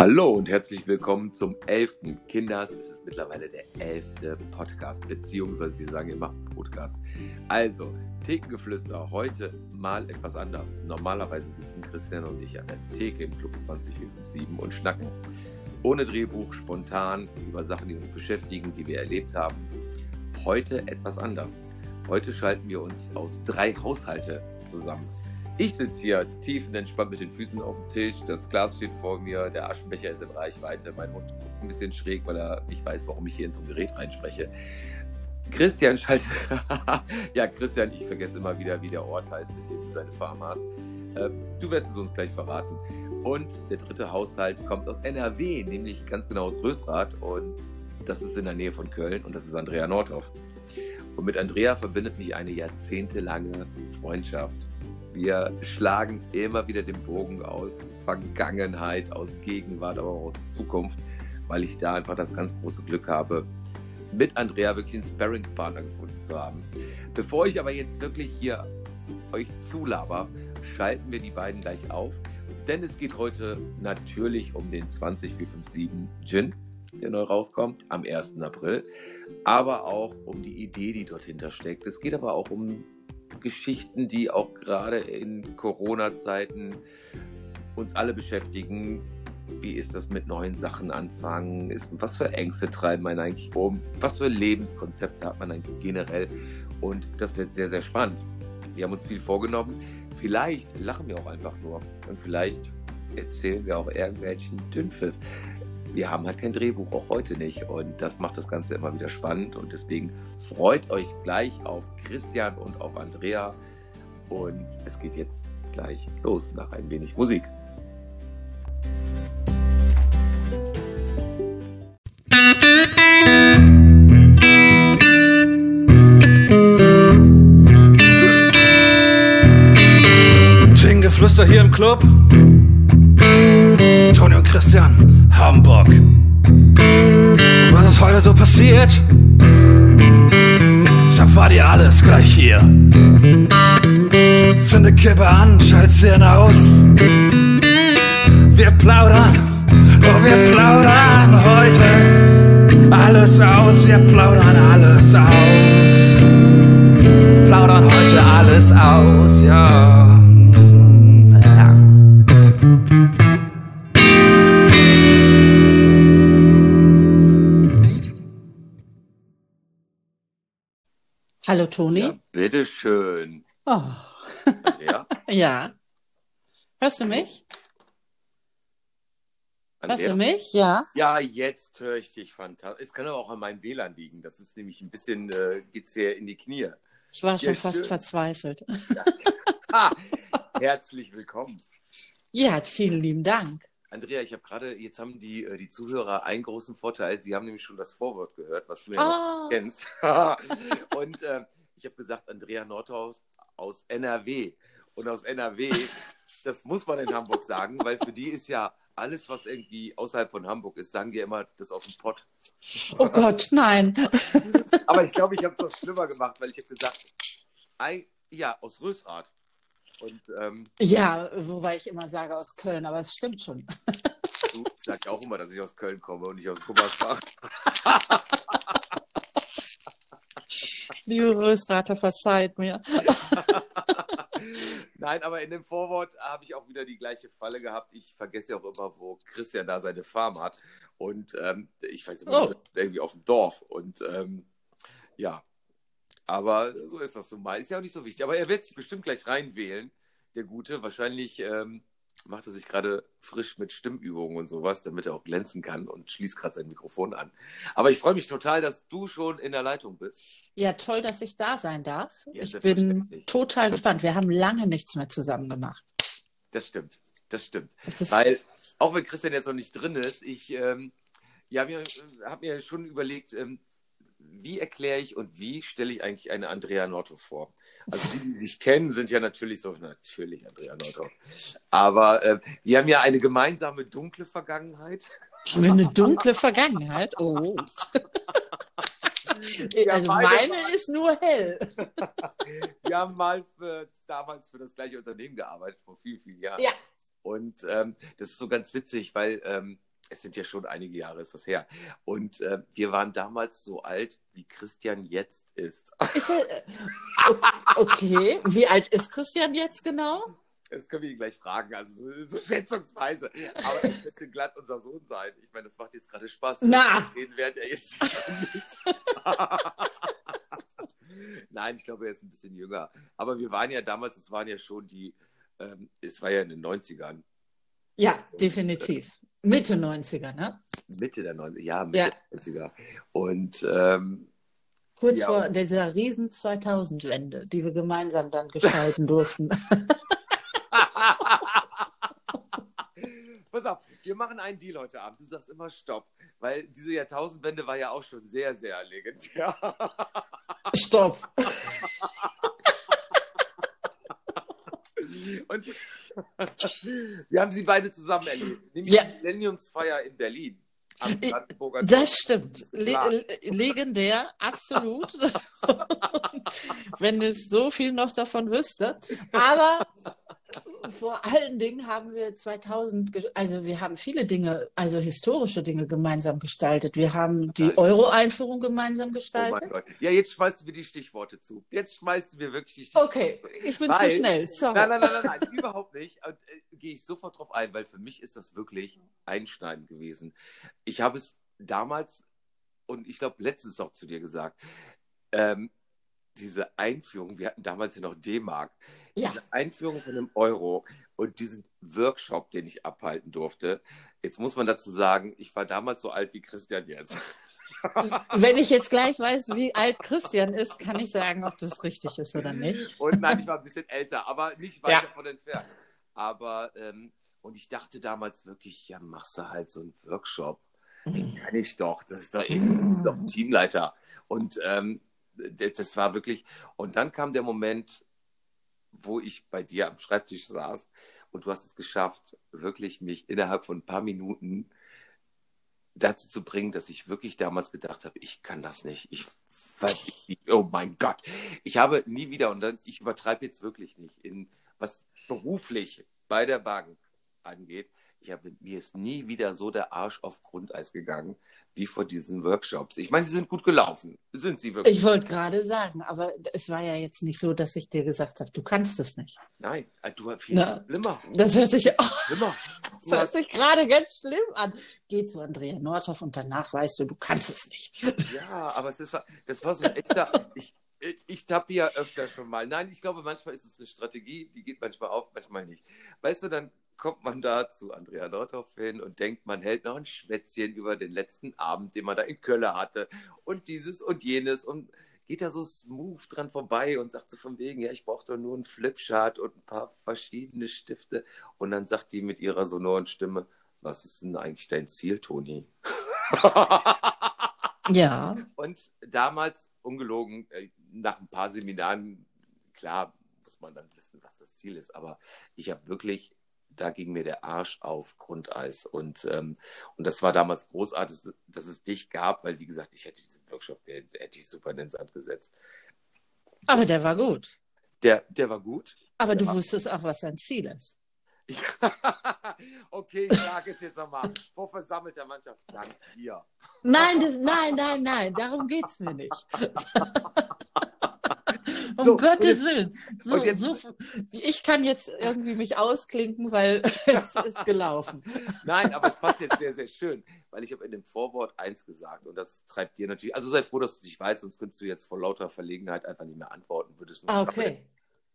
Hallo und herzlich willkommen zum 11. Kinders. Es ist mittlerweile der 11. Podcast, beziehungsweise wir sagen immer Podcast. Also, Thekengeflüster, heute mal etwas anders. Normalerweise sitzen Christian und ich an der Theke im Club 20457 und schnacken. Ohne Drehbuch, spontan, über Sachen, die uns beschäftigen, die wir erlebt haben. Heute etwas anders. Heute schalten wir uns aus drei Haushalte zusammen. Ich sitze hier tiefenentspannt mit den Füßen auf dem Tisch, das Glas steht vor mir, der Aschenbecher ist in Reichweite, mein Mund guckt ein bisschen schräg, weil er nicht weiß, warum ich hier in so ein Gerät reinspreche. Christian schaltet. ja, Christian, ich vergesse immer wieder, wie der Ort heißt, in dem du deine Farm hast. Ähm, du wirst es uns gleich verraten. Und der dritte Haushalt kommt aus NRW, nämlich ganz genau aus Rösrath. Und das ist in der Nähe von Köln und das ist Andrea Nordhoff. Und mit Andrea verbindet mich eine jahrzehntelange Freundschaft. Wir schlagen immer wieder den Bogen aus Vergangenheit, aus Gegenwart, aber auch aus Zukunft, weil ich da einfach das ganz große Glück habe, mit Andrea wirklich einen Sparringspartner gefunden zu haben. Bevor ich aber jetzt wirklich hier euch zulaber, schalten wir die beiden gleich auf, denn es geht heute natürlich um den 20457 Gin, der neu rauskommt am 1. April, aber auch um die Idee, die dort hinter steckt. Es geht aber auch um Geschichten, die auch gerade in Corona-Zeiten uns alle beschäftigen. Wie ist das mit neuen Sachen anfangen? Ist, was für Ängste treiben man eigentlich um? Was für Lebenskonzepte hat man eigentlich generell? Und das wird sehr, sehr spannend. Wir haben uns viel vorgenommen. Vielleicht lachen wir auch einfach nur. Und vielleicht erzählen wir auch irgendwelchen Dünnpfiff wir haben halt kein Drehbuch, auch heute nicht. Und das macht das Ganze immer wieder spannend. Und deswegen freut euch gleich auf Christian und auf Andrea. Und es geht jetzt gleich los nach ein wenig Musik. Geflüster hier im Club. Toni und Christian. Hamburg. Was ist heute so passiert? Ich erfahr dir alles gleich hier. Zünde Kippe an, schalt Szene aus. Wir plaudern, oh wir plaudern heute alles aus. Wir plaudern alles aus. Plaudern heute alles aus, ja. Hallo Toni. Ja, bitteschön. Oh. Ja? ja. Hörst du mich? An Hörst der? du mich? Ja. Ja, jetzt höre ich dich fantastisch. Es kann aber auch an meinem WLAN liegen. Das ist nämlich ein bisschen, äh, geht's hier in die Knie. Ich war schon fast schön. verzweifelt. Ja. Ha, herzlich willkommen. Ja, vielen lieben Dank. Andrea, ich habe gerade, jetzt haben die, äh, die Zuhörer einen großen Vorteil. Sie haben nämlich schon das Vorwort gehört, was du ja oh. kennst. und äh, ich habe gesagt, Andrea Nordhaus aus NRW. Und aus NRW, das muss man in Hamburg sagen, weil für die ist ja alles, was irgendwie außerhalb von Hamburg ist, sagen die ja immer, das aus dem Pott. Oh Gott, nein. Aber ich glaube, ich habe es noch schlimmer gemacht, weil ich habe gesagt, ja, aus Rösrath. Und, ähm, ja, wobei ich immer sage aus Köln, aber es stimmt schon. Du sagst auch immer, dass ich aus Köln komme und nicht aus Gummersbach. Liebe Rösrater, verzeiht mir. Nein, aber in dem Vorwort habe ich auch wieder die gleiche Falle gehabt. Ich vergesse auch immer, wo Christian da seine Farm hat. Und ähm, ich weiß nicht, oh. irgendwie auf dem Dorf. Und ähm, ja, aber so ist das so mal. Ist ja auch nicht so wichtig. Aber er wird sich bestimmt gleich reinwählen, der Gute. Wahrscheinlich ähm, macht er sich gerade frisch mit Stimmübungen und sowas, damit er auch glänzen kann und schließt gerade sein Mikrofon an. Aber ich freue mich total, dass du schon in der Leitung bist. Ja, toll, dass ich da sein darf. Ja, ich bin total gespannt. Wir haben lange nichts mehr zusammen gemacht. Das stimmt. Das stimmt. Das Weil, auch wenn Christian jetzt noch nicht drin ist, ich ähm, ja, habe mir schon überlegt, ähm, wie erkläre ich und wie stelle ich eigentlich eine Andrea Notto vor? Also die, die dich kennen, sind ja natürlich so, natürlich Andrea Notto. Aber äh, wir haben ja eine gemeinsame dunkle Vergangenheit. Wir eine dunkle Vergangenheit? Oh. also meine ist nur hell. wir haben mal für, damals für das gleiche Unternehmen gearbeitet, vor vielen, vielen Jahren. Ja. Und ähm, das ist so ganz witzig, weil ähm, es sind ja schon einige Jahre ist das her. Und äh, wir waren damals so alt, wie Christian jetzt ist. ist er, äh, okay, wie alt ist Christian jetzt genau? Das können wir ihn gleich fragen, also so, schätzungsweise. Aber es könnte glatt unser Sohn sein. Ich meine, das macht jetzt gerade Spaß. Na! Den während er jetzt Nein, ich glaube, er ist ein bisschen jünger. Aber wir waren ja damals, es waren ja schon die, ähm, es war ja in den 90ern. Ja, definitiv. Mitte 90er, ne? Mitte der 90er, ja, Mitte ja. der 90er. Und ähm, kurz ja, vor dieser riesen 2000-Wende, die wir gemeinsam dann gestalten durften. Pass auf, wir machen einen Deal heute Abend. Du sagst immer Stopp, weil diese Jahrtausendwende war ja auch schon sehr, sehr legendär. Stopp. Und wir haben sie beide zusammen erlebt. Nämlich ja. die Millenniumsfeier in Berlin. Das stimmt. Le legendär, absolut. Wenn ich so viel noch davon wüsste. Aber vor allen Dingen haben wir 2000, also wir haben viele Dinge, also historische Dinge gemeinsam gestaltet. Wir haben die Euro-Einführung gemeinsam gestaltet. Oh ja, jetzt schmeißen wir die Stichworte zu. Jetzt schmeißen wir wirklich die Stichworte Okay, ich bin weil, zu schnell, sorry. Nein, nein, nein, nein, nein überhaupt nicht. Und, äh, Gehe ich sofort drauf ein, weil für mich ist das wirklich einschneidend gewesen. Ich habe es damals und ich glaube letztens auch zu dir gesagt, ähm, diese Einführung, wir hatten damals ja noch D-Mark, ja. diese Einführung von einem Euro und diesen Workshop, den ich abhalten durfte. Jetzt muss man dazu sagen, ich war damals so alt wie Christian jetzt. Wenn ich jetzt gleich weiß, wie alt Christian ist, kann ich sagen, ob das richtig ist oder nicht. Und nein, ich war ein bisschen älter, aber nicht weit ja. davon entfernt. Aber, ähm, und ich dachte damals wirklich, ja, machst du halt so einen Workshop. Den kann ich doch. Das ist doch, eben doch Teamleiter. Und ähm, das war wirklich. Und dann kam der Moment, wo ich bei dir am Schreibtisch saß und du hast es geschafft, wirklich mich innerhalb von ein paar Minuten dazu zu bringen, dass ich wirklich damals gedacht habe, ich kann das nicht. Ich, oh mein Gott. Ich habe nie wieder, und dann, ich übertreibe jetzt wirklich nicht, in was beruflich bei der Bank angeht, ich habe, mir ist nie wieder so der Arsch auf Grundeis gegangen wie vor diesen Workshops. Ich meine, sie sind gut gelaufen. Sind sie wirklich? Ich wollte gerade sagen, aber es war ja jetzt nicht so, dass ich dir gesagt habe, du kannst es nicht. Nein, äh, du hast viel, Na, schlimmer. Das hört sich, oh, schlimmer. das hört sich gerade ganz schlimm an. Geh zu Andrea Nordhoff und danach weißt du, du kannst es nicht. Ja, aber es ist, das war so ein echter. ich, ich tappe ja öfter schon mal. Nein, ich glaube, manchmal ist es eine Strategie, die geht manchmal auf, manchmal nicht. Weißt du, dann kommt man da zu Andrea Nordhoff hin und denkt, man hält noch ein Schwätzchen über den letzten Abend, den man da in Köln hatte. Und dieses und jenes. Und geht da so smooth dran vorbei und sagt so von wegen, ja, ich brauche doch nur einen Flipchart und ein paar verschiedene Stifte. Und dann sagt die mit ihrer sonoren Stimme, was ist denn eigentlich dein Ziel, Toni? ja. Und damals, ungelogen, äh, nach ein paar Seminaren, klar muss man dann wissen, was das Ziel ist, aber ich habe wirklich da ging mir der Arsch auf Grundeis. Und, ähm, und das war damals großartig, dass es dich gab, weil, wie gesagt, ich hätte diesen Workshop, der, hätte ich super in den Sand gesetzt. Aber der war gut. Der, der war gut. Aber der du wusstest auch, was sein Ziel ist. okay, ich sage es jetzt nochmal. Vor versammelter Mannschaft, dank dir. Nein, das, nein, nein, nein, darum geht es mir nicht. Um so, Gottes Willen. So, jetzt, so, ich kann jetzt irgendwie mich ausklinken, weil es ist gelaufen. Nein, aber es passt jetzt sehr, sehr schön, weil ich habe in dem Vorwort eins gesagt und das treibt dir natürlich. Also sei froh, dass du dich weißt, sonst könntest du jetzt vor lauter Verlegenheit einfach nicht mehr antworten. Würdest ah, okay.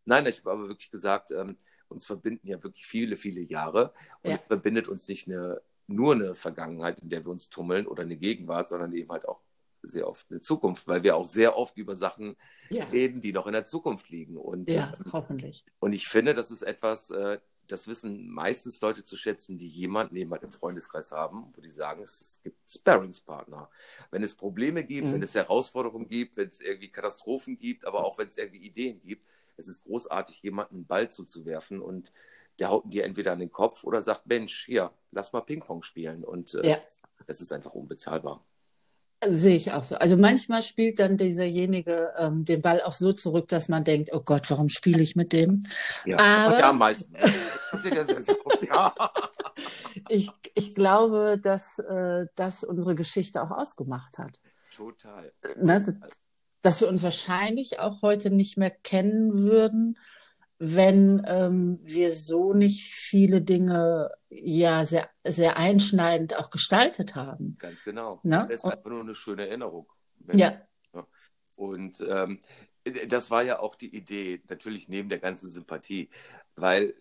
Nein, ich habe aber wirklich gesagt, ähm, uns verbinden ja wirklich viele, viele Jahre und ja. es verbindet uns nicht eine, nur eine Vergangenheit, in der wir uns tummeln oder eine Gegenwart, sondern eben halt auch sehr oft eine Zukunft, weil wir auch sehr oft über Sachen ja. reden, die noch in der Zukunft liegen. Und, ja, ähm, hoffentlich. Und ich finde, das ist etwas, äh, das wissen meistens Leute zu schätzen, die jemanden eben im Freundeskreis haben, wo die sagen, es, gibt Sparringspartner. Wenn es Probleme gibt, mhm. wenn es Herausforderungen gibt, wenn es irgendwie Katastrophen gibt, aber auch wenn es irgendwie Ideen gibt, es ist großartig, jemanden einen Ball zuzuwerfen und der haut dir entweder an den Kopf oder sagt, Mensch, hier, lass mal Ping-Pong spielen. Und äh, ja. das ist einfach unbezahlbar. Sehe ich auch so. Also manchmal spielt dann dieserjenige ähm, den Ball auch so zurück, dass man denkt, oh Gott, warum spiele ich mit dem? Ja, Aber, ja meistens. ja, ich, ich glaube, dass äh, das unsere Geschichte auch ausgemacht hat. Total. Ne? Dass wir uns wahrscheinlich auch heute nicht mehr kennen würden, wenn ähm, wir so nicht viele Dinge ja sehr, sehr einschneidend auch gestaltet haben. Ganz genau. Ne? Das ist einfach nur eine schöne Erinnerung. Ja. Und ähm, das war ja auch die Idee, natürlich neben der ganzen Sympathie, weil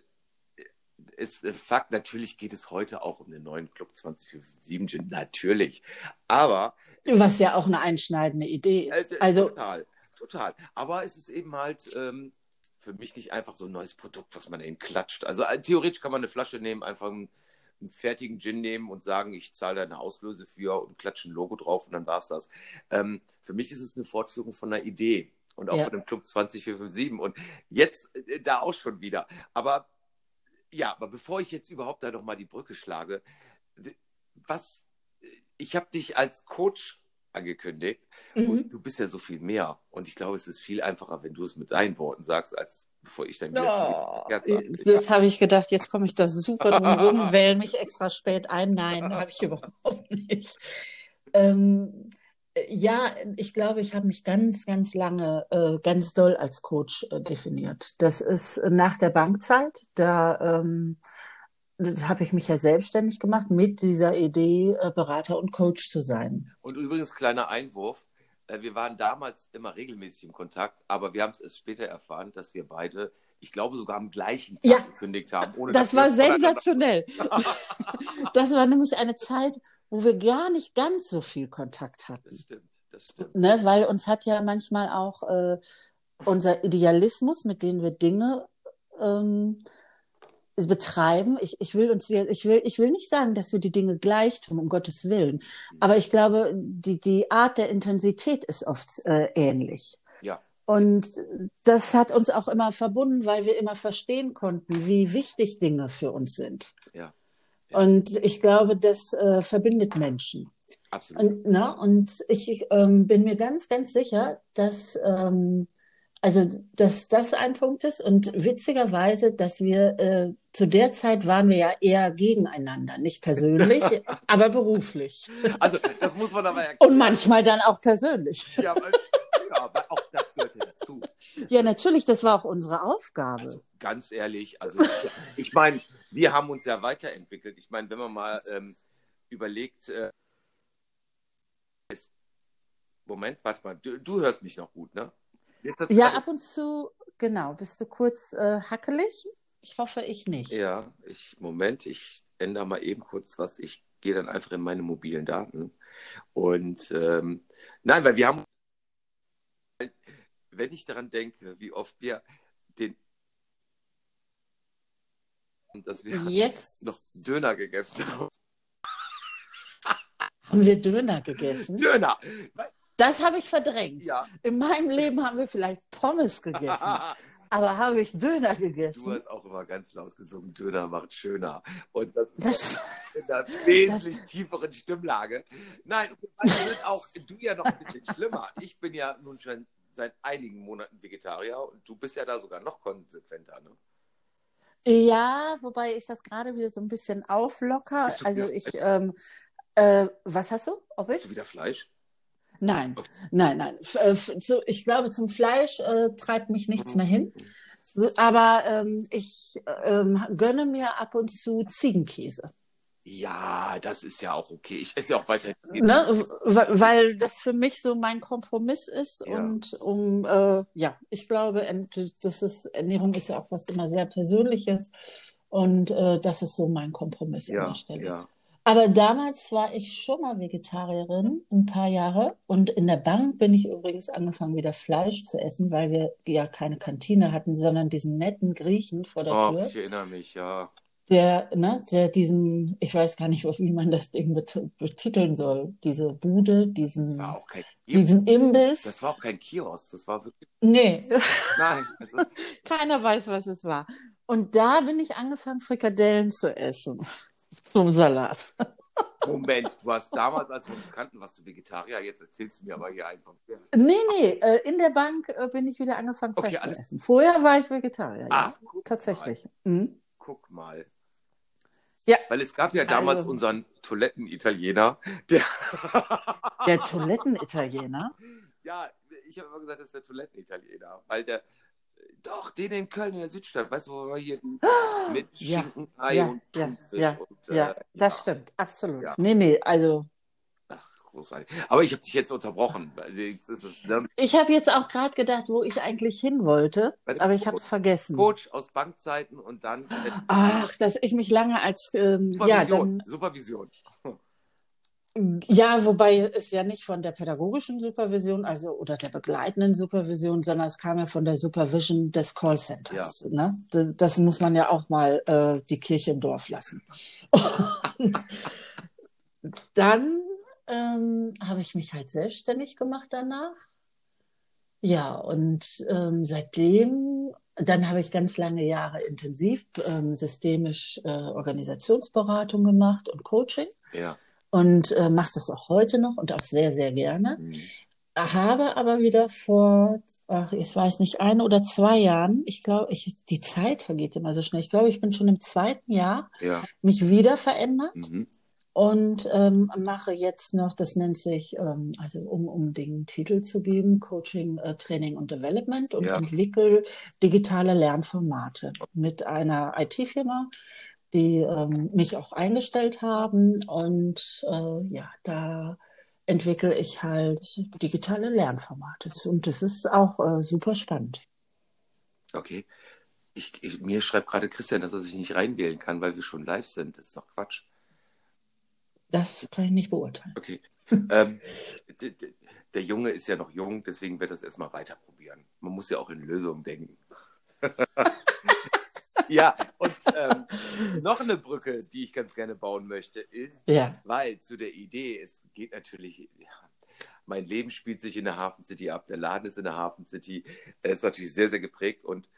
es äh, Fakt, natürlich geht es heute auch um den neuen Club 2047 Gin, natürlich. Aber. Was ja auch eine einschneidende Idee ist. Äh, also, total, total. Aber es ist eben halt ähm, für mich nicht einfach so ein neues Produkt, was man eben klatscht. Also äh, theoretisch kann man eine Flasche nehmen, einfach einen, einen fertigen Gin nehmen und sagen, ich zahle da eine Auslöse für und klatsche ein Logo drauf und dann war es das. Ähm, für mich ist es eine Fortführung von einer Idee und auch Ja. von dem Club 20457 und jetzt äh, da auch schon wieder. Aber ja, aber bevor ich jetzt überhaupt da noch mal die Brücke schlage, was ich habe dich als Coach angekündigt mhm. und du bist ja so viel mehr und ich glaube, es ist viel einfacher, wenn du es mit deinen Worten sagst, als bevor ich dann wieder Oh, das habe ich gedacht, jetzt komme ich da super drum rum, wähle mich extra spät ein. Nein, habe ich überhaupt nicht. Ähm, ja, ich glaube, ich habe mich ganz, ganz lange, äh, ganz doll als Coach äh, definiert. Das ist nach der Bankzeit. Da ähm, habe ich mich ja selbstständig gemacht mit dieser Idee, äh, Berater und Coach zu sein. Und übrigens kleiner Einwurf, äh, wir waren damals immer regelmäßig im Kontakt, aber wir haben es erst später erfahren, dass wir beide, ich glaube sogar am gleichen Tag Ja. gekündigt haben. Ohne Das war sensationell. Das war nämlich eine Zeit, wo wir gar nicht ganz so viel Kontakt hatten. Das stimmt, das stimmt. Ne, weil uns hat ja manchmal auch äh, unser Idealismus, mit dem wir Dinge ähm, betreiben. Ich, ich will uns ich will, ich will nicht sagen, dass wir die Dinge gleich tun, um Gottes Willen. Aber ich glaube, die, die Art der Intensität ist oft äh, ähnlich. Ja. Und das hat uns auch immer verbunden, weil wir immer verstehen konnten, wie wichtig Dinge für uns sind. Ja. Und ich glaube, das äh, verbindet Menschen. Absolut. Und, ne, und ich ähm, bin mir ganz, ganz sicher, dass, ähm, also, dass das ein Punkt ist. Und witzigerweise, dass wir äh, zu der Zeit waren wir ja eher gegeneinander. Nicht persönlich, aber beruflich. Also, das muss man aber erklären. Und manchmal dann auch persönlich. Ja, weil, ja, aber auch das gehört ja dazu. Ja, natürlich, das war auch unsere Aufgabe. Also ganz ehrlich, also ich meine, wir haben uns ja weiterentwickelt. Ich meine, wenn man mal ähm, überlegt, äh, ist, Moment, warte mal, du, du hörst mich noch gut, ne? Ja, ab und zu, genau, bist du kurz äh, hackelig? Ich hoffe, ich nicht. Ja, ich, Moment, ich ändere mal eben kurz was. Ich gehe dann einfach in meine mobilen Daten. Und ähm, nein, weil wir haben, wenn ich daran denke, wie oft wir den, dass wir Jetzt noch Döner gegessen haben. haben wir Döner gegessen. Döner! Das habe ich verdrängt. Ja. In meinem Leben haben wir vielleicht Pommes gegessen, aber habe ich Döner Du gegessen? hast auch immer ganz laut gesungen, Döner macht schöner. Und das Das, in einer wesentlich tieferen Stimmlage. Nein, und wir sind auch du ja noch ein bisschen schlimmer. Ich bin ja nun schon seit einigen Monaten Vegetarier und du bist ja da sogar noch konsequenter. Ne? ja, wobei ich das gerade wieder so ein bisschen auflocker. Du Also ich, ähm, äh, was hast du? Ob Hast ich? du wieder Fleisch? Nein, nein, nein. Äh, ich glaube, zum Fleisch äh, treibt mich nichts mehr hin. Aber ähm, ich ähm, gönne mir ab und zu Ziegenkäse. Ja, das ist ja auch okay. Ich esse ja auch weiterhin. Ne? Weil das für mich so mein Kompromiss ist. Ja. Und um, äh, ja, ich glaube, das ist, Ernährung ist ja auch was immer sehr Persönliches. Und äh, das ist so mein Kompromiss an Ja, der Stelle. ja. Aber damals war ich schon mal Vegetarierin, ein paar Jahre. Und in der Bank bin ich übrigens angefangen, wieder Fleisch zu essen, weil wir ja keine Kantine hatten, sondern diesen netten Griechen vor der Oh, Tür, ich erinnere mich, ja. der, ne, der diesen, ich weiß gar nicht, wie man das Ding bet betiteln soll, diese Bude, diesen, diesen Imbiss. Das war auch kein Kiosk. Das war wirklich. Nee, Nein. Also, keiner weiß, was es war. Und da bin ich angefangen, Frikadellen zu essen. Zum Salat. Moment, du hast damals, als wir uns kannten, warst du Vegetarier. Jetzt erzählst du mir aber hier einfach. Ja. Nee, nee, äh, in der Bank äh, bin ich wieder angefangen, Okay, Fleisch zu alles- essen. Vorher war ich Vegetarier, Ah, ja. guck Tatsächlich. Mal, Mhm. guck mal. Ja. Weil es gab ja damals Also- unseren Toiletten-Italiener, der. Der Toilettenitaliener. ja, ich habe immer gesagt, das ist der Toiletten-Italiener. Weil der. Doch, den in Köln in der Südstadt, weißt du, wo wir hier mit Ja, Schinken, Ei ja, und ja, Thunfisch ja, und, äh, Ja, das stimmt, absolut. Ja. Nee, nee, also Ach, großartig. Aber ich habe dich jetzt unterbrochen. ne? ich habe jetzt auch gerade gedacht, wo ich eigentlich hin wollte, aber ich habe es vergessen. Coach aus Bankzeiten und dann Ach, dass ich mich lange als ähm, ja Supervision. dann Supervision. Ja, wobei es ja nicht von der pädagogischen Supervision, also oder der begleitenden Supervision, sondern es kam ja von der Supervision des Callcenters. Ne? Das, das muss man ja auch mal äh, die Kirche im Dorf lassen. Dann ähm, habe ich mich halt selbstständig gemacht danach. Ja, und ähm, seitdem, dann habe ich ganz lange Jahre intensiv ähm, systemisch äh, Organisationsberatung gemacht und Coaching Ja. Und äh, mache das auch heute noch und auch sehr, sehr gerne. Mhm. Habe aber wieder vor, ach, ich weiß nicht, ein oder zwei Jahren, ich glaube, ich, die Zeit vergeht immer so schnell. Ich glaube, ich bin schon im zweiten Jahr Ja. mich wieder verändert Mhm. und ähm, mache jetzt noch, das nennt sich, ähm, also um, um den Titel zu geben, Coaching, äh, Training und Development und Ja. entwickle digitale Lernformate mit einer IT-Firma, die ähm, mich auch eingestellt haben und äh, ja, da entwickle ich halt digitale Lernformate und das ist auch äh, super spannend. Okay. Ich, ich, mir schreibt gerade Christian, dass er sich nicht reinwählen kann, weil wir schon live sind. Das ist doch Quatsch. Das kann ich nicht beurteilen. Okay. ähm, der Junge ist ja noch jung, deswegen wird das erstmal weiter probieren. Man muss ja auch in Lösungen denken. ja, und ähm, noch eine Brücke, die ich ganz gerne bauen möchte, ist, Ja, weil zu der Idee, es geht natürlich, ja, mein Leben spielt sich in der Hafen City ab, der Laden ist in der Hafen City, er ist natürlich sehr, sehr geprägt und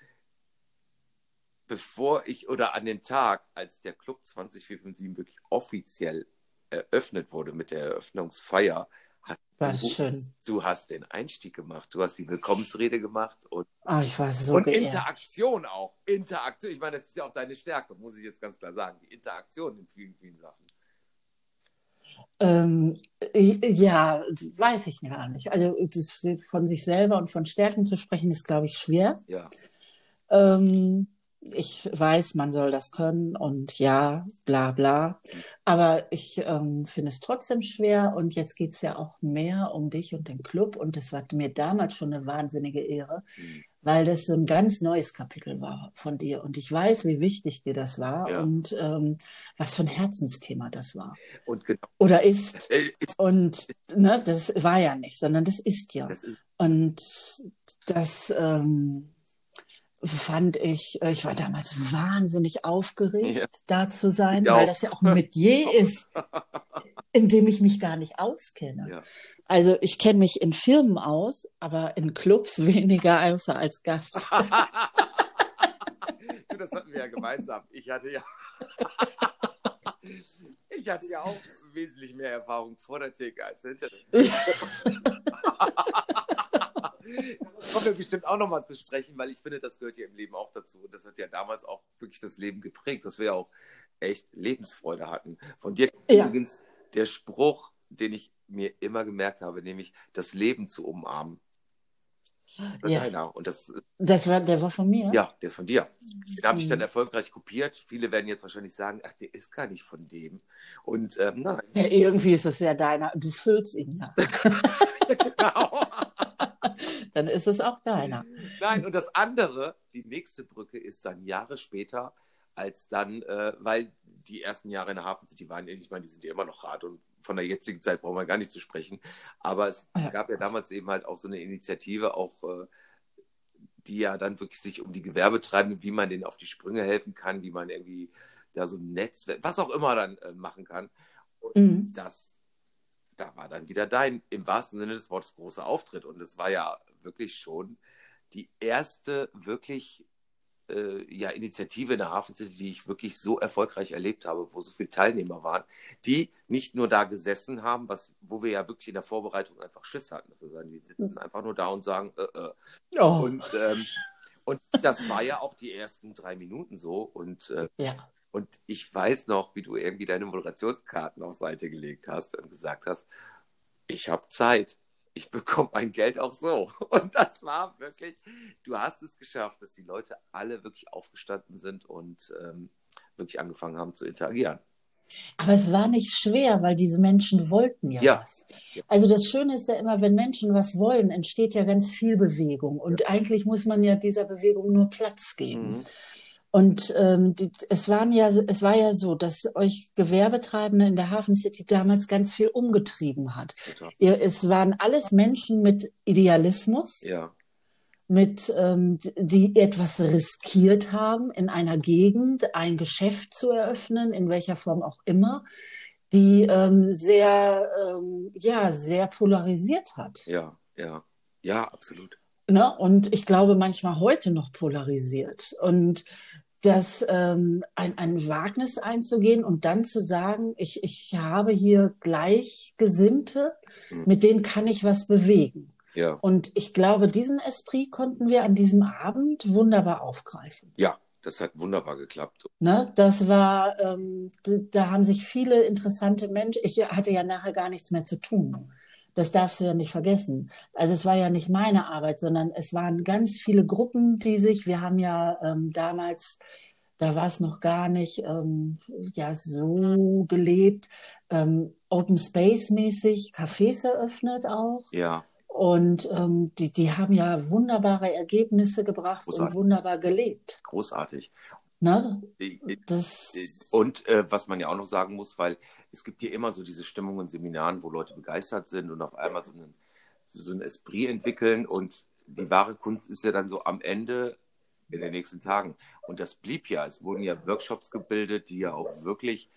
bevor ich oder an dem Tag, als der Club 20457 wirklich offiziell eröffnet wurde mit der Eröffnungsfeier, hast war du, schön. du hast den Einstieg gemacht, du hast die Willkommensrede gemacht und, Ah, ich war so und geehrt. Interaktion auch. Interaktion, ich meine, das ist ja auch deine Stärke, muss ich jetzt ganz klar sagen, die Interaktion in vielen, vielen Sachen. Ähm, ja, weiß ich gar nicht. Also das, von sich selber und von Stärken zu sprechen, ist, glaube ich, schwer. Ja. Ähm, ich weiß, man soll das können und ja, bla bla. Aber ich ähm, finde es trotzdem schwer und jetzt geht es ja auch mehr um dich und den Club und das war mir damals schon eine wahnsinnige Ehre, Mhm. weil das so ein ganz neues Kapitel war von dir und ich weiß, wie wichtig dir das war Ja. und ähm, was für ein Herzensthema das war Und genau, oder ist. äh, ist, Und ne, das war ja nicht, sondern das ist ja. das ist Und das ähm, fand ich, äh, ich war damals wahnsinnig aufgeregt, Ja. da zu sein, Ich weil das ja auch ein Metier ist, in dem ich mich gar nicht auskenne. Ja. Also ich kenne mich in Firmen aus, aber in Clubs weniger außer als Gast. du, das hatten wir ja gemeinsam. Ich hatte ja, ich hatte ja auch wesentlich mehr Erfahrung vor der Theke als hinter der Theke. Kommen wir bestimmt auch nochmal zu sprechen, weil ich finde, das gehört ja im Leben auch dazu. Und das hat ja damals auch wirklich das Leben geprägt, dass wir ja auch echt Lebensfreude hatten. Von dir Ja. übrigens der Spruch, den ich mir immer gemerkt habe, nämlich das Leben zu umarmen. Das Ja. Deiner. Und das Das war, der war von mir. ja, der ist von dir. Den habe ich dann Mhm. erfolgreich kopiert. Viele werden jetzt wahrscheinlich sagen, ach, der ist gar nicht von dem. Und ähm, nein, Ja, irgendwie ist es ja deiner. Du füllst ihn ja. genau. Dann ist es auch deiner. nein, und das andere, die nächste Brücke ist dann Jahre später, als dann, äh, weil die ersten Jahre in der Hafen City waren, ich meine, die sind ja immer noch hart und von der jetzigen Zeit brauchen wir gar nicht zu sprechen. Aber es gab ja damals eben halt auch so eine Initiative, auch äh, die ja dann wirklich sich um die Gewerbetreibenden, wie man denen auf die Sprünge helfen kann, wie man irgendwie da so ein Netzwerk, was auch immer dann äh, machen kann. Und Mhm. das, da war dann wieder dein, im wahrsten Sinne des Wortes, großer Auftritt. Und es war ja wirklich schon die erste wirklich äh, ja, Initiative in der Hafen City, die ich wirklich so erfolgreich erlebt habe, wo so viele Teilnehmer waren, die nicht nur da gesessen haben, was, wo wir ja wirklich in der Vorbereitung einfach Schiss hatten. wir sagen, die sitzen einfach nur da und sagen, äh, äh. Oh, Und, ähm, und das war ja auch die ersten drei Minuten so. Und, äh, ja. Und ich weiß noch, wie du irgendwie deine Moderationskarten auf Seite gelegt hast und gesagt hast, ich habe Zeit. Ich bekomme mein Geld auch so. Und das war wirklich, du hast es geschafft, dass die Leute alle wirklich aufgestanden sind und ähm, wirklich angefangen haben zu interagieren. Aber es war nicht schwer, weil diese Menschen wollten ja, Ja. was. Also das Schöne ist ja immer, wenn Menschen was wollen, entsteht ja ganz viel Bewegung. Und eigentlich muss man ja dieser Bewegung nur Platz geben. Mhm. Und ähm, die, es waren ja, es war ja so, dass euch Gewerbetreibende in der Hafen City damals ganz viel umgetrieben hat. Total. Ihr, es waren alles Menschen mit Idealismus, Ja, mit ähm, die etwas riskiert haben, in einer Gegend ein Geschäft zu eröffnen, in welcher Form auch immer, die ähm, sehr, ähm, ja, sehr polarisiert hat. ja, ja. Ja, absolut. Ne? Und ich glaube, manchmal heute noch polarisiert. Und das ähm, ein, ein Wagnis einzugehen und dann zu sagen, ich, ich habe hier Gleichgesinnte, Mhm. mit denen kann ich was bewegen. Ja, Und ich glaube, diesen Esprit konnten wir an diesem Abend wunderbar aufgreifen. ja, das hat wunderbar geklappt. Ne? Das war, ähm, da haben sich viele interessante Menschen, ich hatte ja nachher gar nichts mehr zu tun. Das darfst du ja nicht vergessen. Also es war ja nicht meine Arbeit, sondern es waren ganz viele Gruppen, die sich, wir haben ja ähm, damals, da war es noch gar nicht ähm, ja so gelebt, ähm, Open Space mäßig Cafés eröffnet auch. Ja, Und ähm, die, die haben ja wunderbare Ergebnisse gebracht Großartig. und wunderbar gelebt. großartig. Ne? Das, Und äh, was man ja auch noch sagen muss, weil es gibt hier immer so diese Stimmung in Seminaren, wo Leute begeistert sind und auf einmal so einen, so ein Esprit entwickeln und die wahre Kunst ist ja dann so am Ende in den nächsten Tagen. Und das blieb ja. Es wurden ja Workshops gebildet, die ja auch wirklich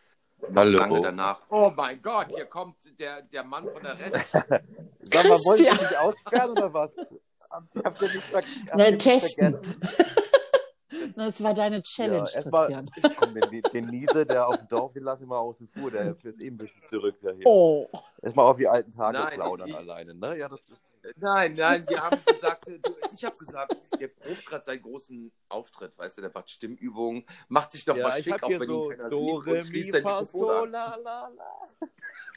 Hallo. lange danach. Oh mein Gott, hier kommt der, der Mann von der Rente. Sag mal, wollt ihr mich aussperren oder was? Habt ihr habt ihr nicht testen. Vergessen? das war deine Challenge, Ja, Christian. komm, den, den Niese, der auf dem Dorf, den lassen wir mal außen vor, der ist eben ein bisschen zurück. Der hier. Oh, Erstmal auf die alten Tage Nein, plaudern ich- alleine, ne? Ja, das ist, Nein, nein, wir haben gesagt, ich habe gesagt, der probt gerade seinen großen Auftritt, weißt du, der macht Stimmübungen, macht sich noch ja, mal ich schick, auch wenn so ihn keiner Do, sieht und schließt sein Mikrofon So, an.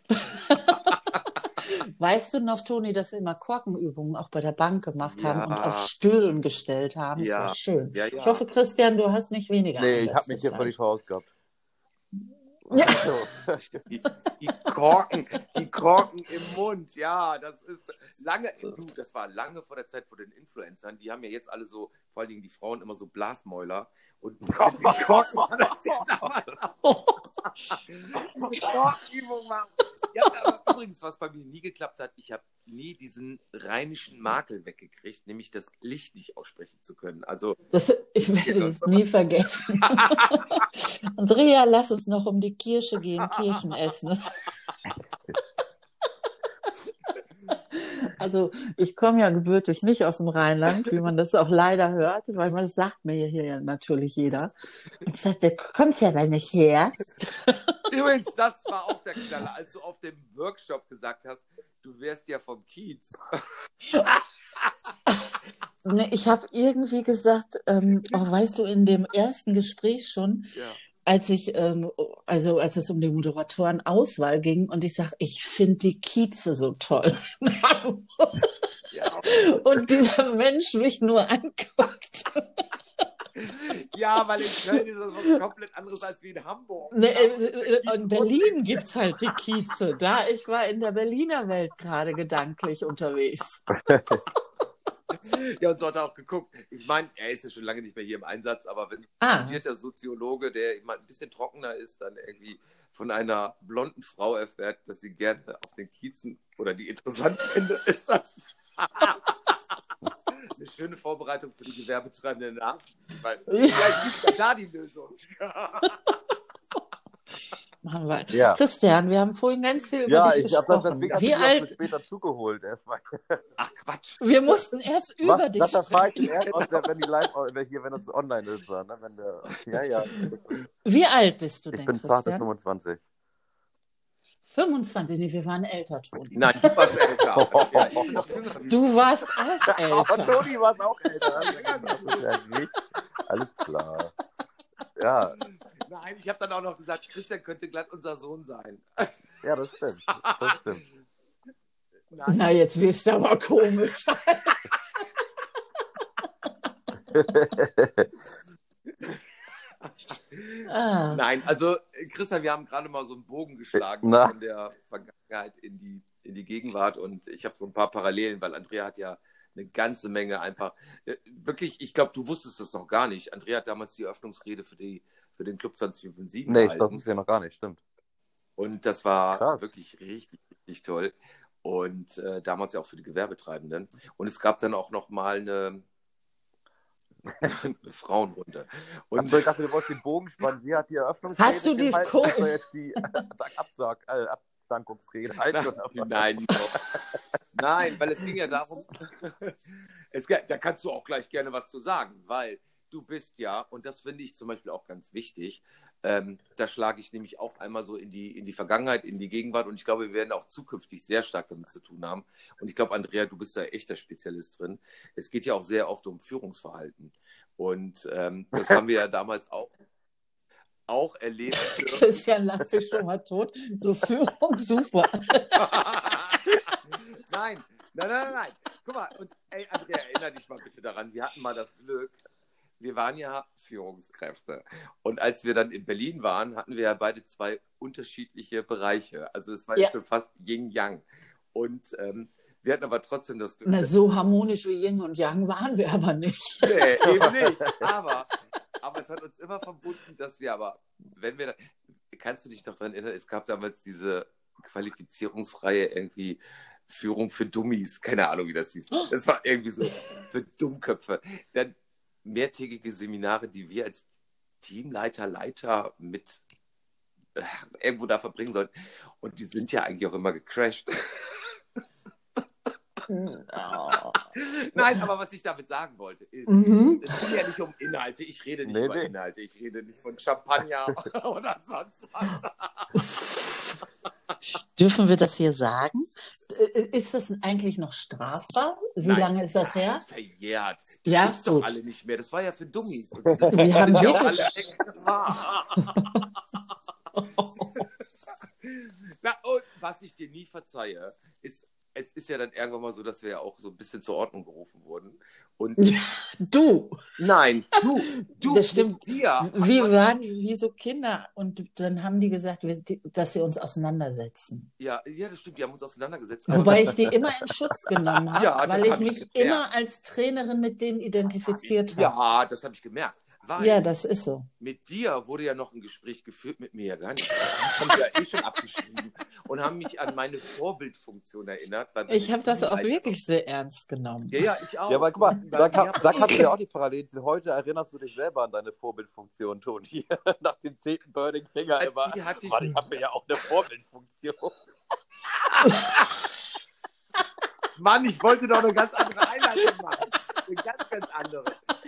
Weißt du noch, Toni, dass wir immer Korkenübungen auch bei der Bank gemacht haben Ja. und auf Stühlen gestellt haben? Das Ja. war schön. Ja. Ich hoffe, Christian, du hast nicht weniger. Nee, ich Einsatz hab mich hier völlig verausgabt. Ja. Die, die Korken, die Korken im Mund, ja, das ist lange, das war lange vor der Zeit vor den Influencern, die haben ja jetzt alle so, vor allen Dingen die Frauen immer so Blasmäuler und die war das ja damals auch. Korkenübung machen. Ja, aber übrigens, was bei mir nie geklappt hat, ich habe nie diesen rheinischen Makel weggekriegt, nämlich das Licht nicht aussprechen zu können. Also, Das, ich werde das nie vergessen. Andrea, lass uns noch um die Kirche gehen, Kirchen essen. Also ich komme ja gebürtig nicht aus dem Rheinland, wie man das auch leider hört, weil man das sagt mir hier ja natürlich jeder. Und ich sagte, du kommst ja aber nicht her. Übrigens, das war auch der Knaller, als du auf dem Workshop gesagt hast, du wärst ja vom Kiez. Ich habe irgendwie gesagt, ähm, oh, weißt du, in dem ersten Gespräch schon, Ja. Als ich, ähm, also als es um die Moderatorenauswahl ging und ich sage, ich finde die Kieze so toll. Ja, und dieser Mensch mich nur anguckt. ja, weil in Köln ist das was komplett anderes als wie in Hamburg. Ne, äh, in Berlin gibt's halt die Kieze. Da, ich war in der Berliner Welt gerade gedanklich unterwegs. Ja, und so hat er auch geguckt. Ich meine, er ist ja schon lange nicht mehr hier im Einsatz, aber wenn ein Ah, studierter Soziologe, der immer ein bisschen trockener ist, dann irgendwie von einer blonden Frau erfährt, dass sie gerne auf den Kiezen oder die interessant findet, ist das eine schöne Vorbereitung für die Gewerbetreibenden nach. Weil vielleicht gibt es ja da die Lösung. Machen wir. Ja. Christian, wir haben vorhin ganz viel über Ja, dich ich gesprochen. das deswegen hab Wie ich alt? später zugeholt. Erstmal. Ach Quatsch. Wir mussten erst über Was, dich das ich sprechen. erst aus der, wenn die live, wenn hier, wenn das online ist, ne? wenn der, ja, ja. Wie alt bist du Ich denn, bin zarte Christian? 25. 25, nee, wir waren älter, Toni. Nein, du warst älter. Ja, ich bin noch jünger. Du warst auch Aber älter. Toni war es auch älter. Das ist ja richtig. Alles klar. Ja, Nein, ich habe dann auch noch gesagt, Christian könnte glatt unser Sohn sein. Ja, das stimmt. Das stimmt. Nein. Na, jetzt wirst du aber komisch. ah. Nein, also Christian, wir haben gerade mal so einen Bogen geschlagen Na. von der Vergangenheit in die, in die Gegenwart und ich habe so ein paar Parallelen, weil Andrea hat ja eine ganze Menge einfach, äh, wirklich, ich glaube, du wusstest das noch gar nicht. Andrea hat damals die Eröffnungsrede für, die, für den Club 2057 Nee, ich gehalten. glaube, das ist ja noch gar nicht, stimmt. Und das war Krass. wirklich richtig, richtig toll. Und äh, damals ja auch für die Gewerbetreibenden. Und es gab dann auch noch mal eine, eine Frauenrunde. Und so, ich dachte, du wolltest den Bogen spannen. Sie hat die Eröffnungsrede Hast du dieses gehalten, ich soll jetzt die Absag, äh, Abdankungsrede halten. Nein, Nico. Nein, weil es ging ja darum, es, da kannst du auch gleich gerne was zu sagen, weil du bist ja, und das finde ich zum Beispiel auch ganz wichtig, ähm, da schlage ich nämlich auch einmal so in die, in die Vergangenheit, in die Gegenwart und ich glaube, wir werden auch zukünftig sehr stark damit zu tun haben. Und ich glaube, Andrea, du bist da echter Spezialist drin. Es geht ja auch sehr oft um Führungsverhalten. Und ähm, das haben wir ja damals auch, auch erlebt. Christian, lass dich schon mal tot. So Führung, super. nein, nein, nein, nein, nein. Guck mal, und ey, Andrea, erinnere dich mal bitte daran, wir hatten mal das Glück, wir waren ja Führungskräfte. Und als wir dann in Berlin waren, hatten wir ja beide zwei unterschiedliche Bereiche. Also es war ja schon fast Yin-Yang. Und ähm, wir hatten aber trotzdem das Glück. Na, so harmonisch wie Yin und Yang waren wir aber nicht. Nee, eben nicht. Aber, aber es hat uns immer verbunden, dass wir aber, wenn wir, da, kannst du dich noch daran erinnern, es gab damals diese Qualifizierungsreihe irgendwie Führung für Dummies, keine Ahnung, wie das hieß. Das war irgendwie so für Dummköpfe. Dann mehrtägige Seminare, die wir als Teamleiter, Leiter mit äh, irgendwo da verbringen sollten. Und die sind ja eigentlich auch immer gecrashed. Oh. Nein, aber was ich damit sagen wollte, ist, Mhm. es geht ja nicht um Inhalte. Ich rede nicht Nee, über nee. Inhalte. Ich rede nicht von Champagner oder sonst was. Dürfen wir das hier sagen? Äh, Ist das eigentlich noch strafbar? Wie Nein, lange ist das her? Das ist verjährt. Die Ja, gibt's doch alle nicht mehr. Das war ja für Dummies. Wir haben wirklich-. Na, und was ich dir nie verzeihe, ist, es ist ja dann irgendwann mal so, dass wir ja auch so ein bisschen zur Ordnung gerufen wurden. Und Du, nein, du, du, Das stimmt. dir. wir waren wie so Kinder und dann haben die gesagt, die- dass sie uns auseinandersetzen. Ja, ja, das stimmt. Wir haben uns auseinandergesetzt. Wobei ich die immer in Schutz genommen habe, Ja, weil ich ich mich gemerkt. immer als Trainerin mit denen identifiziert habe. Ja, das habe ich gemerkt. Weil Ja, das ist so. mit dir wurde ja noch ein Gespräch geführt, mit mir ja gar nicht. Das haben ja eh schon abgeschrieben und haben mich an meine Vorbildfunktion erinnert. Ich habe das auch wirklich sehr ernst genommen. Ja, ja, ich auch. Ja, aber guck mal, da, kann, da kannst du ja auch die Parallelen sehen. Heute erinnerst du dich selber an deine Vorbildfunktion, Toni. Nach dem zehnten Burning Finger Äh, immer. die hatte ich- Mann, ich habe ja auch eine Vorbildfunktion. Mann, ich wollte doch eine ganz andere Einleitung machen. Eine ganz, ganz andere.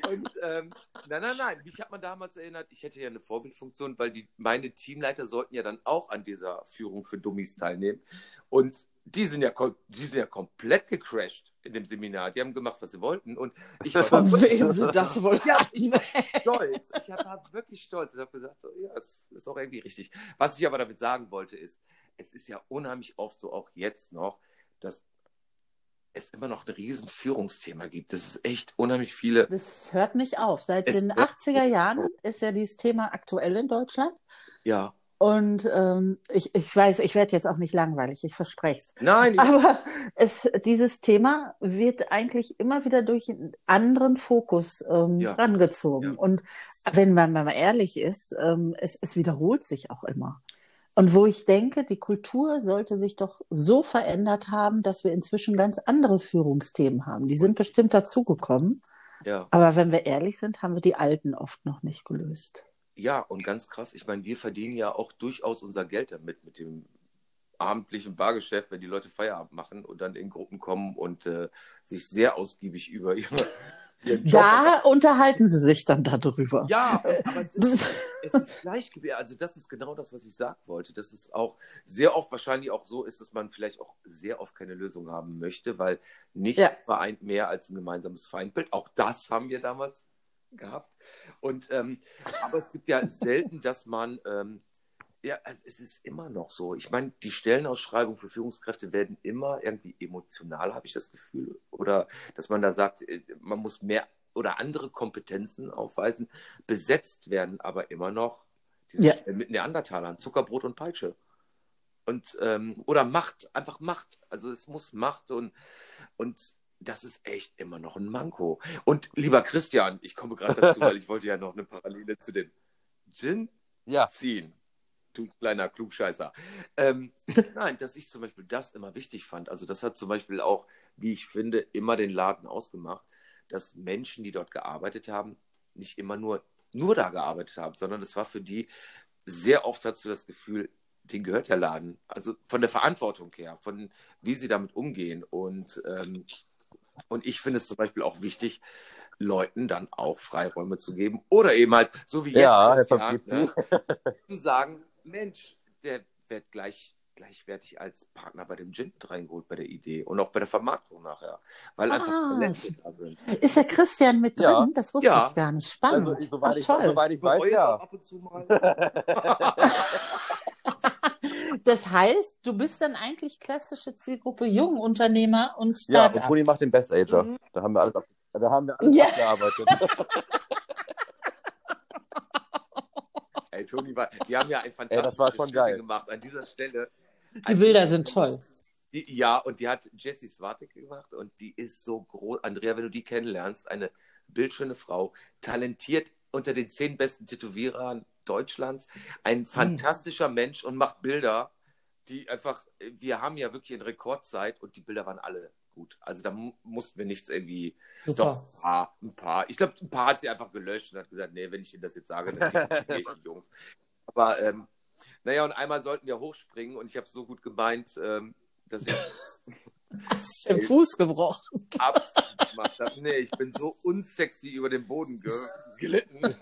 Und ähm, nein, nein, nein. Mich hat man damals erinnert, ich hätte ja eine Vorbildfunktion, weil die, meine Teamleiter sollten ja dann auch an dieser Führung für Dummies teilnehmen. Und die sind ja, die sind ja komplett gecrashed in dem Seminar. Die haben gemacht, was sie wollten. Und ich war Von wem sie das wohl Ja, ich war stolz. Ich war wirklich stolz. Ich habe gesagt, so, ja, es ist auch irgendwie richtig. Was ich aber damit sagen wollte, ist, es ist ja unheimlich oft so, auch jetzt noch, dass es immer noch ein riesen Führungsthema gibt. Das ist echt unheimlich viele. Das hört nicht auf. Seit Es den hört 80er Jahren ist ja dieses Thema aktuell in Deutschland. Ja. Und ähm, ich, ich weiß, ich werde jetzt auch nicht langweilig, ich verspreche es. Nein, Aber es, dieses Thema wird eigentlich immer wieder durch einen anderen Fokus ähm, Ja. rangezogen. Ja. Und wenn man mal ehrlich ist, ähm, es, es wiederholt sich auch immer. Und wo ich denke, die Kultur sollte sich doch so verändert haben, dass wir inzwischen ganz andere Führungsthemen haben. Die sind bestimmt dazugekommen. ja. Aber wenn wir ehrlich sind, haben wir die alten oft noch nicht gelöst. Ja, und ganz krass, ich meine, wir verdienen ja auch durchaus unser Geld damit, mit dem abendlichen Bargeschäft, wenn die Leute Feierabend machen und dann in Gruppen kommen und äh, sich sehr ausgiebig über ihre, ihren Job Da unterhalten sie sich dann darüber. Ja, aber es ist, es ist Gleichgewicht. Also das ist genau das, was ich sagen wollte. Dass es auch sehr oft wahrscheinlich auch so ist, dass man vielleicht auch sehr oft keine Lösung haben möchte, weil nichts Ja. vereint mehr als ein gemeinsames Feindbild. Auch das haben wir damals gehabt. Und ähm, aber es gibt ja selten, dass man ähm, ja, es ist immer noch so. Ich meine, die Stellenausschreibungen für Führungskräfte werden immer irgendwie emotional, habe ich das Gefühl. Oder dass man da sagt, äh, man muss mehr oder andere Kompetenzen aufweisen, besetzt werden aber immer noch diese Ja. Mit Neandertalern, Zuckerbrot und Peitsche. Und, ähm, oder Macht, einfach Macht. Also es muss Macht und, und das ist echt immer noch ein Manko. Und lieber Christian, ich komme gerade dazu, weil ich wollte ja noch eine Parallele zu dem Gin Ja. ziehen. Du kleiner Klugscheißer. Ähm, nein, dass ich zum Beispiel das immer wichtig fand. Also das hat zum Beispiel auch, wie ich finde, immer den Laden ausgemacht, dass Menschen, die dort gearbeitet haben, nicht immer nur, nur da gearbeitet haben, sondern es war für die, sehr oft hast du das Gefühl, denen gehört der Laden. Also von der Verantwortung her, von wie sie damit umgehen. Und, ähm, und ich finde es zum Beispiel auch wichtig, Leuten dann auch Freiräume zu geben. Oder eben halt, so wie jetzt, Ja, Fabrizi. ne, zu sagen, Mensch, der wird gleich gleichwertig als Partner bei dem Gin reingeholt bei der Idee und auch bei der Vermarktung nachher, weil einfach Ah. Talente da sind. Ist der Christian mit drin? Ja. Das wusste Ja. ich gar nicht. Spannend. Also, soweit, Ach, ich, toll. soweit ich weiß, ja. ab und zu mal. Das heißt, du bist dann eigentlich klassische Zielgruppe Jungunternehmer und Ja, und Startup. Toni macht den Best Ager. Mhm. Da haben wir alles, ab, da haben wir alles Ja. abgearbeitet. Ey, Toni, war, die haben ja ein Ey, fantastisches geil. gemacht an dieser Stelle. Die Bilder sind toll. Die, ja, und die hat Jessie Swatik gemacht und die ist so groß. Andrea, wenn du die kennenlernst, eine bildschöne Frau, talentiert unter den zehn besten Tätowierern Deutschlands, ein fantastischer Mensch und macht Bilder, die einfach, wir haben ja wirklich in Rekordzeit und die Bilder waren alle gut. Also da mu- mussten wir nichts irgendwie, Super. doch, ein paar, ein paar. Ich glaube, ein paar hat sie einfach gelöscht und hat gesagt, nee, wenn ich Ihnen das jetzt sage, dann kriege ich die Jungs. Aber ähm, naja, und einmal sollten wir hochspringen und ich habe es so gut gemeint, ähm, dass ich Hast den Fuß gebrochen. absolut gemacht habe. Nee, ich bin so unsexy über den Boden ge gelitten.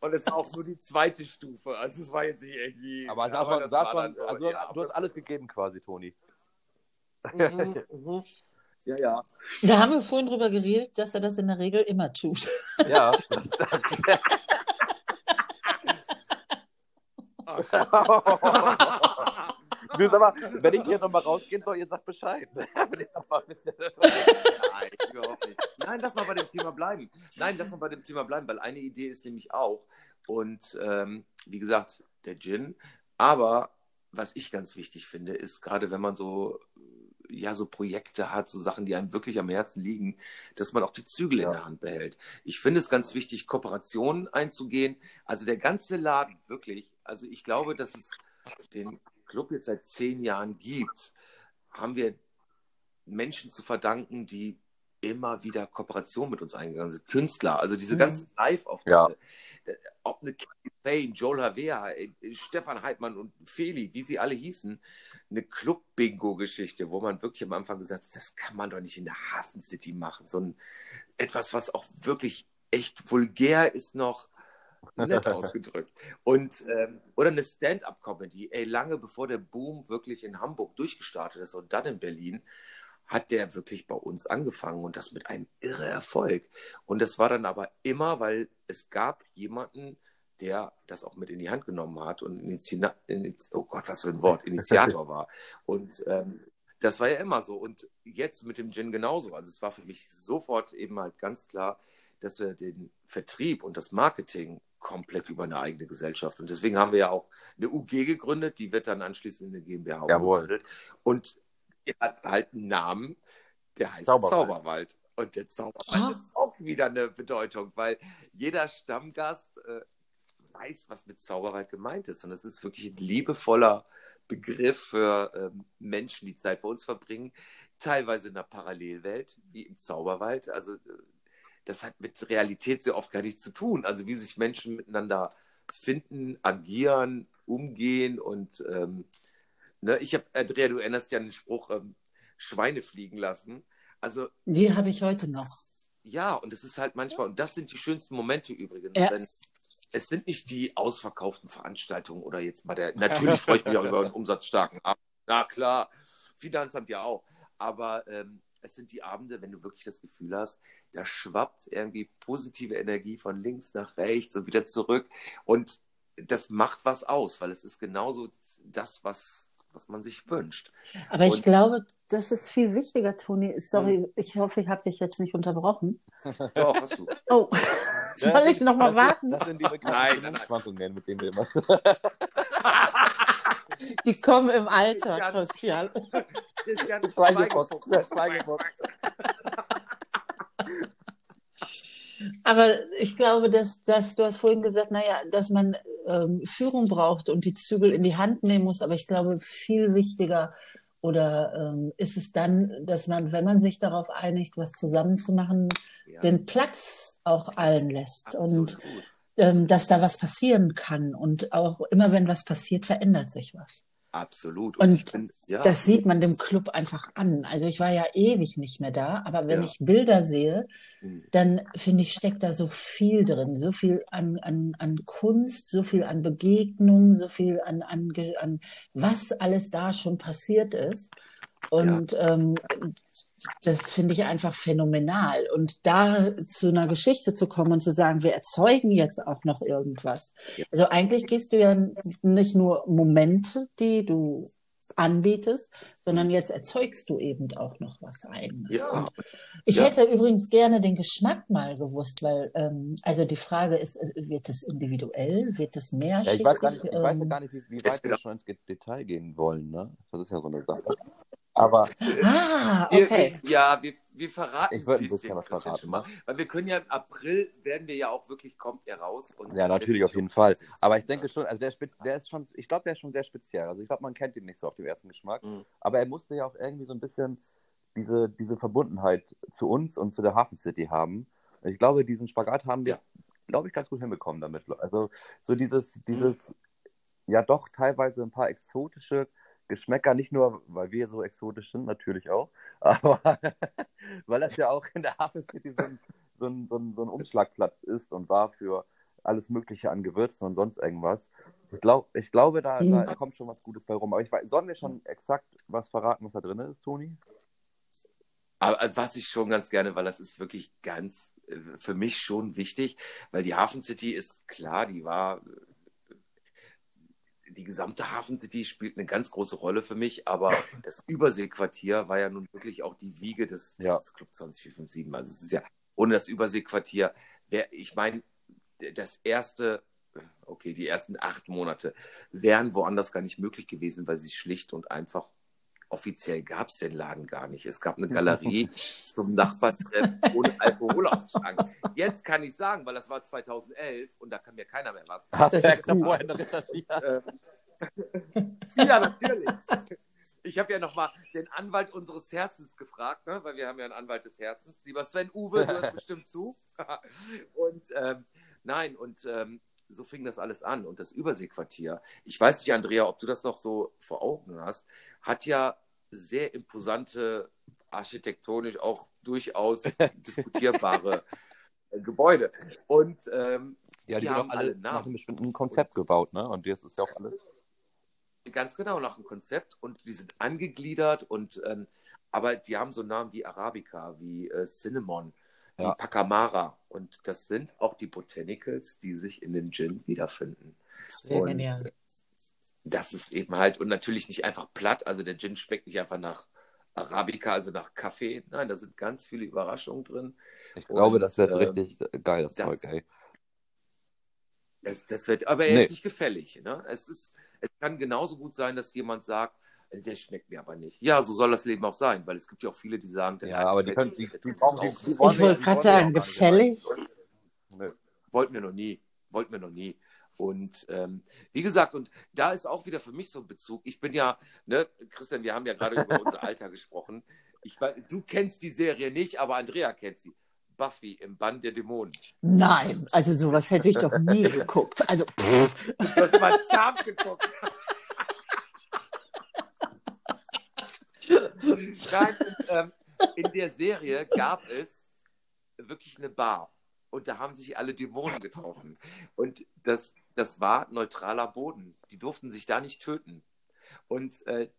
und es war auch nur die zweite Stufe. Also es war jetzt nicht irgendwie. Aber, das sah war schon, dann so, also, ja, du hast alles gegeben quasi, Toni. Mhm, mhm. Ja, ja. Da haben wir vorhin drüber geredet, dass er das in der Regel immer tut. Ja. du sag mal, wenn ich hier nochmal rausgehen soll, ihr sagt Bescheid. Nein, überhaupt nicht. Nein, lass mal bei dem Thema bleiben. Nein, lass mal bei dem Thema bleiben, weil eine Idee ist nämlich auch, und ähm, wie gesagt, der Gin, aber was ich ganz wichtig finde, ist gerade wenn man so, ja, so Projekte hat, so Sachen, die einem wirklich am Herzen liegen, dass man auch die Zügel in Ja. der Hand behält. Ich finde es ganz wichtig, Kooperationen einzugehen. Also der ganze Laden, wirklich, also ich glaube, dass es den Club jetzt seit zehn Jahren gibt, haben wir Menschen zu verdanken, die immer wieder Kooperation mit uns eingegangen sind. Künstler, also diese Mhm. ganzen Live-Auftritte. Ob eine Katy Payne, Joel Havea, äh, Stefan Heidmann und Feli, wie sie alle hießen, eine Club-Bingo-Geschichte, wo man wirklich am Anfang gesagt hat, das kann man doch nicht in der Hafen City machen. So ein, etwas, was auch wirklich echt vulgär ist noch, nett ausgedrückt. Und, ähm, oder eine Stand-up-Comedy, ey, lange bevor der Boom wirklich in Hamburg durchgestartet ist und dann in Berlin, hat der wirklich bei uns angefangen und das mit einem irre Erfolg. Und das war dann aber immer, weil es gab jemanden, der das auch mit in die Hand genommen hat und Initiina Iniz oh Gott, was für ein Wort, Initiator war. Und ähm, das war ja immer so. Und jetzt mit dem Gin genauso. Also es war für mich sofort eben halt ganz klar, dass wir den Vertrieb und das Marketing komplett über eine eigene Gesellschaft. Und deswegen haben wir ja auch eine UG gegründet, die wird dann anschließend in eine GmbH umgewandelt. Und er hat halt einen Namen, der heißt Zauberwald. Zauberwald. Und der Zauberwald Ah. hat auch wieder eine Bedeutung, weil jeder Stammgast äh, weiß, was mit Zauberwald gemeint ist. Und es ist wirklich ein liebevoller Begriff für ähm, Menschen, die Zeit bei uns verbringen, teilweise in einer Parallelwelt, wie im Zauberwald. Also äh, das hat mit Realität sehr oft gar nichts zu tun. Also wie sich Menschen miteinander finden, agieren, umgehen und ähm, ne, ich habe, Andrea, du erinnerst dich an den Spruch, ähm, Schweine fliegen lassen. Also Die habe ich heute noch. ja, und es ist halt manchmal, und das sind die schönsten Momente übrigens, Ja. denn es sind nicht die ausverkauften Veranstaltungen oder jetzt mal der, natürlich freue ich mich auch über einen umsatzstarken Abend. Na klar, Finanzamt ja auch. Aber ähm, es sind die Abende, wenn du wirklich das Gefühl hast, da schwappt irgendwie positive Energie von links nach rechts und wieder zurück. Und das macht was aus, weil es ist genauso das, was, was man sich wünscht. Aber ich Und- glaube, das ist viel wichtiger, Toni. Sorry, Hm. ich hoffe, ich habe dich jetzt nicht unterbrochen. Ja, hast du. Oh, soll ich noch mal das warten? Das sind die Nein, nein, nein. Mit denen wir immer. Die kommen im Alter, Ja. Christian. Christian Schweigefuchs. Schweigefuchs. Aber ich glaube, dass, dass du hast vorhin gesagt, naja, dass man ähm, Führung braucht und die Zügel in die Hand nehmen muss. Aber ich glaube, viel wichtiger oder ähm, ist es dann, dass man, wenn man sich darauf einigt, was zusammenzumachen, Ja, den Platz auch allen lässt und absolut. Ähm, dass da was passieren kann. Und auch immer, wenn was passiert, verändert sich was. Absolut. Und ich bin, ja, Das sieht man dem Club einfach an. Also ich war ja ewig nicht mehr da, aber wenn Ja. ich Bilder sehe, Hm. dann finde ich, steckt da so viel drin, so viel an, an, an Kunst, so viel an Begegnung, so viel an, an, an was alles da schon passiert ist. Und ähm, das finde ich einfach phänomenal. Und da zu einer Geschichte zu kommen und zu sagen, wir erzeugen jetzt auch noch irgendwas. Also eigentlich gehst du ja nicht nur Momente, die du anbietest, sondern jetzt erzeugst du eben auch noch was eigenes. Ja. Ich Ja. hätte übrigens gerne den Geschmack mal gewusst, weil ähm, also die Frage ist, äh, wird es individuell, wird es Ja, mehrschichtig? ich weiß, gar nicht, ich weiß ja ähm, gar nicht, wie, wie weit wir schon ins Detail gehen wollen. Ne? Das ist ja so eine Sache. Aber Ah, Wir, okay. Ja, wir, wir verraten Ich würd ein bisschen, was verraten, mal. Weil wir können ja im April werden wir ja auch wirklich, kommt er raus. Und ja, natürlich auf jeden Fall. Aber ich denke schon, also der, der ist schon, ich glaube, der ist schon sehr speziell. Also ich glaube, man kennt ihn nicht so auf den ersten Geschmack. Mhm. Aber er musste ja auch irgendwie so ein bisschen diese, diese Verbundenheit zu uns und zu der Hafen City haben. Und ich glaube, diesen Spagat haben wir, Ja. glaube ich, ganz gut hinbekommen damit. Also so dieses, dieses, ja doch teilweise ein paar exotische Geschmäcker, nicht nur, weil wir so exotisch sind, natürlich auch, aber weil das ja auch in der Hafen City so ein, so ein, so ein, so ein Umschlagplatz ist und war für alles Mögliche an Gewürzen und sonst irgendwas. Ich, glaub, ich glaube, da, da kommt schon was Gutes bei rum. Aber ich weiß, sollen wir schon exakt was verraten, was da drin ist, Toni? Aber äh, was ich schon ganz gerne, weil das ist wirklich ganz äh, für mich schon wichtig, weil die Hafen City ist klar, die war äh, die gesamte Hafen City spielt eine ganz große Rolle für mich, aber das Überseequartier war ja nun wirklich auch die Wiege des, Ja. des Club 20457. Also es ist ja ohne das Überseequartier, wär, ich meine, das erste, okay, die ersten acht Monate wären woanders gar nicht möglich gewesen, weil sie schlicht und einfach offiziell gab es den Laden gar nicht. Es gab eine Galerie zum Nachbartreffen ohne Alkoholausschank. Jetzt kann ich sagen, weil das war 2011 und da kann mir keiner mehr was. Hast du extra vorher recherchiert? Ähm, ja, natürlich. Ich habe ja nochmal den Anwalt unseres Herzens gefragt, ne? weil wir haben ja einen Anwalt des Herzens. Lieber Sven Uwe, du hörst bestimmt zu. und ähm, nein, und ähm, so fing das alles an. Und das Überseequartier, ich weiß nicht, Andrea, ob du das noch so vor Augen hast, hat ja sehr imposante, architektonisch auch durchaus diskutierbare äh, Gebäude. Und ähm, Ja, die Die sind haben alle alle Namen. nach einem bestimmten Konzept gebaut, ne? Und das ist ja auch alles. Ganz genau, nach dem Konzept und die sind angegliedert und ähm, aber die haben so Namen wie Arabica, wie äh, Cinnamon, Ja. wie Pacamara und das sind auch die Botanicals, die sich in den Gin wiederfinden. Sehr Und genial. das ist eben halt und natürlich nicht einfach platt, also der Gin schmeckt nicht einfach nach Arabica, also nach Kaffee. Nein, da sind ganz viele Überraschungen drin. Ich glaube, Und, das wird ähm, richtig geil, das, das- Zeug, ey. Das, das wird, aber er Nee. ist nicht gefällig. Ne? Es, ist, es kann genauso gut sein, dass jemand sagt, der schmeckt mir aber nicht. Ja, so soll das Leben auch sein, weil es gibt ja auch viele, die sagen, der Ja, aber die können, mir die, nicht, die brauchen, die, die wollen Ich wollte die gerade sagen, gefällig. Nö. Wollten wir noch nie. Wollten wir noch nie. Und ähm, wie gesagt, und da ist auch wieder für mich so ein Bezug. Ich bin ja, ne, Christian, wir haben ja gerade über unser Alter gesprochen. Ich, weiß- du kennst die Serie nicht, aber Andrea kennt sie. Buffy im Bann der Dämonen. Nein, also sowas hätte ich doch nie geguckt. Also pff, Du hast mal Charmed geguckt. Und, ähm, in der Serie gab es wirklich eine Bar. Und da haben sich alle Dämonen getroffen. Und das, das war neutraler Boden. Die durften sich da nicht töten. Und äh,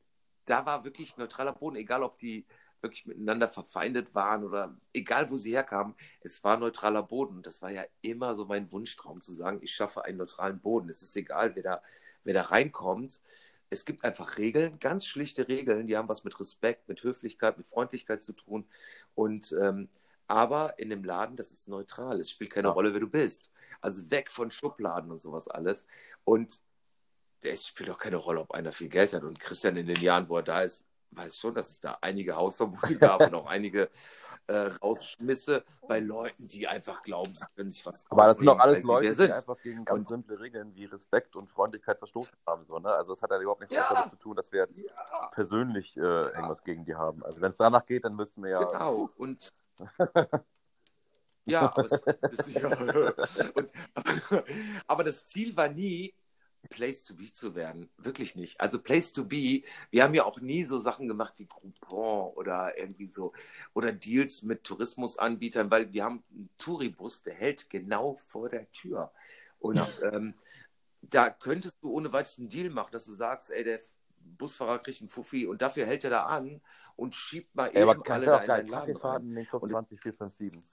da war wirklich neutraler Boden, egal ob die wirklich miteinander verfeindet waren oder egal, wo sie herkamen, es war neutraler Boden. Das war ja immer so mein Wunschtraum, zu sagen, ich schaffe einen neutralen Boden. Es ist egal, wer da, wer da reinkommt. Es gibt einfach Regeln, ganz schlichte Regeln, die haben was mit Respekt, mit Höflichkeit, mit Freundlichkeit zu tun. Und ähm, aber in dem Laden, das ist neutral. Es spielt keine Ja. Rolle, wer du bist. Also weg von Schubladen und sowas alles. Und es spielt auch keine Rolle, ob einer viel Geld hat. Und Christian in den Jahren, wo er da ist, weiß schon, dass es da einige Hausverbote gab und auch einige äh, Rausschmisse bei Leuten, die einfach glauben, sie können sich was Aber das sind doch alles Leute, die einfach gegen ganz Und- simple Regeln wie Respekt und Freundlichkeit verstoßen haben. So, ne? Also es hat ja überhaupt nichts Ja. damit zu tun, dass wir jetzt Ja, persönlich äh, irgendwas gegen die haben. Also wenn es danach geht, dann müssen wir ja. genau. Und ja, aber, es, das ist, und, aber das Ziel war nie, Place to be zu werden. Wirklich nicht. Also Place to be, wir haben ja auch nie so Sachen gemacht wie Groupon oder irgendwie so oder Deals mit Tourismusanbietern, weil wir haben einen Touribus, der hält genau vor der Tür. Und ähm, da könntest du ohne weiteres einen Deal machen, dass du sagst, ey, der Busfahrer kriegt einen Fuffi und dafür hält er da an und schiebt mal Ey, aber eben kann alle da in deinen Laden rein. Kaffeefahrten in den Club Und- 20457.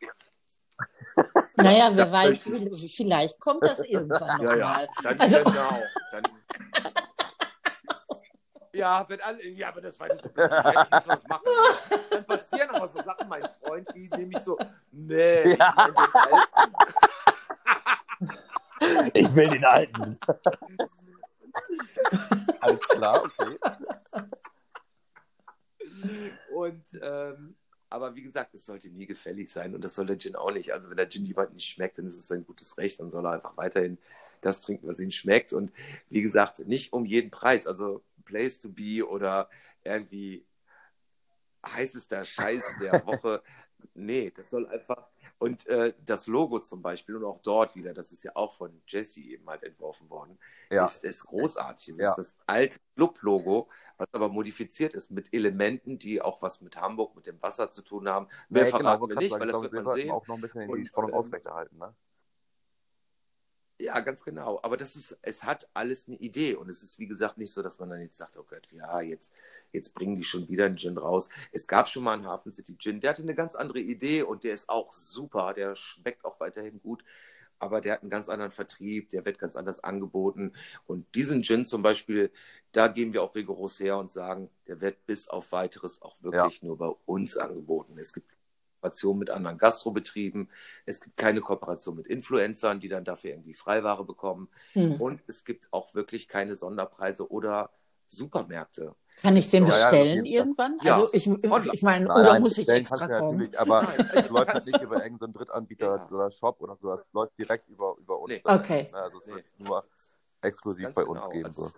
Naja, wer Ja, weiß, vielleicht kommt das irgendwann Ja, ja. nochmal. Dann Also- genau. Dann, ja, wenn alle, ja, aber das weiß ich nicht. Was machen. Dann passieren aber so Sachen, mein Freund, wie nämlich so, nee, Ja. ich mein den Alten. Ich will den alten. Alles klar, okay. Und, ähm, aber wie gesagt, es sollte nie gefällig sein und das soll der Gin auch nicht. Also wenn der Gin jemand nicht schmeckt, dann ist es sein gutes Recht, dann soll er einfach weiterhin das trinken, was ihm schmeckt. Und wie gesagt, nicht um jeden Preis. Also Place to be oder irgendwie heißester Scheiß der Woche. Nee, das soll einfach. Und äh, das Logo zum Beispiel und auch dort wieder, das ist ja auch von Jesse eben halt entworfen worden, Ja. ist, ist großartig. Das Ja. ist das alte Club-Logo, was aber modifiziert ist mit Elementen, die auch was mit Hamburg, mit dem Wasser zu tun haben. Mehr Nee, verraten wollte wir nicht, weil das wird wir man sehen. auch noch ein bisschen die Und, Spannung ähm, aufrechterhalten. Ne? Ja, ganz genau. Aber das ist, es hat alles eine Idee. Und es ist, wie gesagt, nicht so, dass man dann jetzt sagt, oh Gott, ja, jetzt, jetzt bringen die schon wieder einen Gin raus. Es gab schon mal einen Hafen City Gin, der hatte eine ganz andere Idee und der ist auch super. Der schmeckt auch weiterhin gut. Aber der hat einen ganz anderen Vertrieb, der wird ganz anders angeboten. Und diesen Gin zum Beispiel, da gehen wir auch rigoros her und sagen, der wird bis auf weiteres auch wirklich nur bei uns angeboten. Es gibt Kooperation mit anderen Gastrobetrieben. Es gibt keine Kooperation mit Influencern, die dann dafür irgendwie Freiware bekommen. Hm. Und es gibt auch wirklich keine Sonderpreise oder Supermärkte. Kann ich den Ja, ja, bestellen Fall. irgendwann? Ja, Also ich, ich meine, Nein, oder nein, muss ich extra ja kommen? aber es läuft halt nicht über irgendeinen Drittanbieter Ja. oder Shop oder so. Es läuft direkt über, über uns. Nee. Okay. Ne, Also es Nee. wird nur exklusiv Ganz bei genau. uns geben. Also, So.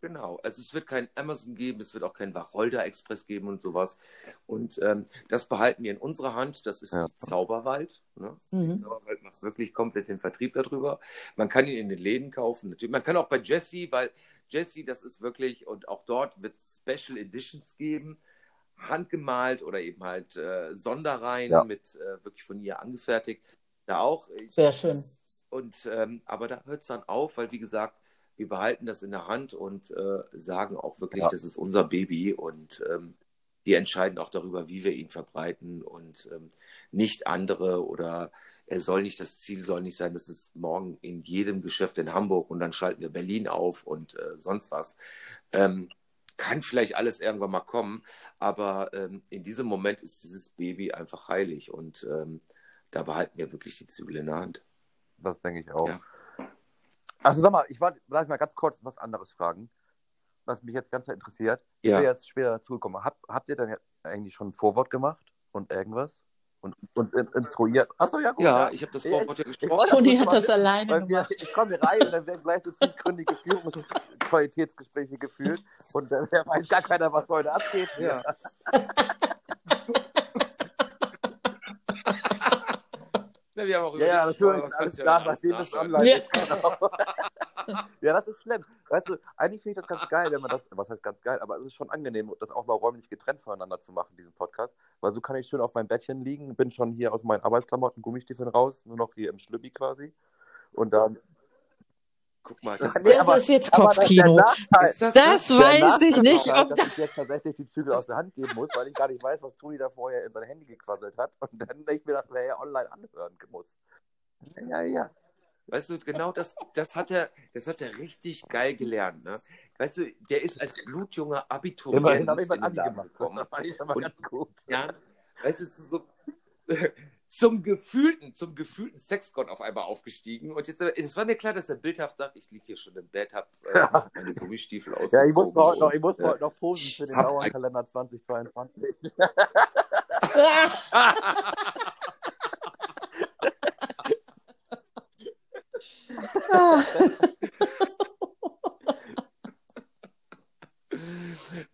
Genau, also es wird kein Amazon geben, es wird auch kein Wacholder Express geben und sowas. Und ähm, das behalten wir in unserer Hand. Das ist Ja. Zauberwald. Ne? Mhm. Zauberwald macht wirklich komplett den Vertrieb darüber. Man kann ihn in den Läden kaufen. Natürlich. Man kann auch bei Jesse, weil Jesse, das ist wirklich, und auch dort wird es Special Editions geben, handgemalt oder eben halt äh, Sonderreihen Ja. mit äh, wirklich von ihr angefertigt. Da auch. Sehr schön. und ähm, aber da hört es dann auf, weil wie gesagt, wir behalten das in der Hand und äh, sagen auch wirklich, Ja. das ist unser Baby und ähm, wir entscheiden auch darüber, wie wir ihn verbreiten und ähm, nicht andere oder er soll nicht, das Ziel soll nicht sein, dass es morgen in jedem Geschäft in Hamburg und dann schalten wir Berlin auf und äh, sonst was. Ähm, kann vielleicht alles irgendwann mal kommen, aber ähm, in diesem Moment ist dieses Baby einfach heilig und ähm, da behalten wir wirklich die Zügel in der Hand. Das denke ich auch. Ja. Also sag mal, ich wollte vielleicht mal ganz kurz was anderes fragen, was mich jetzt ganz interessiert. Ich Ja. bin jetzt später dazugekommen. Hab, habt ihr denn jetzt eigentlich schon ein Vorwort gemacht und irgendwas? Und, und in- instruiert? Achso, ja, gut. Ja, ich habe das Ich- Vorwort ja ich gesprochen. Toni hat das alleine wir, gemacht. ich komme hier rein und dann werden gleich so tiefgründige Führungsqualitätsgespräche geführt und dann weiß gar keiner, was heute abgeht. Ja. Ja, wir haben auch Ja, ja, natürlich. das Alles klar, ja nachdem online ist. Genau. ja, das ist schlimm. Weißt du, eigentlich finde ich das ganz geil, wenn man das, was heißt ganz geil, aber es ist schon angenehm, das auch mal räumlich getrennt voneinander zu machen, diesen Podcast. Weil so kann ich schön auf meinem Bettchen liegen, bin schon hier aus meinen Arbeitsklamotten, Gummistiefeln raus, nur noch hier im Schlüppi quasi. Und dann, Guck mal, das, Nee, aber- ist jetzt das Kopfkino. Das, Das Der weiß ich nicht, ob dass ich jetzt tatsächlich die Zügel aus der Hand geben muss, weil ich gar nicht weiß, was Toni da vorher in sein Handy gequasselt hat und dann ich mir das nachher online anhören muss. Ja, ja. Weißt du, genau das, das hat er, das hat er richtig geil gelernt, ne? Weißt du, der ist als blutjunger Abiturient Immerhin habe ich mein Abi gemacht. Das fand ich aber Und- ganz gut. Ja, weißt du, so, zum gefühlten, zum gefühlten Sexgott auf einmal aufgestiegen. Und jetzt, es war mir klar, dass er bildhaft sagt, ich liege hier schon im Bett, habe äh, Ja. meine Gummistiefel Ja, ausgezogen. ich musste heute noch, ich Ja. heute noch posen für den Dauerkalender 2022.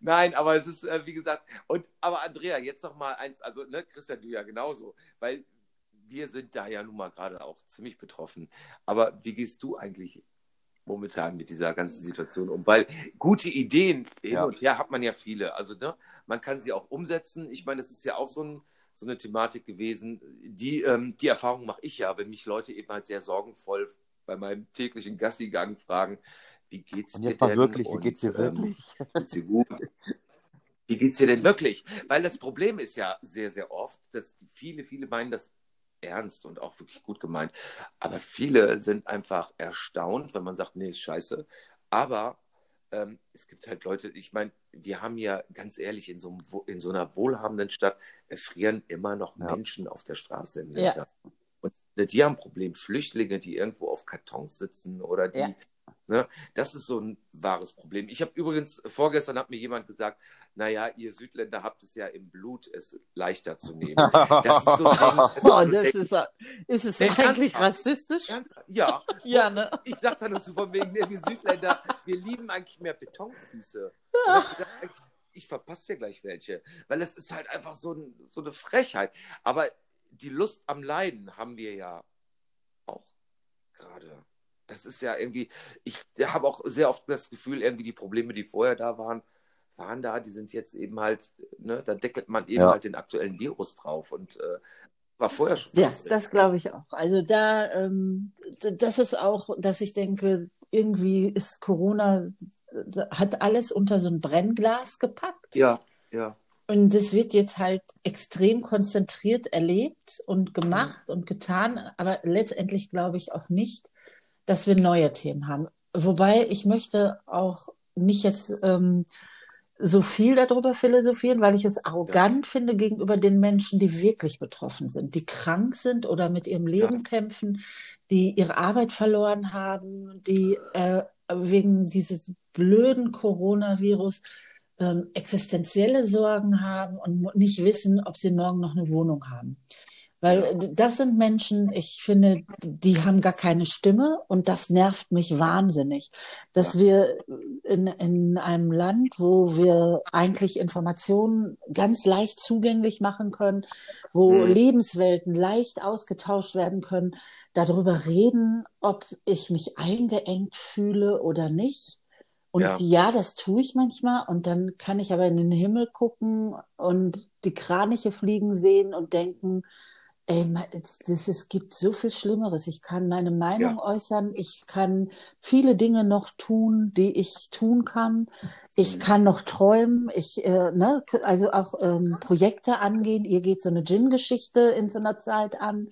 Nein, aber es ist, äh, wie gesagt, und aber Andrea, jetzt noch mal eins, also ne, Christian, du ja genauso, weil wir sind da ja nun mal gerade auch ziemlich betroffen. Aber wie gehst du eigentlich momentan mit dieser ganzen Situation um? Weil gute Ideen hin Ja. und her hat man ja viele. Also ne, man kann sie auch umsetzen. Ich meine, das ist ja auch so, ein, so eine Thematik gewesen. Die, ähm, die Erfahrung mache ich ja, wenn mich Leute eben halt sehr sorgenvoll bei meinem täglichen Gassigang fragen, wie geht's Und dir jetzt mal denn? wirklich, wie Und, geht's dir ähm, wirklich? Geht's dir gut? Wie geht's dir denn wirklich? Weil das Problem ist ja sehr, sehr oft, dass viele, viele meinen das ernst und auch wirklich gut gemeint. Aber viele sind einfach erstaunt, wenn man sagt, nee, ist scheiße. Aber ähm, es gibt halt Leute, ich meine, wir haben ja ganz ehrlich in so, einem, in so einer wohlhabenden Stadt erfrieren immer noch Ja. Menschen auf der Straße im Ja. Winter. Und ne, die haben ein Problem. Flüchtlinge, die irgendwo auf Kartons sitzen oder die, Ja. Ne, das ist so ein wahres Problem. Ich habe übrigens, vorgestern hat mir jemand gesagt, naja, ihr Südländer habt es ja im Blut, es leichter zu nehmen. Das ist so also Boah, das denkst, ist, ist es Nee, eigentlich ernsthaft? rassistisch? ernsthaft? ja, Ja, ne? ich sag da nur so von wegen, ne, wir Südländer, wir lieben eigentlich mehr Betonfüße. Ich Ich verpasse dir gleich welche, weil es ist halt einfach so, ein, so eine Frechheit. Aber die Lust am Leiden haben wir ja auch gerade. Das ist ja irgendwie, ich habe auch sehr oft das Gefühl, irgendwie die Probleme, die vorher da waren, waren da, die sind jetzt eben halt, ne, da deckelt man eben Ja. halt den aktuellen Virus drauf und äh, war vorher schon. Ja, das glaube ich auch. Also da, ähm, das ist auch, dass ich denke, irgendwie ist Corona, hat alles unter so ein Brennglas gepackt. Ja, ja. Und es wird jetzt halt extrem konzentriert erlebt und gemacht und getan, aber letztendlich glaube ich auch nicht, dass wir neue Themen haben. Wobei ich möchte auch nicht jetzt ähm, so viel darüber philosophieren, weil ich es arrogant finde gegenüber den Menschen, die wirklich betroffen sind, die krank sind oder mit ihrem Leben kämpfen, die ihre Arbeit verloren haben, die äh, wegen dieses blöden Coronavirus ähm, existenzielle Sorgen haben und nicht wissen, ob sie morgen noch eine Wohnung haben. Weil d- das sind Menschen, ich finde, die haben gar keine Stimme und das nervt mich wahnsinnig, dass wir in, in einem Land, wo wir eigentlich Informationen ganz leicht zugänglich machen können, wo Mhm. Lebenswelten leicht ausgetauscht werden können, darüber reden, ob ich mich eingeengt fühle oder nicht. Und Ja. ja. das tue ich manchmal. Und dann kann ich aber in den Himmel gucken und die Kraniche fliegen sehen und denken, ey, das, es gibt so viel Schlimmeres. Ich kann meine Meinung äußern. Ich kann viele Dinge noch tun, die ich tun kann. Ich Mhm. kann noch träumen. Ich, äh, ne, also auch ähm, Projekte angehen. Ihr geht so eine Gin-Geschichte in so einer Zeit an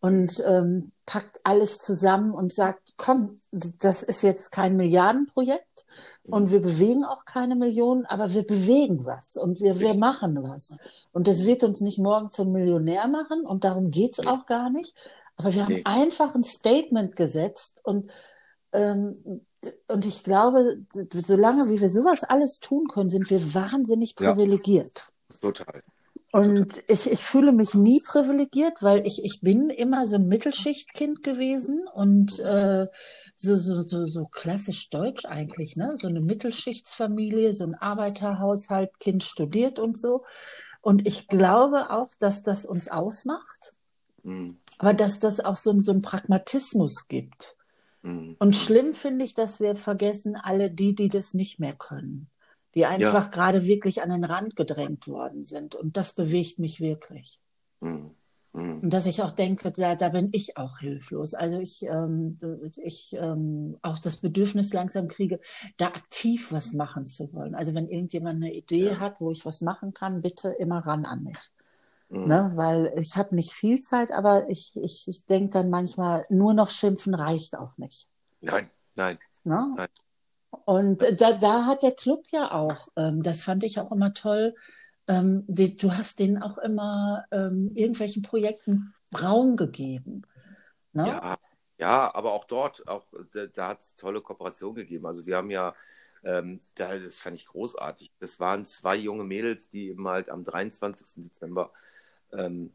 und ähm, packt alles zusammen und sagt, komm, das ist jetzt kein Milliardenprojekt und wir bewegen auch keine Millionen, aber wir bewegen was und wir, wir machen was. Und das wird uns nicht morgen zum Millionär machen und darum geht's auch gar nicht. Aber wir haben einfach ein Statement gesetzt und ähm, und ich glaube, solange wie wir sowas alles tun können, sind wir wahnsinnig Ja. privilegiert. Total. Und ich, ich fühle mich nie privilegiert, weil ich, ich bin immer so ein Mittelschichtkind gewesen und äh, so, so, so, so klassisch deutsch eigentlich, ne? So eine Mittelschichtsfamilie, so ein Arbeiterhaushalt, Kind studiert und so. Und ich glaube auch, dass das uns ausmacht, Mhm. aber dass das auch so, ein- so einen Pragmatismus gibt. Mhm. Und schlimm finde ich, dass wir vergessen alle die, die das nicht mehr können, die einfach gerade wirklich an den Rand gedrängt worden sind. Und das bewegt mich wirklich. Mhm. Mhm. Und dass ich auch denke, da, da bin ich auch hilflos. Also ich, ähm, ich ähm, auch das Bedürfnis langsam kriege, da aktiv was machen zu wollen. Also wenn irgendjemand eine Idee Ja. hat, wo ich was machen kann, bitte immer ran an mich. Mhm. Ne? Weil ich habe nicht viel Zeit, aber ich, ich, ich denke dann manchmal, nur noch schimpfen reicht auch nicht. Nein, nein. Ne? Nein. Und da, da hat der Club ja auch, ähm, das fand ich auch immer toll, ähm, die, du hast denen auch immer ähm, irgendwelchen Projekten Raum gegeben. Ne? Ja, ja, aber auch dort, auch da, da hat es tolle Kooperationen gegeben. Also wir haben ja, ähm, da, das fand ich großartig. Das waren zwei junge Mädels, die eben halt am 23. Dezember ähm,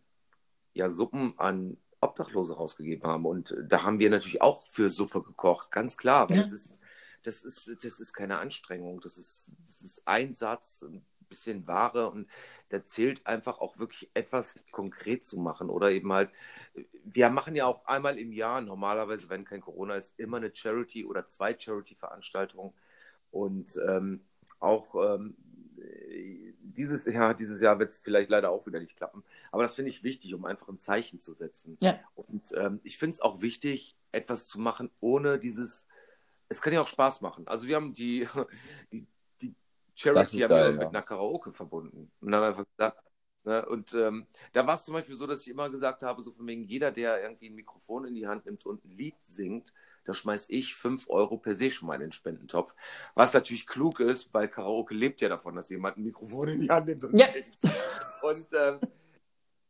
ja Suppen an Obdachlose rausgegeben haben. Und da haben wir natürlich auch für Suppe gekocht, ganz klar. Weil Ja. das ist, das ist, das ist keine Anstrengung, das ist, das ist Einsatz, ein bisschen Ware und da zählt einfach auch wirklich etwas konkret zu machen oder eben halt, wir machen ja auch einmal im Jahr, normalerweise, wenn kein Corona ist, immer eine Charity oder zwei Charity-Veranstaltungen und ähm, auch ähm, dieses Jahr, dieses Jahr wird es vielleicht leider auch wieder nicht klappen, aber das finde ich wichtig, um einfach ein Zeichen zu setzen. Ja. Und ähm, ich finde es auch wichtig, etwas zu machen, ohne dieses, es kann ja auch Spaß machen. Also wir haben die, die, die Charity haben wir geil, mit ja. einer Karaoke verbunden. Und dann einfach gesagt, ne, und ähm, da war es zum Beispiel so, dass ich immer gesagt habe, so von wegen jeder, der irgendwie ein Mikrofon in die Hand nimmt und ein Lied singt, da schmeiß ich 5 Euro per se schon mal in den Spendentopf. Was natürlich klug ist, weil Karaoke lebt ja davon, dass jemand ein Mikrofon in die Hand nimmt und Ja. singt. Und, ähm,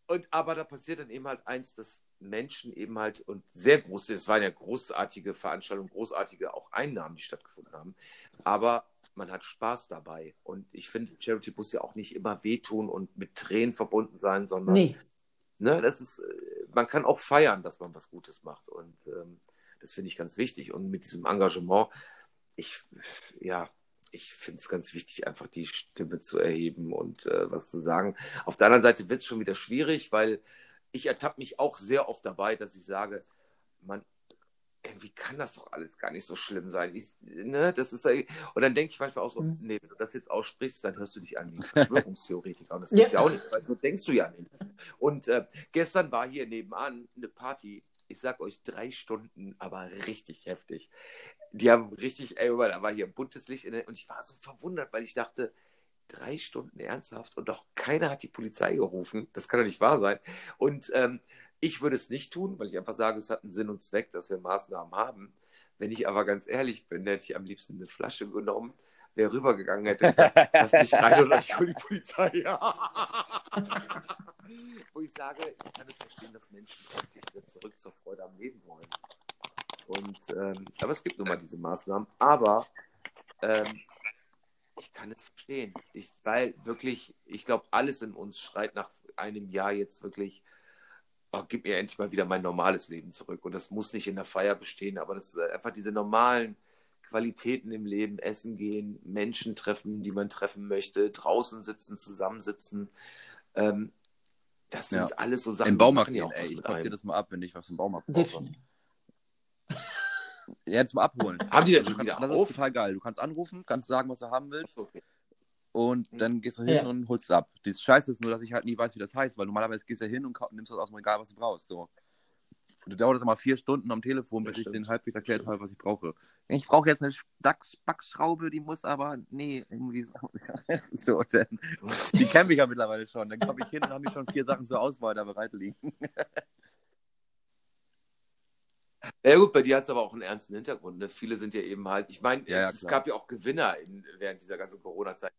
und aber da passiert dann eben halt eins, dass Menschen eben halt und sehr große, es waren ja großartige Veranstaltungen, großartige auch Einnahmen, die stattgefunden haben. Aber man hat Spaß dabei. Und ich finde, Charity muss ja auch nicht immer wehtun und mit Tränen verbunden sein, sondern Nee, ne, das ist, man kann auch feiern, dass man was Gutes macht. Und ähm, das finde ich ganz wichtig. Und mit diesem Engagement, ich, ja, ich finde es ganz wichtig, einfach die Stimme zu erheben und äh, was zu sagen. Auf der anderen Seite wird es schon wieder schwierig, weil ich ertappe mich auch sehr oft dabei, dass ich sage, man, irgendwie kann das doch alles gar nicht so schlimm sein. Ich, ne, das ist, ja- und dann denke ich manchmal auch so, Mhm. nee, wenn du das jetzt aussprichst, dann hörst du dich an wie Verschwörungstheoretiker. Und das Ja. ja auch nicht, weil so denkst du ja nicht. Und äh, gestern war hier nebenan eine Party, ich sag euch, drei Stunden, aber richtig heftig. Die haben richtig, ey, da war hier buntes Licht in der, und ich war so verwundert, weil ich dachte, drei Stunden ernsthaft und doch keiner hat die Polizei gerufen. Das kann doch nicht wahr sein. Und ähm, ich würde es nicht tun, weil ich einfach sage, es hat einen Sinn und Zweck, dass wir Maßnahmen haben. Wenn ich aber ganz ehrlich bin, hätte ich am liebsten eine Flasche genommen, wäre rübergegangen, hätte gesagt, lass mich rein oder ich hole die Polizei. Wo ich sage, ich kann es verstehen, dass Menschen plötzlich wieder zurück zur Freude am Leben wollen. Und, ähm, aber es gibt nun mal diese Maßnahmen. Aber ähm, ich kann es verstehen. Ich, weil wirklich, ich glaube, alles in uns schreit nach einem Jahr jetzt wirklich, oh, gib mir endlich mal wieder mein normales Leben zurück. Und das muss nicht in der Feier bestehen, aber das ist einfach diese normalen Qualitäten im Leben, essen gehen, Menschen treffen, die man treffen möchte, draußen sitzen, zusammensitzen. Ähm, das sind Ja. alles so Sachen, Im Baumarkt gehen, auch ey. Ich einem. das mal ab, wenn ich was im Baumarkt brauche. Ja, zum Abholen. Haben die denn Du schon wieder das auf? ist total geil. Du kannst anrufen, kannst sagen, was du haben willst Okay. und dann gehst du hin Ja. und holst es ab. Das Scheiße ist nur, dass ich halt nie weiß, wie das heißt, weil normalerweise gehst du ja hin und nimmst das aus dem Regal, was du brauchst. So. Und du dauert das mal vier Stunden am Telefon, bis Das ich stimmt. den halbwegs erklärt habe, was ich brauche. Ich brauche jetzt eine Backschraube, die muss aber, nee, irgendwie so. so dann, die kenne ich ja mittlerweile schon. Dann komme ich hin und habe ich schon vier Sachen zur Auswahl da bereit liegen. Ja gut, bei dir hat es aber auch einen ernsten Hintergrund. Ne? Viele sind ja eben halt, ich meine, Ja, ja, es gab ja auch Gewinner in, während dieser ganzen Corona-Zeit.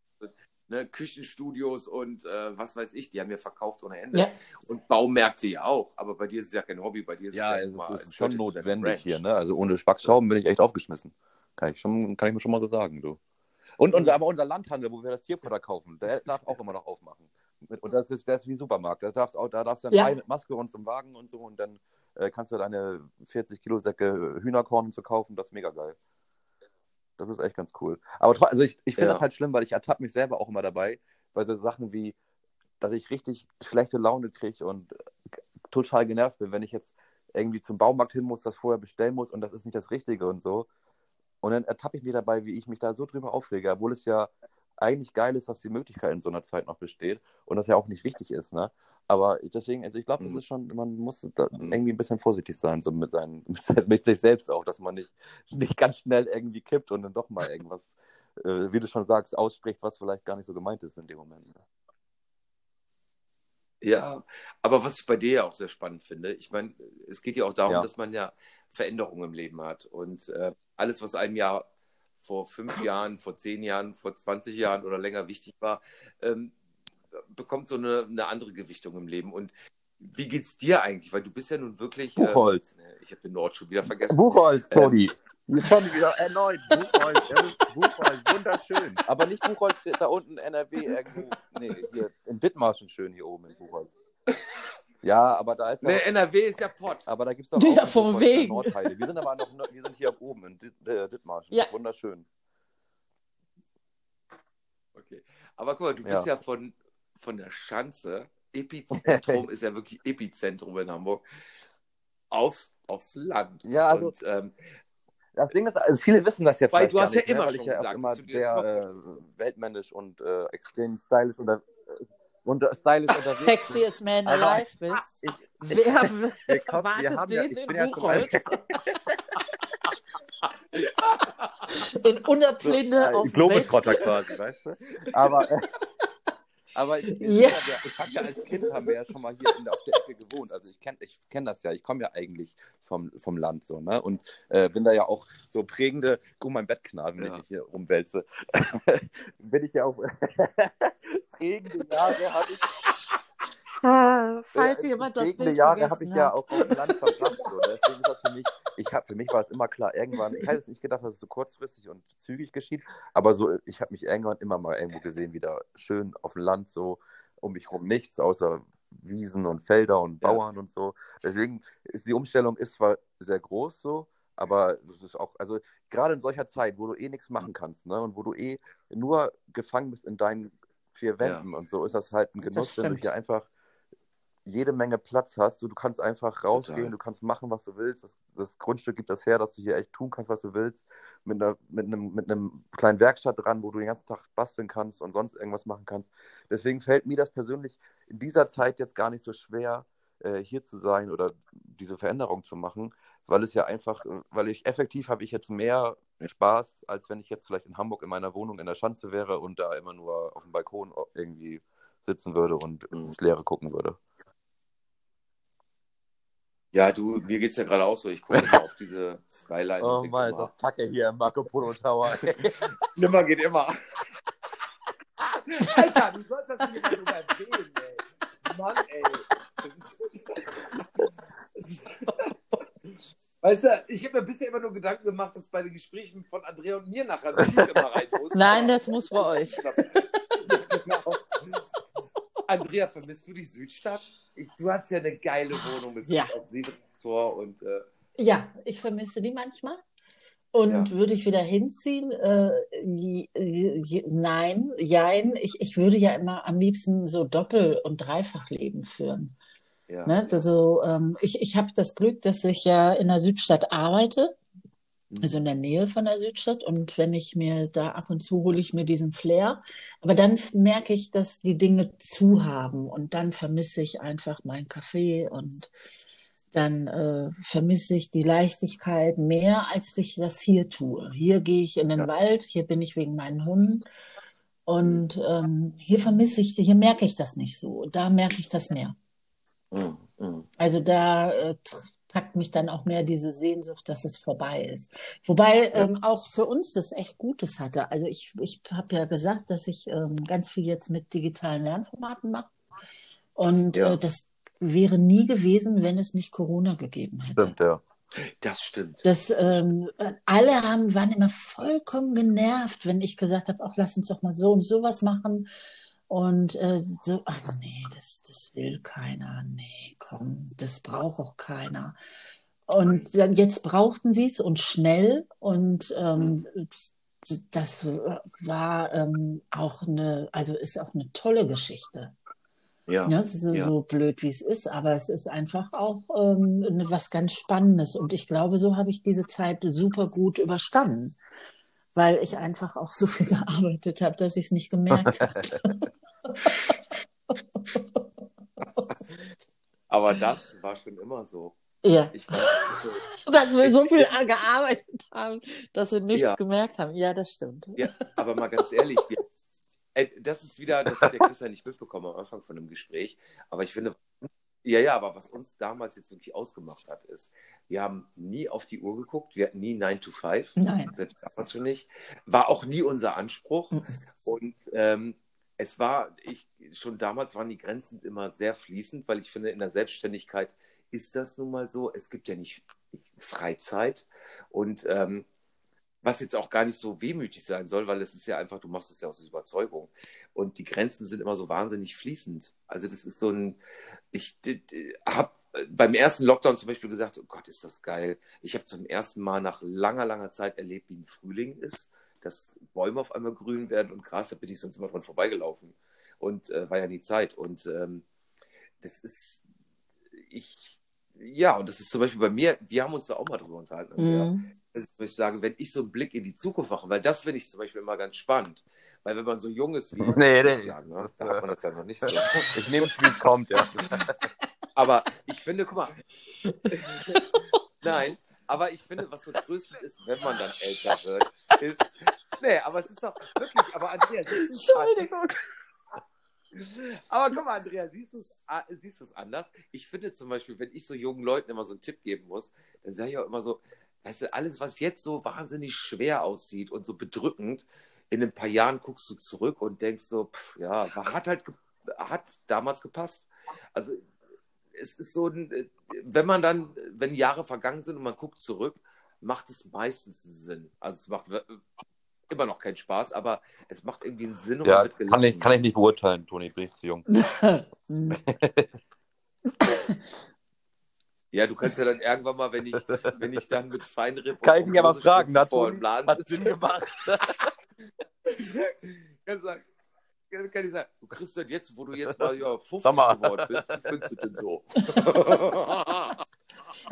Ne? Küchenstudios und äh, was weiß ich, die haben ja verkauft ohne Ende. Ja. Und Baumärkte ja auch. Aber bei dir ist es ja kein Hobby, bei dir ist Ja, es es ja ist, mal- schon jetzt zu deiner notwendig hier, ne? Also ohne Backschrauben bin ich echt aufgeschmissen. Kann ich, schon, kann ich mir schon mal so sagen, du. Und unser, aber unser Landhandel, wo wir das Tierfutter kaufen, der darf auch immer noch aufmachen. Und das ist, das ist wie Supermarkt. Da darfst, auch, da darfst du dann Ja. rein mit Maske und zum Wagen und so und dann äh, kannst du deine 40 Kilo Säcke Hühnerkorn so kaufen. Das ist mega geil. Das ist echt ganz cool. Aber also ich, ich finde Ja. das halt schlimm, weil ich ertappe mich selber auch immer dabei, bei so Sachen wie, dass ich richtig schlechte Laune kriege und total genervt bin, wenn ich jetzt irgendwie zum Baumarkt hin muss, das vorher bestellen muss und das ist nicht das Richtige und so. Und dann ertappe ich mich dabei, wie ich mich da so drüber aufrege, obwohl es ja eigentlich geil ist, dass die Möglichkeit in so einer Zeit noch besteht und das ja auch nicht wichtig ist, ne? Aber deswegen, also ich glaube, das Mhm. ist schon, man muss Mhm. irgendwie ein bisschen vorsichtig sein, so mit, seinen, mit, mit sich selbst auch, dass man nicht, nicht ganz schnell irgendwie kippt und dann doch mal irgendwas, äh, wie du schon sagst, ausspricht, was vielleicht gar nicht so gemeint ist in dem Moment. ne? Ja, aber was ich bei dir ja auch sehr spannend finde, ich meine, es geht ja auch darum, Ja. dass man ja Veränderungen im Leben hat. Und äh, alles, was einem ja vor fünf Jahren, vor zehn Jahren, vor 20 Jahren oder länger wichtig war, ähm, bekommt so eine, eine andere Gewichtung im Leben. Und wie geht's dir eigentlich? Weil du bist ja nun wirklich. Buchholz. Ähm, ich habe den Nord schon wieder vergessen. Buchholz, Ähm, Toni. Jetzt schon wieder erneut. Buchholz, ja, Buchholz, wunderschön. Aber nicht Buchholz da unten NRW irgendwo. Nee, hier in Dithmarschen schön hier oben in Buchholz. Ja, aber da ist Ne, NRW ist ja Pott. aber da gibt es doch Ja, auch vom Buchholzer Wegen. Nordteile. Wir sind aber noch wir sind hier oben in Dit, äh, Dithmarschen. Ja. Wunderschön. Okay. Aber guck mal, du Ja. bist ja von, von der Schanze, Epizentrum ist ja wirklich Epizentrum in Hamburg, aufs, aufs Land. Ja, also- Und, ähm, Das Ding ist, also viele wissen das jetzt Weil vielleicht du gar hast ja nicht, ne, immer weil schon ich ja gesagt, immer sehr äh, weltmännisch und äh, extrem stylisch unter, und stylisch unterwegs. Sexiest Man Aber alive bist. Ich, Wer wir w- kommen- wir erwartet haben ja- den ich in ja Buchholz? in Unterblinde auf dem Globetrotter quasi, weißt du? Aber, äh, aber ich, ich, Ja. ich habe ja als Kind haben wir ja schon mal hier in auf der Ecke gewohnt. Also ich kenne ich kenn das ja. Ich komme ja eigentlich vom, vom Land so, ne? Und äh, bin da ja auch so prägende, guck mein Bettknaben, wenn Ja. ich hier rumwälze. bin ich ja auch prägende Jahre habe ich Falls äh, jemand das Bild Jahre habe ich ja hat. auch auf dem Land verbracht. So. Deswegen ist das für mich, ich hab, für mich war es immer klar, irgendwann, ich hätte es nicht gedacht, dass es so kurzfristig und zügig geschieht, aber so, ich habe mich irgendwann immer mal irgendwo gesehen, wieder schön auf dem Land, so um mich rum nichts, außer Wiesen und Felder und Ja. Bauern und so. Deswegen ist die Umstellung ist zwar sehr groß so, aber es ist auch, also gerade in solcher Zeit, wo du eh nichts machen kannst, ne, und wo du eh nur gefangen bist in deinen vier Wänden und so, ist das halt ein Das Genuss, wenn du hier einfach jede Menge Platz hast. Du, du kannst einfach rausgehen, Total. du kannst machen, was du willst. Das, das Grundstück gibt das her, dass du hier echt tun kannst, was du willst. Mit, einer, mit, einem, mit einem kleinen Werkstatt dran, wo du den ganzen Tag basteln kannst und sonst irgendwas machen kannst. Deswegen fällt mir das persönlich in dieser Zeit jetzt gar nicht so schwer, äh, hier zu sein oder diese Veränderung zu machen, weil es ja einfach, weil ich effektiv habe ich jetzt mehr Spaß, als wenn ich jetzt vielleicht in Hamburg in meiner Wohnung in der Schanze wäre und da immer nur auf dem Balkon irgendwie sitzen würde und ins Leere gucken würde. Ja, du, mir geht's ja gerade auch so. Ich gucke immer auf diese Skyline. Oh Mann, ist das Kacke hier im Marco Polo Tower. Nimmer geht immer. Alter, du sollst das nicht immer so erzählen, ey. Mann, ey. Das ist- Weißt du, ich habe mir bisher immer nur Gedanken gemacht, dass bei den Gesprächen von Andrea und mir nachher ein Lied immer rein muss. Nein, das muss bei euch. genau. Andrea, vermisst du die Südstadt? Ich, du hast ja eine geile Wohnung mit Ja. Auf Seetor und äh, Ja, ich vermisse die manchmal. Und Ja. würde ich wieder hinziehen? Äh, nein, jein. Ich, ich würde ja immer am liebsten so Doppel- und Dreifachleben führen. ja. Ne? Also, ähm, ich, ich habe das Glück, dass ich ja in der Südstadt arbeite. Also in der Nähe von der Südstadt. Und wenn ich mir da ab und zu hole ich mir diesen Flair. Aber dann merke ich, dass die Dinge zu haben. Und dann vermisse ich einfach mein Café und dann äh, vermisse ich die Leichtigkeit mehr, als ich das hier tue. Hier gehe ich in den Ja. Wald, hier bin ich wegen meinen Hunden. Und ähm, hier vermisse ich, hier merke ich das nicht so. Da merke ich das mehr. Mhm. Mhm. Also da äh, packt mich dann auch mehr diese Sehnsucht, dass es vorbei ist. Wobei ähm, auch für uns das echt Gutes hatte. Also ich, ich habe ja gesagt, dass ich ähm, ganz viel jetzt mit digitalen Lernformaten mache. Und Ja. äh, das wäre nie gewesen, wenn es nicht Corona gegeben hätte. Stimmt, ja. Das stimmt. Das, ähm, äh, alle haben, waren immer vollkommen genervt, wenn ich gesagt habe, ach, lass uns doch mal so und sowas machen. Und äh, so, ach nee, das, das will keiner. Nee, komm, das braucht auch keiner. Und dann jetzt brauchten sie es und schnell. Und ähm, das war ähm, auch eine, also ist auch eine tolle Geschichte. Ja. Ja, so, Ja. so blöd wie es ist, aber es ist einfach auch ähm, ne- was ganz Spannendes. Und ich glaube, so habe ich diese Zeit super gut überstanden, weil ich einfach auch so viel gearbeitet habe, dass ich es nicht gemerkt habe. Aber das war schon immer so. Ja. Weiß, Dass wir so viel gearbeitet haben, dass wir nichts Ja. gemerkt haben. Ja, das stimmt. ja, aber mal ganz ehrlich, wir, äh, das ist wieder, das hat der Christian nicht mitbekommen am Anfang von dem Gespräch, aber ich finde, ja, ja, aber was uns damals jetzt wirklich ausgemacht hat, ist, wir haben nie auf die Uhr geguckt, wir hatten nie 9 to 5, Nein. selbst damals schon nicht, war auch nie unser Anspruch Mhm. und ähm, es war, ich, schon damals waren die Grenzen immer sehr fließend, weil ich finde, in der Selbstständigkeit ist das nun mal so. Es gibt ja nicht Freizeit und ähm, was jetzt auch gar nicht so wehmütig sein soll, weil es ist ja einfach, du machst es ja aus Überzeugung und die Grenzen sind immer so wahnsinnig fließend. Also das ist so ein, ich habe beim ersten Lockdown zum Beispiel gesagt, oh Gott, ist das geil. Ich habe zum ersten Mal nach langer, langer Zeit erlebt, wie ein Frühling ist, dass Bäume auf einmal grün werden und Gras, da bin ich sonst immer dran vorbeigelaufen und äh, war ja nie Zeit und ähm, das ist, ich, ja, und das ist zum Beispiel bei mir, wir haben uns da auch mal drüber unterhalten. Andrea. Mhm. Also, muss ich sagen, wenn ich so einen Blick in die Zukunft mache, weil das finde ich zum Beispiel immer ganz spannend. Weil wenn man so jung ist wie Nee, nee, ja, ne, da hat man das ja noch nicht so. Ich nehme es, wie es kommt, ja. Aber ich finde, guck mal. Nein, aber ich finde, was so tröstend ist, wenn man dann älter wird, ist. Nee, aber es ist doch wirklich, aber Andrea, siehst du es Entschuldigung. Aber guck mal, Andrea, siehst du es ah, siehst du es anders? Ich finde zum Beispiel, wenn ich so jungen Leuten immer so einen Tipp geben muss, dann sage ich auch immer so, weißt du, alles, was jetzt so wahnsinnig schwer aussieht und so bedrückend, in ein paar Jahren guckst du zurück und denkst so, pff, ja, hat halt ge- hat damals gepasst. Also es ist so, ein, wenn man dann, wenn Jahre vergangen sind und man guckt zurück, macht es meistens einen Sinn. Also es macht immer noch keinen Spaß, aber es macht irgendwie einen Sinn und Ja, man wird gelassen. kann ich, kann ich nicht beurteilen, Toni, bin ich zu jung. Mhm. Ja, du kannst ja dann irgendwann mal, wenn ich, wenn ich dann mit Feinripp Kann ich aber fragen, da hat vor dem Laden hat Sinn gemacht. kann, sagen, kann ich sagen, du Christian, jetzt, wo du jetzt mal ja, 50 Sag mal. geworden bist, wie findest du denn so?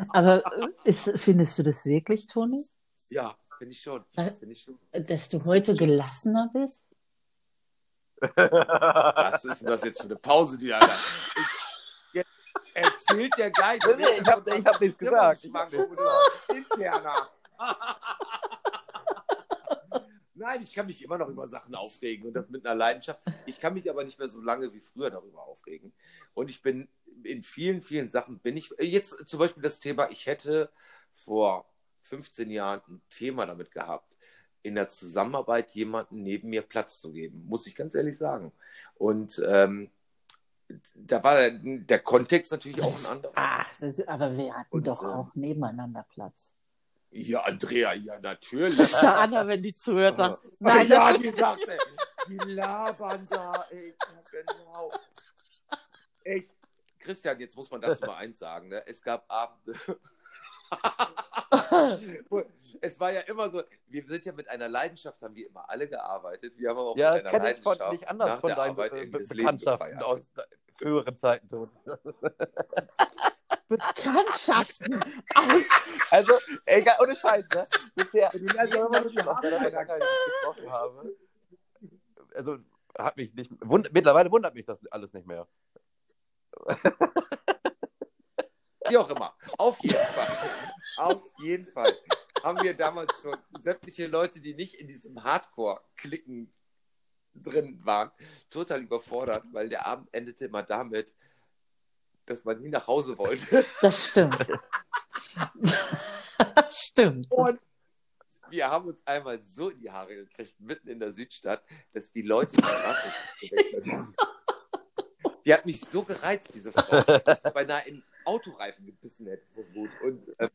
Aber äh, ist, findest du das wirklich, Toni? ja, finde ich schon. Äh, Finde ich schon. Dass du heute gelassener bist? Was ist denn das jetzt für eine Pause, die Alter? Erzählt der gleich. Nee, ich hab- ich hab nichts gesagt. Ich hab nichts gesagt. Interner. Nein, ich kann mich immer noch über Sachen aufregen und das mit einer Leidenschaft. Ich kann mich aber nicht mehr so lange wie früher darüber aufregen. Und ich bin in vielen, vielen Sachen bin ich jetzt zum Beispiel das Thema, ich hätte vor 15 Jahren ein Thema damit gehabt, in der Zusammenarbeit jemanden neben mir Platz zu geben, muss ich ganz ehrlich sagen. Und ähm, da war der, der Kontext natürlich auch ein anderer. Ach, aber wir hatten Und, doch ähm, auch nebeneinander Platz. Ja, Andrea, ja, natürlich. Das ist der Anna, wenn die zuhört, sagt, nein, ja, das die ist, sagt, ey, die labern da, ey, genau. Ey, Christian, jetzt muss man dazu mal eins sagen, ne? Es gab Abende. es war ja immer so, wir sind ja mit einer Leidenschaft, haben wir immer alle gearbeitet. Wir haben aber auch Ja, mit das einer kenne ich von, Leidenschaft nicht anders nach von der deinen Arbeit Be irgendwie Be Bekanntschaften aus früheren Zeiten. Bekanntschaften aus. Also, egal, ohne Scheiß, ne? Bisher, immer mit Menschen aus der Armen, Vergangenheit, gesprochen habe, also, hat mich nicht, wund, mittlerweile wundert mich das alles nicht mehr. Wie auch immer. Auf jeden Fall. Auf jeden Fall. Haben wir damals schon sämtliche Leute, die nicht in diesem Hardcore-Klicken drin waren, total überfordert, weil der Abend endete immer damit, dass man nie nach Hause wollte. Das stimmt. Das stimmt. Und wir haben uns einmal so in die Haare gekriegt, mitten in der Südstadt, dass die Leute die Straße gewechselt haben. Die hat mich so gereizt, diese Frau, beinahe in Autoreifen gebissen hätte vor Wut. Und, ähm,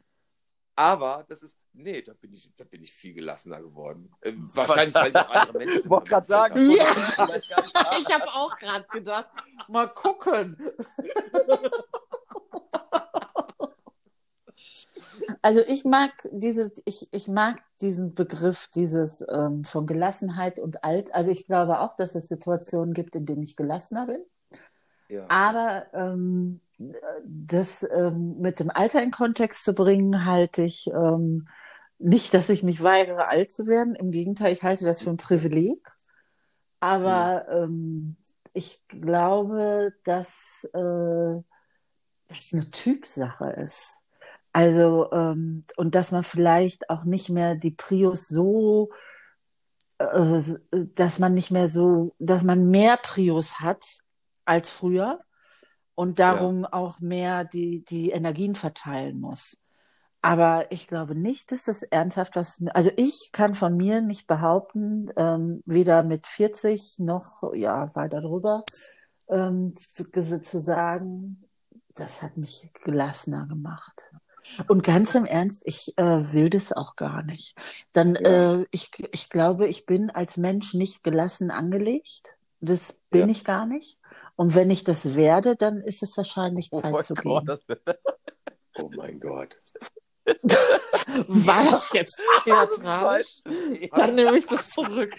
aber das ist, nee, da bin ich, da bin ich viel gelassener geworden. Ähm, wahrscheinlich, weil ich auch andere Menschen. Ich wollte gerade sagen, damit Ja. Ich habe auch gerade gedacht, mal gucken. Also ich mag diese, ich, ich mag diesen Begriff dieses ähm, von Gelassenheit und alt. Also ich glaube auch, dass es Situationen gibt, in denen ich gelassener bin. Ja. Aber ähm, das ähm, mit dem Alter in Kontext zu bringen, halte ich ähm, nicht, dass ich mich weigere, alt zu werden. Im Gegenteil, ich halte das für ein Privileg. Aber ähm, ich glaube, dass äh, das eine Typsache ist. Also, ähm, und dass man vielleicht auch nicht mehr die Prius so, äh, dass man nicht mehr so, dass man mehr Prius hat als früher und darum auch mehr die, die Energien verteilen muss. Aber ich glaube nicht, dass das ernsthaft was, also ich kann von mir nicht behaupten, ähm, weder mit 40 noch, ja, weiter drüber, ähm, zu, zu sagen, das hat mich gelassener gemacht. Und ganz im Ernst, ich äh, will das auch gar nicht. Dann, Ja. äh, ich, ich glaube, ich bin als Mensch nicht gelassen angelegt. Das bin Ja. ich gar nicht. Und wenn ich das werde, dann ist es wahrscheinlich Oh Zeit zu Gott, gehen. Oh mein Gott. War das jetzt theatralisch? Dann nehme ich das zurück.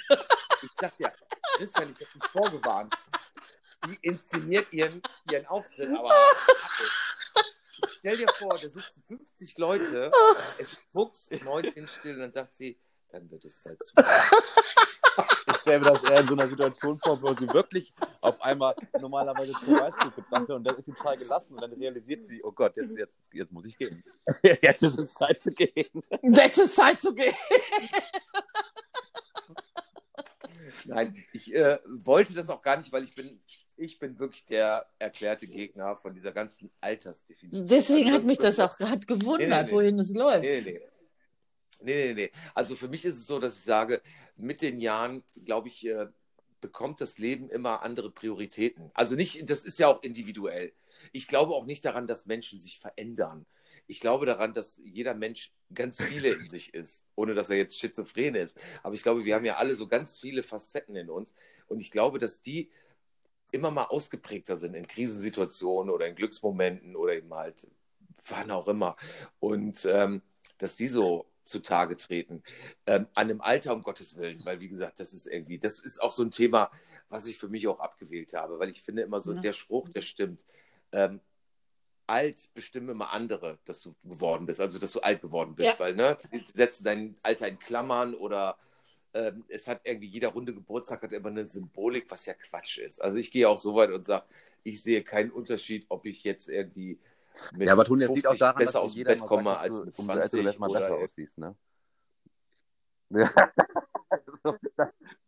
Ich sag dir, Christian, ich hab dich vorgewarnt. Die inszeniert ihren, ihren Auftritt, aber. Stell dir vor, da sitzen 50 Leute, es Fuchs, Mäuschen still und dann sagt sie, dann wird es Zeit zu stelle mir das eher in so einer Situation vor, wo sie wirklich auf einmal normalerweise zur Weißglut gebracht wird und dann ist sie total gelassen und dann realisiert sie, oh Gott, jetzt, jetzt, jetzt muss ich gehen. Jetzt ist es Zeit zu gehen. Jetzt ist Zeit zu gehen. Nein, ich äh, wollte das auch gar nicht, weil ich bin, ich bin wirklich der erklärte Gegner von dieser ganzen Altersdefinition. Deswegen Also hat mich das auch gerade gewundert, Nee, nee, nee. wohin es läuft. Nee, nee. Nee, nee, nee. Also für mich ist es so, dass ich sage, mit den Jahren, glaube ich, äh, bekommt das Leben immer andere Prioritäten. Also nicht, das ist ja auch individuell. Ich glaube auch nicht daran, dass Menschen sich verändern. Ich glaube daran, dass jeder Mensch ganz viele in sich ist, ohne dass er jetzt schizophren ist. Aber ich glaube, wir haben ja alle so ganz viele Facetten in uns. Und ich glaube, dass die immer mal ausgeprägter sind in Krisensituationen oder in Glücksmomenten oder eben halt wann auch immer. Und ähm, dass die so zutage treten. Ähm, an dem Alter, um Gottes Willen, weil wie gesagt, das ist irgendwie, das ist auch so ein Thema, was ich für mich auch abgewählt habe, weil ich finde immer so, Ja. der Spruch, der stimmt. Ähm, alt bestimmen immer andere, dass du geworden bist, also dass du alt geworden bist, Ja. weil, ne, die setzen dein Alter in Klammern oder ähm, es hat irgendwie jeder runde Geburtstag hat immer eine Symbolik, was ja Quatsch ist. Also ich gehe auch so weit und sage, ich sehe keinen Unterschied, ob ich jetzt irgendwie Ja, aber Toni, das liegt auch 50 daran, besser dass aus dem jeder Bett mal komme sagt, als mit du, umso älter du 20 besser oder aussiehst, ne?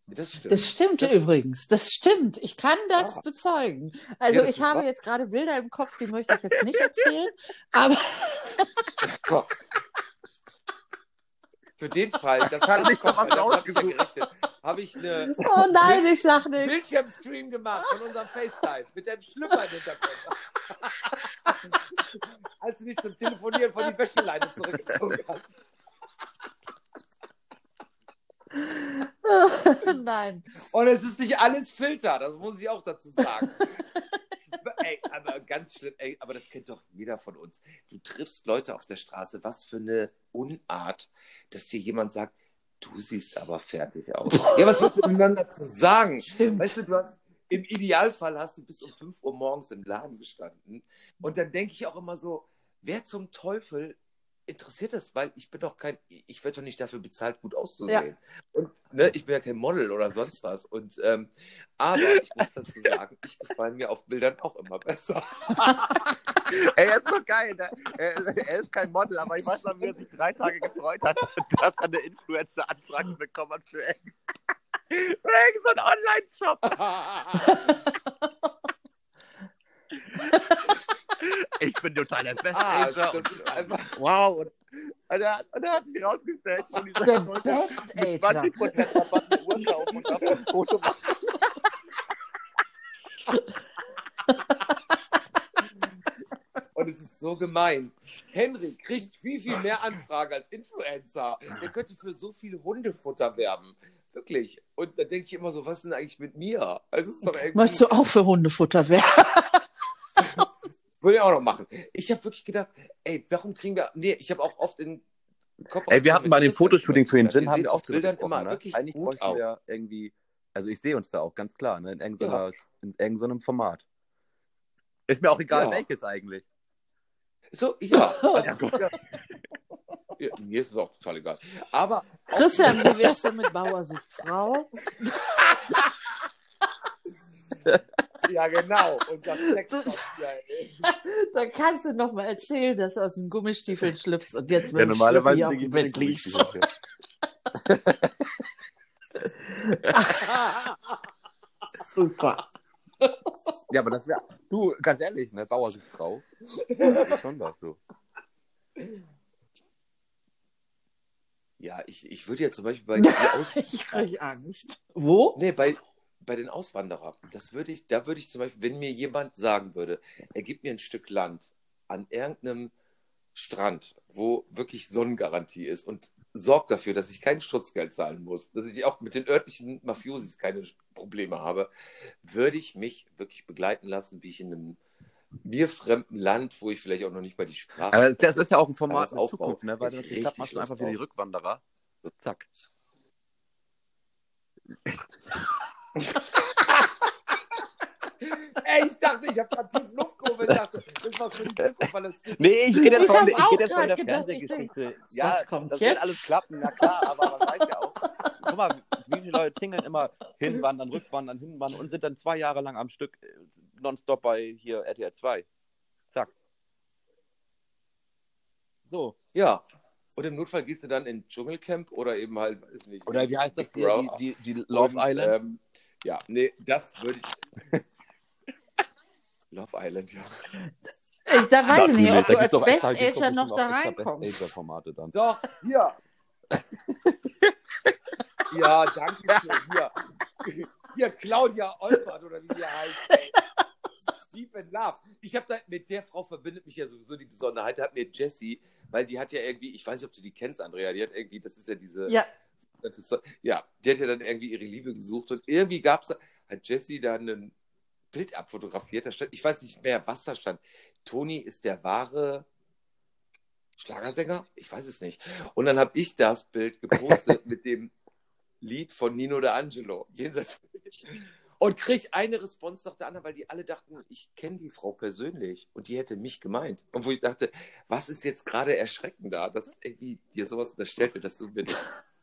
Das stimmt. Das stimmt übrigens. Das stimmt. Ich kann das Ja. bezeugen. Also Ja, das ich habe wahr. jetzt gerade Bilder im Kopf, die möchte ich jetzt nicht erzählen. Aber. Für den Fall, dass Hat das nicht kommt, mal was das habe ich eine oh nein, ich sag nichts. Bildschirmstream gemacht von unserem FaceTime mit dem Schlüpper im Hintergrund. Als du dich zum Telefonieren von die Wäscheleine zurückgezogen hast. nein. Und es ist nicht alles Filter, das muss ich auch dazu sagen. Ey, aber ganz schlimm, ey, aber das kennt doch jeder von uns. Du triffst Leute auf der Straße, was für eine Unart, dass dir jemand sagt, du siehst aber fertig aus. ja, was willst du miteinander zu sagen? Stimmt. Weißt du, du hast, im Idealfall hast du bis um 5 Uhr morgens im Laden gestanden. Und dann denke ich auch immer so, wer zum Teufel interessiert das? Weil ich bin doch kein, ich werde doch nicht dafür bezahlt, gut auszusehen. Und ne, ich bin ja kein Model oder sonst was. Und ähm, aber ich muss dazu sagen, ich gefalle mir auf Bildern auch immer besser. Ey, er ist doch geil. Ne? Er, er ist kein Model, aber ich weiß noch, wie er sich drei Tage gefreut hat, dass er eine Influencer-Anfrage bekommen hat für irgend- für irgendeinen so einen Online-Shop. Ich bin total der Beste. ah, das ist einfach. Wow. Und, und, er, und er hat sich rausgestellt. Und Der Leute Best mit Ager. 20% Rabatt eine Uhr kaufen und davon ein Foto machen. Und es ist so gemein. Henry kriegt viel, viel mehr Anfragen als Influencer. Der könnte für so viel Hundefutter werben. Wirklich. Und da denke ich immer so, was ist denn eigentlich mit mir? Also es ist doch irgendwie. Möchtest du auch für Hundefutter werden? Würde ich auch noch machen. Ich habe wirklich gedacht, ey, warum kriegen wir. Nee, ich habe auch oft in. Ey, wir hatten bei dem Fotoshooting für den Gin, haben wir auch auf Bildern immer ne? wirklich Eigentlich gut bräuchten wir ja irgendwie, also ich sehe uns da auch ganz klar, ne? in irgendeiner, in irgendeinem Format. Ist mir auch egal, Ja. welches eigentlich. So, ja. Also, ja. Ja, mir ist es auch total egal. Aber. Christian, wie wär's denn mit Bauer sucht Frau? Ja, genau. Unser Sexshop hier, ey. Da kannst du noch mal erzählen, dass du aus den Gummistiefeln schlüpfst und jetzt mit Ja, dem normalerweise auf dem Bett liegst. Super. Ja, aber das wäre, du, ganz ehrlich, ne, Bauersuchtfrau, das ist schon was so. Ja, ich, ich würde jetzt zum Beispiel bei, Ich krieg Angst. Wo? nee, bei, bei den Auswanderern, das würde ich, da würde ich zum Beispiel, wenn mir jemand sagen würde, er gibt mir ein Stück Land an irgendeinem Strand, wo wirklich Sonnengarantie ist und sorgt dafür, dass ich kein Schutzgeld zahlen muss, dass ich auch mit den örtlichen Mafiosis keine Probleme habe, würde ich mich wirklich begleiten lassen, wie ich in einem mir fremden Land, wo ich vielleicht auch noch nicht mal die Sprache Aber das ist ja auch ein Format in Zukunft, ne, weil nicht klappt, machst du einfach wie die. Rückwanderer. Zack. Ey, ich dachte, ich habe gerade tief Luft geholt, weil ich dachte, das ist was für die Zukunft, weil das Nee, ich rede jetzt von, ich jetzt der gedacht, Fernsehgeschichte. Ja, was kommt das jetzt? wird alles klappen, na klar, aber man weiß ja auch. Guck mal, wie viele Leute tingeln immer hinwandern, rückwandern, hinwandern und sind dann zwei Jahre lang am Stück äh, nonstop bei hier RTL 2. Zack. So. Ja. Und im Notfall gehst du dann in Dschungelcamp oder eben halt, weiß nicht. Oder wie heißt das hier, die, die, die Love Und, Island? Ähm, ja, nee, das würde ich. Love Island, ja. Ich, da weiß ich nicht, ob du als Besteltern noch da reinkommst. Doch, hier. ja, danke schön. Hier. Hier, Claudia Olpert oder wie die heißt. Deep in Love. Ich habe da, mit der Frau verbindet mich ja sowieso die Besonderheit. Da hat mir Jessie, weil die hat ja irgendwie, ich weiß nicht, ob du die kennst, Andrea, die hat irgendwie, das ist ja diese. Ja, Das ja, die hat ja dann irgendwie ihre Liebe gesucht und irgendwie gab es, hat Jessie da ein Bild abfotografiert, da stand, ich weiß nicht mehr, was da stand. Toni ist der wahre Schlagersänger? Ich weiß es nicht. Und dann habe ich das Bild gepostet mit dem Lied von Nino D'Angelo. Jenseits und krieg eine Response nach der anderen, weil die alle dachten, ich kenne die Frau persönlich und die hätte mich gemeint. Und wo ich dachte, was ist jetzt gerade erschreckend da, dass irgendwie dir sowas unterstellt wird, dass du mit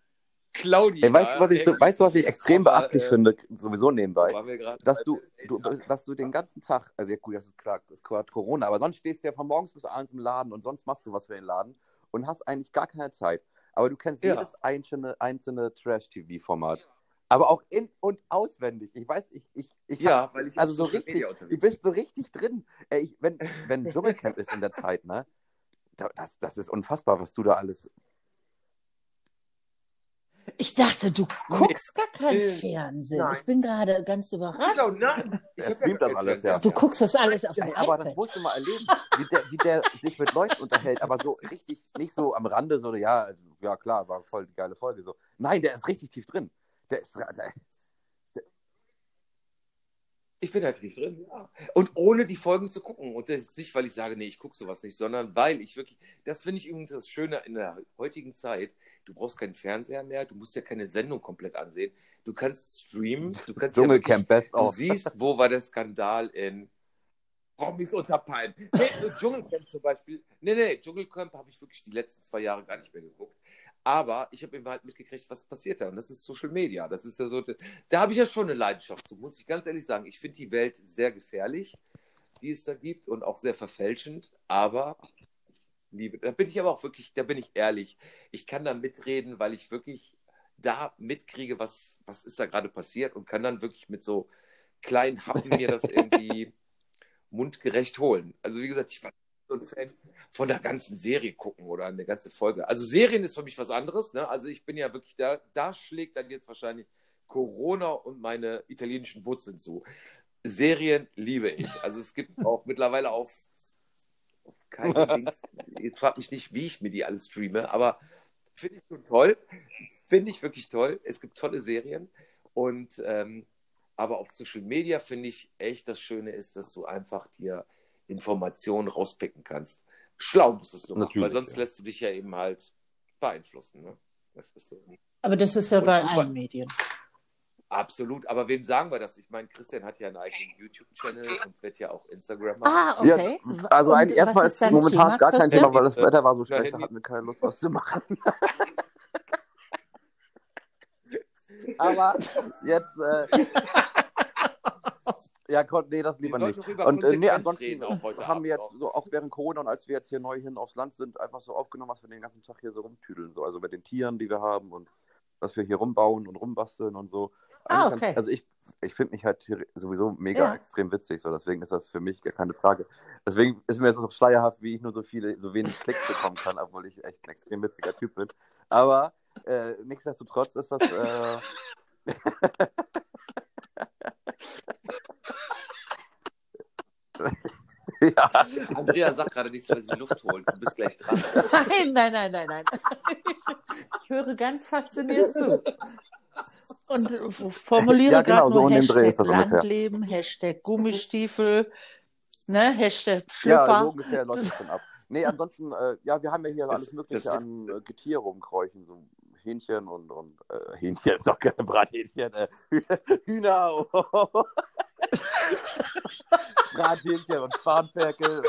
Claudia. Ey, weißt, du, was ich so, weißt du, was ich extrem Aber, beachtlich äh, finde, sowieso nebenbei? waren wir gerade dass bei- du, du, dass du den ganzen Tag, also ja gut, das ist klar, das ist Corona, aber sonst stehst du ja von morgens bis abends im Laden und sonst machst du was für den Laden und hast eigentlich gar keine Zeit. Aber du kennst Ja. jedes einzelne, einzelne Trash-TV-Format. Aber auch in- und auswendig. Ich weiß, ich, ich, ich Ja, weil ich also so richtig, du bist so richtig drin. Ey, ich, wenn, wenn Dschungelcamp ist in der Zeit, ne? da- Das, das ist unfassbar, was du da alles. Ich dachte, du guckst gar kein Nee. Fernsehen. Nein. Ich bin gerade ganz überrascht. Genau, nein. Ich Er streamt das alles, ja. Du guckst das alles auf dem Ey, aber das iPad. musst du mal erleben, wie der, wie der sich mit Leuten unterhält, aber so richtig, nicht so am Rande, so, ja, ja klar, war voll die geile Folge. So. Nein, der ist richtig tief drin. Der ist, der, Ich bin halt nicht drin, ja. Und ohne die Folgen zu gucken. Und das ist nicht, weil ich sage, nee, ich gucke sowas nicht, sondern weil ich wirklich, das finde ich übrigens das Schöne in der heutigen Zeit. Du brauchst keinen Fernseher mehr, du musst ja keine Sendung komplett ansehen. Du kannst streamen, du kannst ja Dschungelcamp Best wirklich, du siehst, wo war der Skandal in Promis unter Palmen. Nee, Dschungelcamp zum Beispiel. Nee, nee, Dschungelcamp habe ich wirklich die letzten zwei Jahre gar nicht mehr geguckt. Aber ich habe eben halt mitgekriegt, was passiert da. Und das ist Social Media. Das ist ja so, da habe ich ja schon eine Leidenschaft zu, muss ich ganz ehrlich sagen. Ich finde die Welt sehr gefährlich, die es da gibt und auch sehr verfälschend. Aber liebe, da bin ich aber auch wirklich, da bin ich ehrlich. Ich kann da mitreden, weil ich wirklich da mitkriege, was, was ist da gerade passiert und kann dann wirklich mit so kleinen Happen mir das irgendwie mundgerecht holen. Also wie gesagt, ich war so ein Fan von der ganzen Serie gucken oder eine ganze Folge. Also Serien ist für mich was anderes. Ne? Also ich bin ja wirklich da, da schlägt dann jetzt wahrscheinlich Corona und meine italienischen Wurzeln zu. Serien liebe ich. Also es gibt auch mittlerweile auf, auf keine Dings. Jetzt fragt mich nicht, wie ich mir die alle streame, aber finde ich schon toll. Finde ich wirklich toll. Es gibt tolle Serien und ähm, aber auf Social Media finde ich echt das Schöne ist, dass du einfach dir Informationen rauspicken kannst. Schlau musst du es nur machen, Natürlich, weil sonst ja. lässt du dich ja eben halt beeinflussen. Ne? Das ist so. Aber das ist ja Und bei allen Medien. Absolut, aber wem sagen wir das? Ich meine, Christian hat ja einen eigenen YouTube-Channel und wird ja auch Instagram machen. Ah, okay. Ja, also was erstmal ist dein momentan Thema, gar kein? Thema, weil das Wetter war so schlecht, da hatten wir keine Lust, was zu machen. Aber jetzt, äh, Ja, Gott, nee, das Wir lieber nicht. noch über Und äh, nee, ansonsten reden auch heute haben wir jetzt so auch während Corona und als wir jetzt hier neu hin aufs Land sind, einfach so aufgenommen, was wir den ganzen Tag hier so rumtüdeln. So. Also mit den Tieren, die wir haben und was wir hier rumbauen und rumbasteln und so. Ah, Eigentlich okay. ganz, also ich, ich finde mich halt sowieso mega Ja. extrem witzig, so deswegen ist das für mich gar keine Frage. Deswegen ist mir jetzt auch schleierhaft, wie ich nur so viele, so wenig Klicks bekommen kann, obwohl ich echt ein extrem witziger Typ bin. Aber äh, nichtsdestotrotz ist das. Äh, ja, Andrea sagt gerade nichts, weil sie Luft holt. Du bist gleich dran. Nein, nein, nein, nein, nein. Ich höre ganz fasziniert zu. Und formuliere Ja, genau, gerade so nur in dem Dreh ist Hashtag das ungefähr. Landleben, Hashtag Gummistiefel, ne, Hashtag ja, Schlüpfer. so ungefähr läuft es dann ab. Nee, ansonsten, äh, ja, wir haben ja hier Das- alles Mögliche das- an äh, Getier rumkräuchen, so Hähnchen und, und äh, Hähnchen, doch keine Brathähnchen, äh, Hühner, Brathähnchen und Spanferkel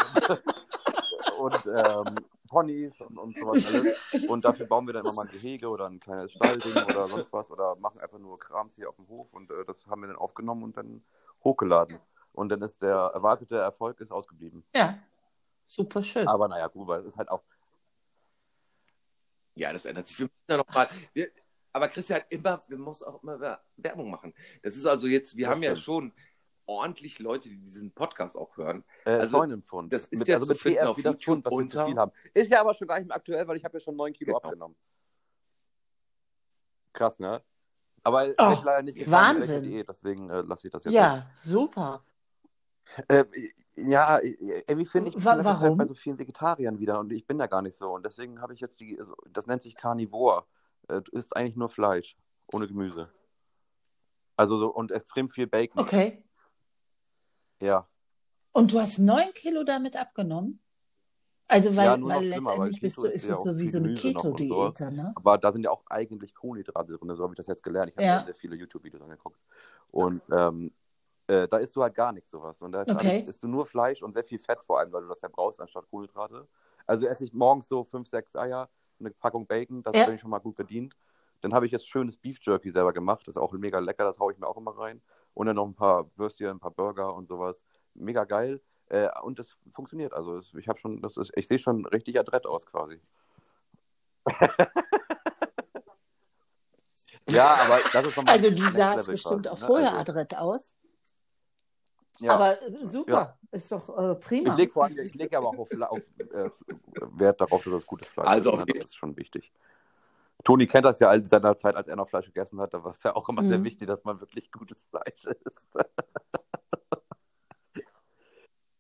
und, und ähm, Ponys und, und sowas alles. Und dafür bauen wir dann immer mal ein Gehege oder ein kleines Stallding oder sonst was oder machen einfach nur Krams hier auf dem Hof und äh, das haben wir dann aufgenommen und dann hochgeladen. Und dann ist der erwartete Erfolg ist ausgeblieben. Ja, super schön. Aber naja, gut, weil es ist halt auch. Ja, das ändert sich. Wir müssen ja noch mal. Wir, aber Christian hat immer, wir müssen auch immer Werbung machen. Das ist also jetzt, wir Das haben ja stimmt. schon ordentlich Leute, die diesen Podcast auch hören. Äh, Also, Scheunenpfund. das ist mit, ja also zu mit PF auf wie das Pfund, was wir unter- zu viel haben. Ist ja aber schon gar nicht mehr aktuell, weil ich habe ja schon 9 Kilo Genau. abgenommen. Krass, ne? Aber es Oh, wird leider nicht Wahnsinn. Diät, deswegen äh, lasse ich das jetzt. ja, super. Äh, ja, irgendwie finde ich, ich finde das halt warum? bei so vielen Vegetariern wieder und ich bin da gar nicht so. Und deswegen habe ich jetzt die, also, das nennt sich Carnivore. Äh, du isst eigentlich nur Fleisch, ohne Gemüse. Also so und extrem viel Bacon. Okay. Ja. Und du hast neun Kilo damit abgenommen? Also, weil, Ja, weil schlimmer, weil letztendlich bist du, ist ist ja es so wie so eine. Keto-Diät, ne? Aber da sind ja auch eigentlich Kohlenhydrate drin, so habe ich das jetzt gelernt. Ich habe Ja. sehr viele YouTube-Videos angeguckt. Und ähm, äh, da isst du halt gar nichts sowas. Und da ist Okay. alles, isst du nur Fleisch und sehr viel Fett vor allem, weil du das ja brauchst anstatt Kohlenhydrate. Also esse ich morgens so fünf, sechs Eier, eine Packung Bacon, das Ja. bin ich schon mal gut bedient. Dann habe ich jetzt schönes Beef Jerky selber gemacht, das ist auch mega lecker, das haue ich mir auch immer rein. Und dann noch ein paar Würstchen, ein paar Burger und sowas. Mega geil. Äh, und es funktioniert. Also es, ich habe schon, das ist, ich sehe schon richtig adrett aus quasi. ja, aber das ist nochmal Also, du sahst Level bestimmt quasi, auch ne? vorher Also, adrett aus. ja. Aber äh, super, ist doch äh, Ich prima. ich lege aber auch auf, auf äh, Wert darauf, dass das gutes Fleisch Also ist. auf Ne? Das ist schon wichtig. Toni kennt das ja all seiner Zeit, als er noch Fleisch gegessen hat. Da war es ja auch immer sehr Mhm. wichtig, dass man wirklich gutes Fleisch isst.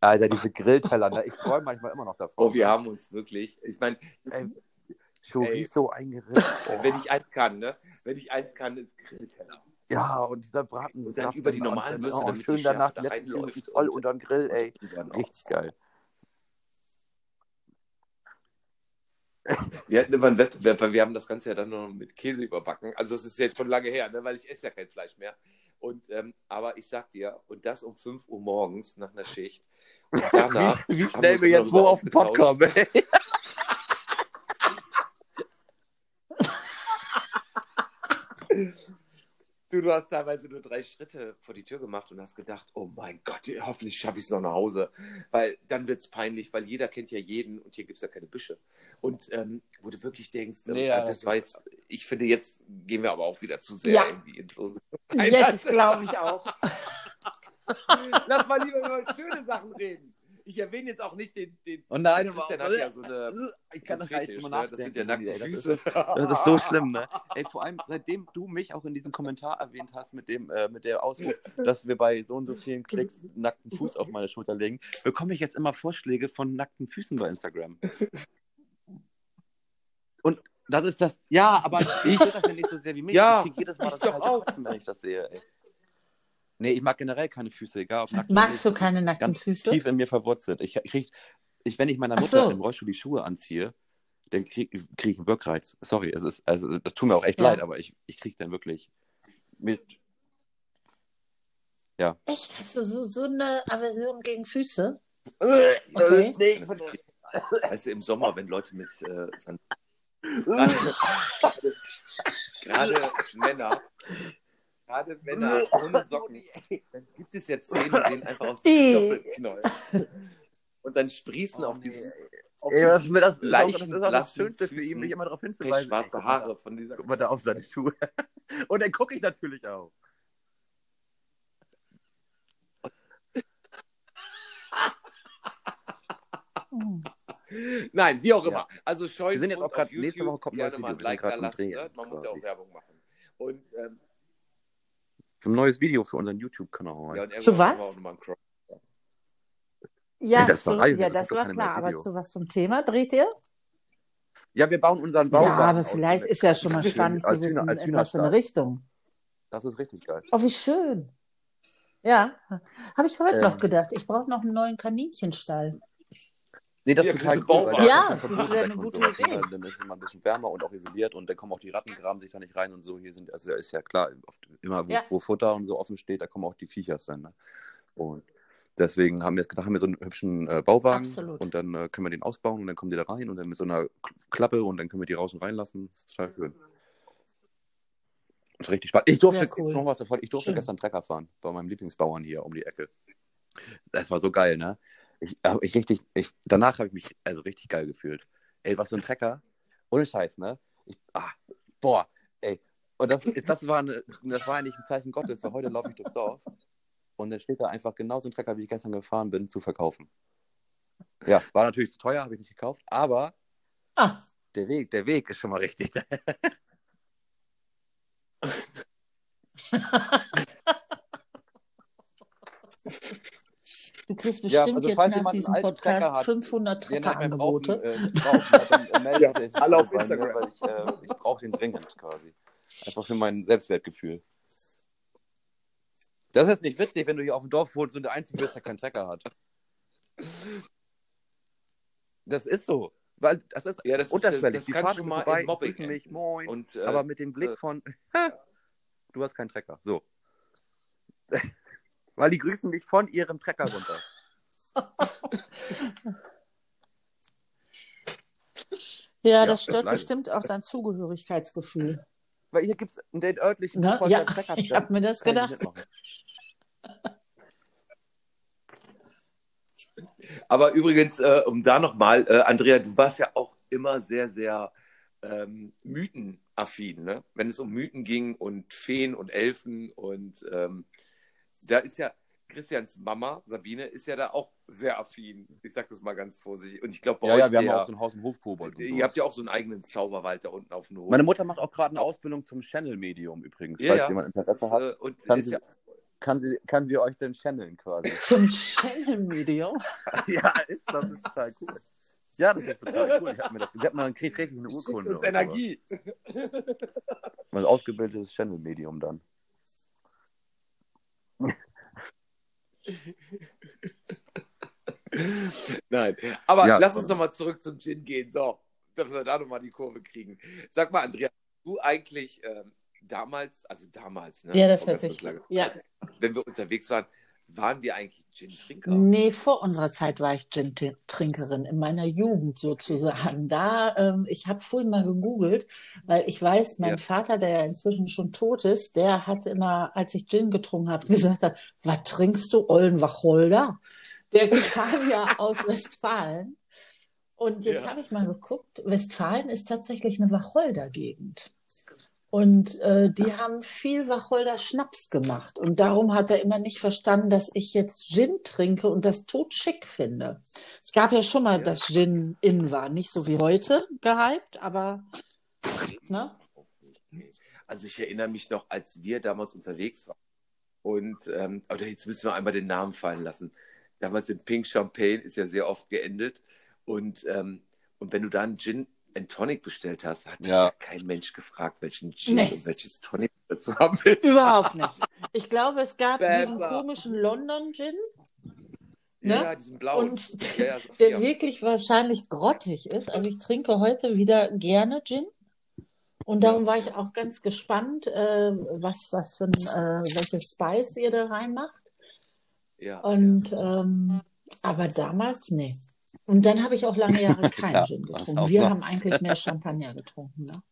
Alter, diese Grillteller, ne? ich träume manchmal immer noch davon. Oh, wir haben uns wirklich, ich meine, Chorizo eingeritzt. Oh. wenn ich eins kann, ne? Wenn ich eins kann, ist Grillteller. Ja, und dieser Braten Und dann über die normalen Würste, damit schön danach da reinläuft voll und- unter den Grill, ey. Richtig geil. Wir hatten immer einen Wettbewerb, weil wir haben das Ganze ja dann noch mit Käse überbacken. Also das ist jetzt schon lange her, ne? weil ich esse ja kein Fleisch mehr. Und, ähm, aber ich sag dir, und das um 5 Uhr morgens nach einer Schicht. Und danach Wie haben schnell wir jetzt wo auf den Pott kommen, ey. Du, du hast teilweise nur drei Schritte vor die Tür gemacht und hast gedacht, oh mein Gott, hoffentlich schaffe ich es noch nach Hause. Weil dann wird es peinlich, weil jeder kennt ja jeden und hier gibt es ja keine Büsche. Und ähm, wo du wirklich denkst, ähm, Nee, ja, das das war jetzt, ich finde, jetzt gehen wir aber auch wieder zu sehr Ja. irgendwie in so. Jetzt glaube ich auch. Lass mal lieber über schöne Sachen reden. Ich erwähne jetzt auch nicht den. den Und nein, Christian aber- hat ja so eine. ich kann so das gar nicht ne? Das sind ja nackte ey. Das ist- Füße. Das ist so schlimm, ne? Ey, vor allem, seitdem du mich auch in diesem Kommentar erwähnt hast, mit dem, äh, mit der Ausruf, dass wir bei so und so vielen Klicks nackten Fuß auf meine Schulter legen, bekomme ich jetzt immer Vorschläge von nackten Füßen bei Instagram. Und das ist das, ja, aber ich will das ja nicht so sehr wie mich. Ja, ich kriege jedes Mal das kalte auch. Kotzen, wenn ich das sehe, ey. Nee, ich mag generell keine Füße, egal ob nackt oder Magst du keine nackten ganz Füße? tief in mir verwurzelt. Ich, krieg, ich, wenn ich meiner Mutter so. im Rollstuhl die Schuhe anziehe, dann kriege krieg ich einen Wirkreiz. Sorry, es ist, also das tut mir auch echt Ja. leid, aber ich, ich kriege dann wirklich mit. Echt? Hast du so, so eine Aversion gegen Füße? Okay. Okay. Weißt du, im Sommer, wenn Leute mit äh, gerade, gerade Männer gerade Männer ohne Socken, dann gibt es ja Zähne, die sehen einfach aus Ih. Kartoffelknollen. Und dann sprießen auf diese auf Ey, das, das, das, ist auch, leichten, das ist auch das Schönste für ihn, mich immer darauf hinzuweisen. Ey, schwarze guck mal Haare da. von dieser. Guck mal da auf seine Schuhe. Und dann gucke ich natürlich auch. Nein, wie auch Ja. immer. Also Scheun Wir sind jetzt auch auf nächste Woche kommt mal ein Video. Like da lassen. Ne? Man muss ja quasi. auch Werbung machen. Und, ähm, Für ein neues Video für unseren YouTube-Kanal. ja, Zu was? wir. Ja, Das war so, Reise, ja, das war klar. Aber zu was vom Thema dreht ihr? Ja, wir bauen unseren Ja, Bauwagen. aber vielleicht ist ja schon mal spannend Hühner- zu wissen, als in was für eine. Richtung. Das ist richtig geil. Oh, wie schön. Ja, habe ich heute Ähm. noch gedacht. Ich brauche noch einen neuen Kaninchenstall. Nee, das Ja, ist total cool. weil Ja, das wäre eine gute sowas, Idee. ne? Dann ist es immer ein bisschen wärmer und auch isoliert und dann kommen auch die Ratten, graben sich da nicht rein und so. Hier sind, also ist ja klar, oft, immer wo, Ja. wo Futter und so offen steht, da kommen auch die Viechers dann. Ne? Und deswegen haben wir, da haben wir so einen hübschen äh, Bauwagen Absolut. und dann äh, können wir den ausbauen und dann kommen die da rein und dann mit so einer Klappe und dann können wir die raus und reinlassen. Das ist total schön. Das ist richtig Spaß. Ich durfte, cool. noch was davon, ich durfte Schön. gestern Trecker fahren bei meinem Lieblingsbauern hier um die Ecke. Das war so geil, ne? Ich, hab ich richtig, ich, danach habe ich mich also richtig geil gefühlt. Ey, was so ein Trecker. Ohne Scheiß, ne? Ich, ah, boah, ey. Und das, das, war eine, das war eigentlich ein Zeichen Gottes, weil heute laufe ich durchs Dorf und dann steht da einfach genau so ein Trecker, wie ich gestern gefahren bin, zu verkaufen. Ja, war natürlich zu teuer, habe ich nicht gekauft, aber Ah, der Weg, der Weg ist schon mal richtig. du kriegst Ja, bestimmt also jetzt nach diesem Podcast hat, 500 Den hat man brauchen, Trepperangebote. äh, brauchen, äh, Ja, alle auf mir, Instagram. weil ich, äh, ich brauche den dringend quasi. Einfach für mein Selbstwertgefühl. Das ist jetzt nicht witzig, wenn du hier auf dem Dorf wohnst und der Einzige bist, der keinen Trecker hat. Das ist so. Weil das ist Ja, das unterschwellig. das Die kann fahren schon mal vorbei, in Mobbing grüßen mich, moin. Und, äh, aber mit dem Blick äh, von, du hast keinen Trecker. So. Weil die grüßen mich von ihrem Trecker runter. Ja, das stört leider. bestimmt auch dein Zugehörigkeitsgefühl. Weil hier gibt es den örtlichen? Volker Ja, Trecker. ich habe mir das gedacht. Aber übrigens, äh, um da nochmal, äh, Andrea, du warst ja auch immer sehr, sehr ähm, mythenaffin, ne? Wenn es um Mythen ging und Feen und Elfen und ähm, da ist ja Christians Mama, Sabine, ist ja da auch sehr affin. Ich sag das mal ganz vorsichtig. Und ich glaube, bei Ja, euch, ja, wir haben der, auch so ein Haus- und Hofkobold. und ihr sowas. habt ja auch so einen eigenen Zauberwald da unten auf dem Hof. Meine Mutter macht auch gerade eine Ausbildung zum Channel-Medium übrigens. Ja, Falls ja. jemand Interesse hat, Äh, und kann ist sie, ja, kann, sie, kann sie euch denn channeln quasi. Zum Channel-Medium. ja, ist, das ist total cool. Ja, das ist total cool. Ich hab mir das, sie hat mal kriegt richtig eine Urkunde. uns und Energie. sowas. Ein ausgebildetes Channel-Medium dann. Nein, aber Ja, lass uns nochmal zurück zum Gin gehen. So, dass wir da nochmal die Kurve kriegen. Sag mal, Andrea, du eigentlich ähm, damals, also damals, ne? Ja, das hört sich. lange Ja. Wenn wir unterwegs waren, waren wir eigentlich Gin-Trinker? Nee, vor unserer Zeit war ich Gin-Trinkerin, in meiner Jugend sozusagen. Da, ähm, ich habe vorhin mal gegoogelt, weil ich weiß, mein Ja. Vater, der ja inzwischen schon tot ist, der hat immer, als ich Gin getrunken habe, gesagt, hat, was trinkst du, ollen Wacholder? Der kam ja aus Westfalen. Und jetzt Ja. habe ich mal geguckt, Westfalen ist tatsächlich eine Wacholder-Gegend. Und äh, die haben viel Wacholder Schnaps gemacht. Und darum hat er immer nicht verstanden, dass ich jetzt Gin trinke und das tot schick finde. Es gab ja schon mal, Ja. dass Gin in war. Nicht so wie heute gehypt, aber ne? Also ich erinnere mich noch, als wir damals unterwegs waren. Und, ähm, oder jetzt müssen wir einmal den Namen fallen lassen. Damals in Pink Champagne ist ja sehr oft geendet. Und, ähm, und wenn du da einen Gin and Tonic bestellt hast, hat dich Ja. kein Mensch gefragt, welchen Gin Nee. und welches Tonic du dazu haben willst. Überhaupt nicht. Ich glaube, es gab Besser. diesen komischen London Gin, Ja, Ne? ja, diesen blauen. Und ja, ja, so der wirklich wahrscheinlich grottig ist. Also ich trinke heute wieder gerne Gin. Und darum war ich auch ganz gespannt, äh, was, was für ein, äh, welches Spice ihr da reinmacht. ja, Und ähm, aber damals, nee. Und dann habe ich auch lange Jahre keinen Klar, Gin getrunken. Wir so. haben eigentlich mehr Champagner getrunken. Ne?